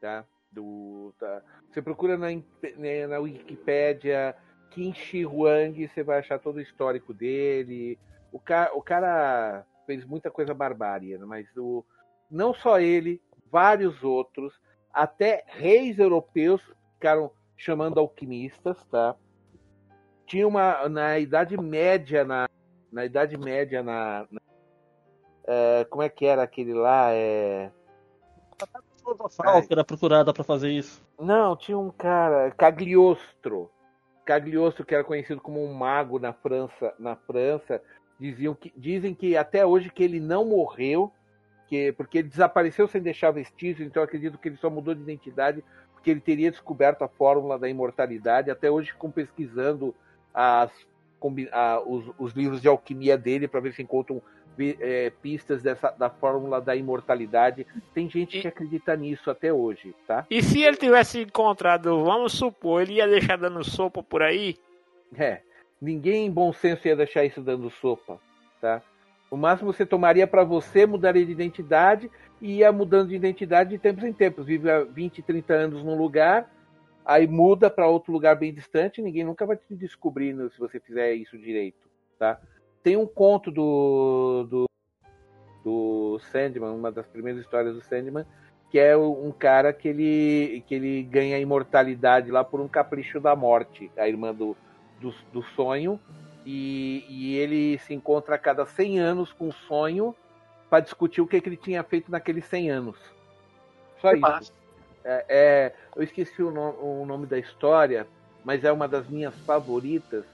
Tá? Do, tá. Você procura na, né, na Wikipédia Qin Shi Huang, você vai achar todo o histórico dele. O cara, o cara fez muita coisa barbária, né? mas o, não só ele, vários outros, até reis europeus ficaram chamando alquimistas, tá? tinha uma na idade média na na idade média na, na é, como é que era aquele lá? É que era procurada para fazer isso. Não tinha um cara Cagliostro. Cagliostro que era conhecido como um mago na França na França diziam que dizem que até hoje que ele não morreu que porque ele desapareceu sem deixar vestígios então acredito que ele só mudou de identidade porque ele teria descoberto a fórmula da imortalidade até hoje ficam pesquisando as, a, os, os, livros de alquimia dele para ver se encontram é, pistas dessa, da fórmula da imortalidade. Tem gente e, que acredita nisso até hoje, tá? E se ele tivesse encontrado, vamos supor, ele ia deixar dando sopa por aí? É, ninguém em bom senso ia deixar isso dando sopa, tá? O máximo você tomaria para você, mudaria de identidade e ia mudando de identidade de tempos em tempos. Vive há 20, 30 anos num lugar, aí muda para outro lugar bem distante, ninguém nunca vai te descobrir se você fizer isso direito, tá? Tem um conto do, do, do Sandman, uma das primeiras histórias do Sandman, que é um cara que ele, que ele ganha imortalidade lá por um capricho da morte, a irmã do, do, do sonho, e, e, ele se encontra a cada 100 anos com o sonho para discutir o que, que ele tinha feito naqueles 100 anos. Só isso. É, é, eu esqueci o, no, o, nome da história, mas é uma das minhas favoritas.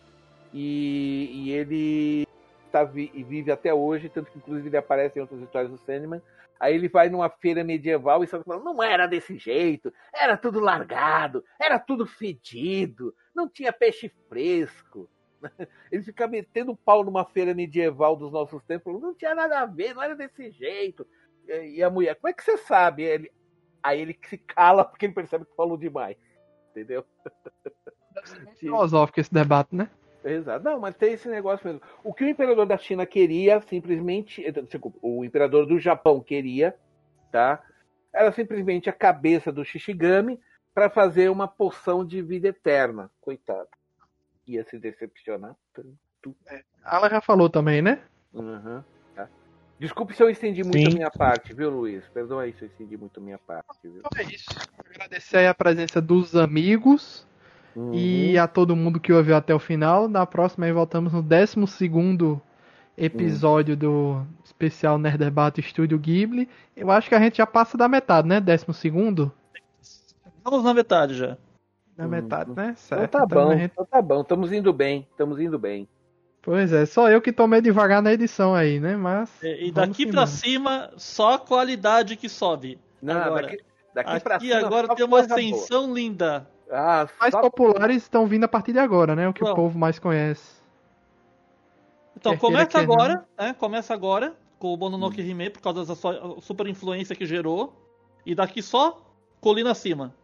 E, e ele tá, vive até hoje, tanto que inclusive ele aparece em outras histórias do Sandman. Aí ele vai numa feira medieval e está falando, não era desse jeito, era tudo largado, era tudo fedido, não tinha peixe fresco. Ele fica metendo pau numa feira medieval dos nossos tempos, não tinha nada a ver, não era desse jeito. E a mulher, como é que você sabe? Ele, aí ele se cala porque ele percebe que falou demais. Entendeu? Filosófico esse debate, né? Exato. Não, mas tem esse negócio mesmo. O que o imperador da China queria, simplesmente. Desculpa, o imperador do Japão queria, tá? Era simplesmente a cabeça do Shishigami para fazer uma poção de vida eterna. Coitado. Ia se decepcionar tanto. É, ela já falou também, né? Uhum, tá. Desculpe se eu estendi muito Sim. a minha parte, viu, Luiz? Perdoa aí se eu estendi muito a minha parte. Viu? Então é isso. Agradecer aí a presença dos amigos Uhum. E a todo mundo que ouviu até o final. Na próxima aí voltamos no 12 episódio uhum. do especial Nerd Debate Estúdio Ghibli. Eu acho que a gente já passa da metade, né? 12 Estamos na metade já. Na metade, né? Certo. Então tá então bom, gente... então tá bom. Estamos indo bem. Estamos indo bem. Pois é, só eu que tomei devagar na edição aí, né? Mas. E, e daqui para cima, só a qualidade que sobe. Não, agora, daqui, daqui aqui pra cima. agora tem uma ascensão boa. linda. Ah, mais só... populares estão vindo a partir de agora, né? O que Bom. o povo mais conhece. Então, quer começa agora, né? Começa agora com o Mononoke hum. Hime por causa da sua super influência que gerou. E daqui só colina acima.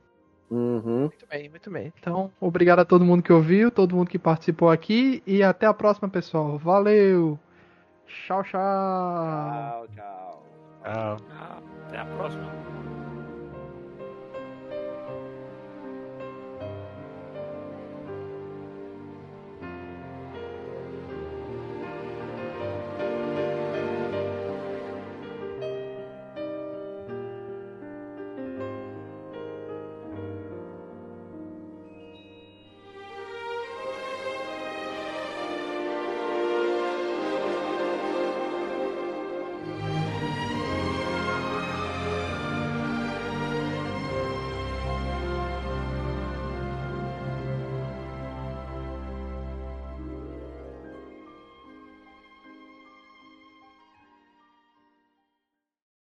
Uhum. Muito bem, muito bem. Então, obrigado a todo mundo que ouviu, todo mundo que participou aqui e até a próxima, pessoal. Valeu! Tchau, tchau! Tchau, tchau. Tchau. Até a próxima.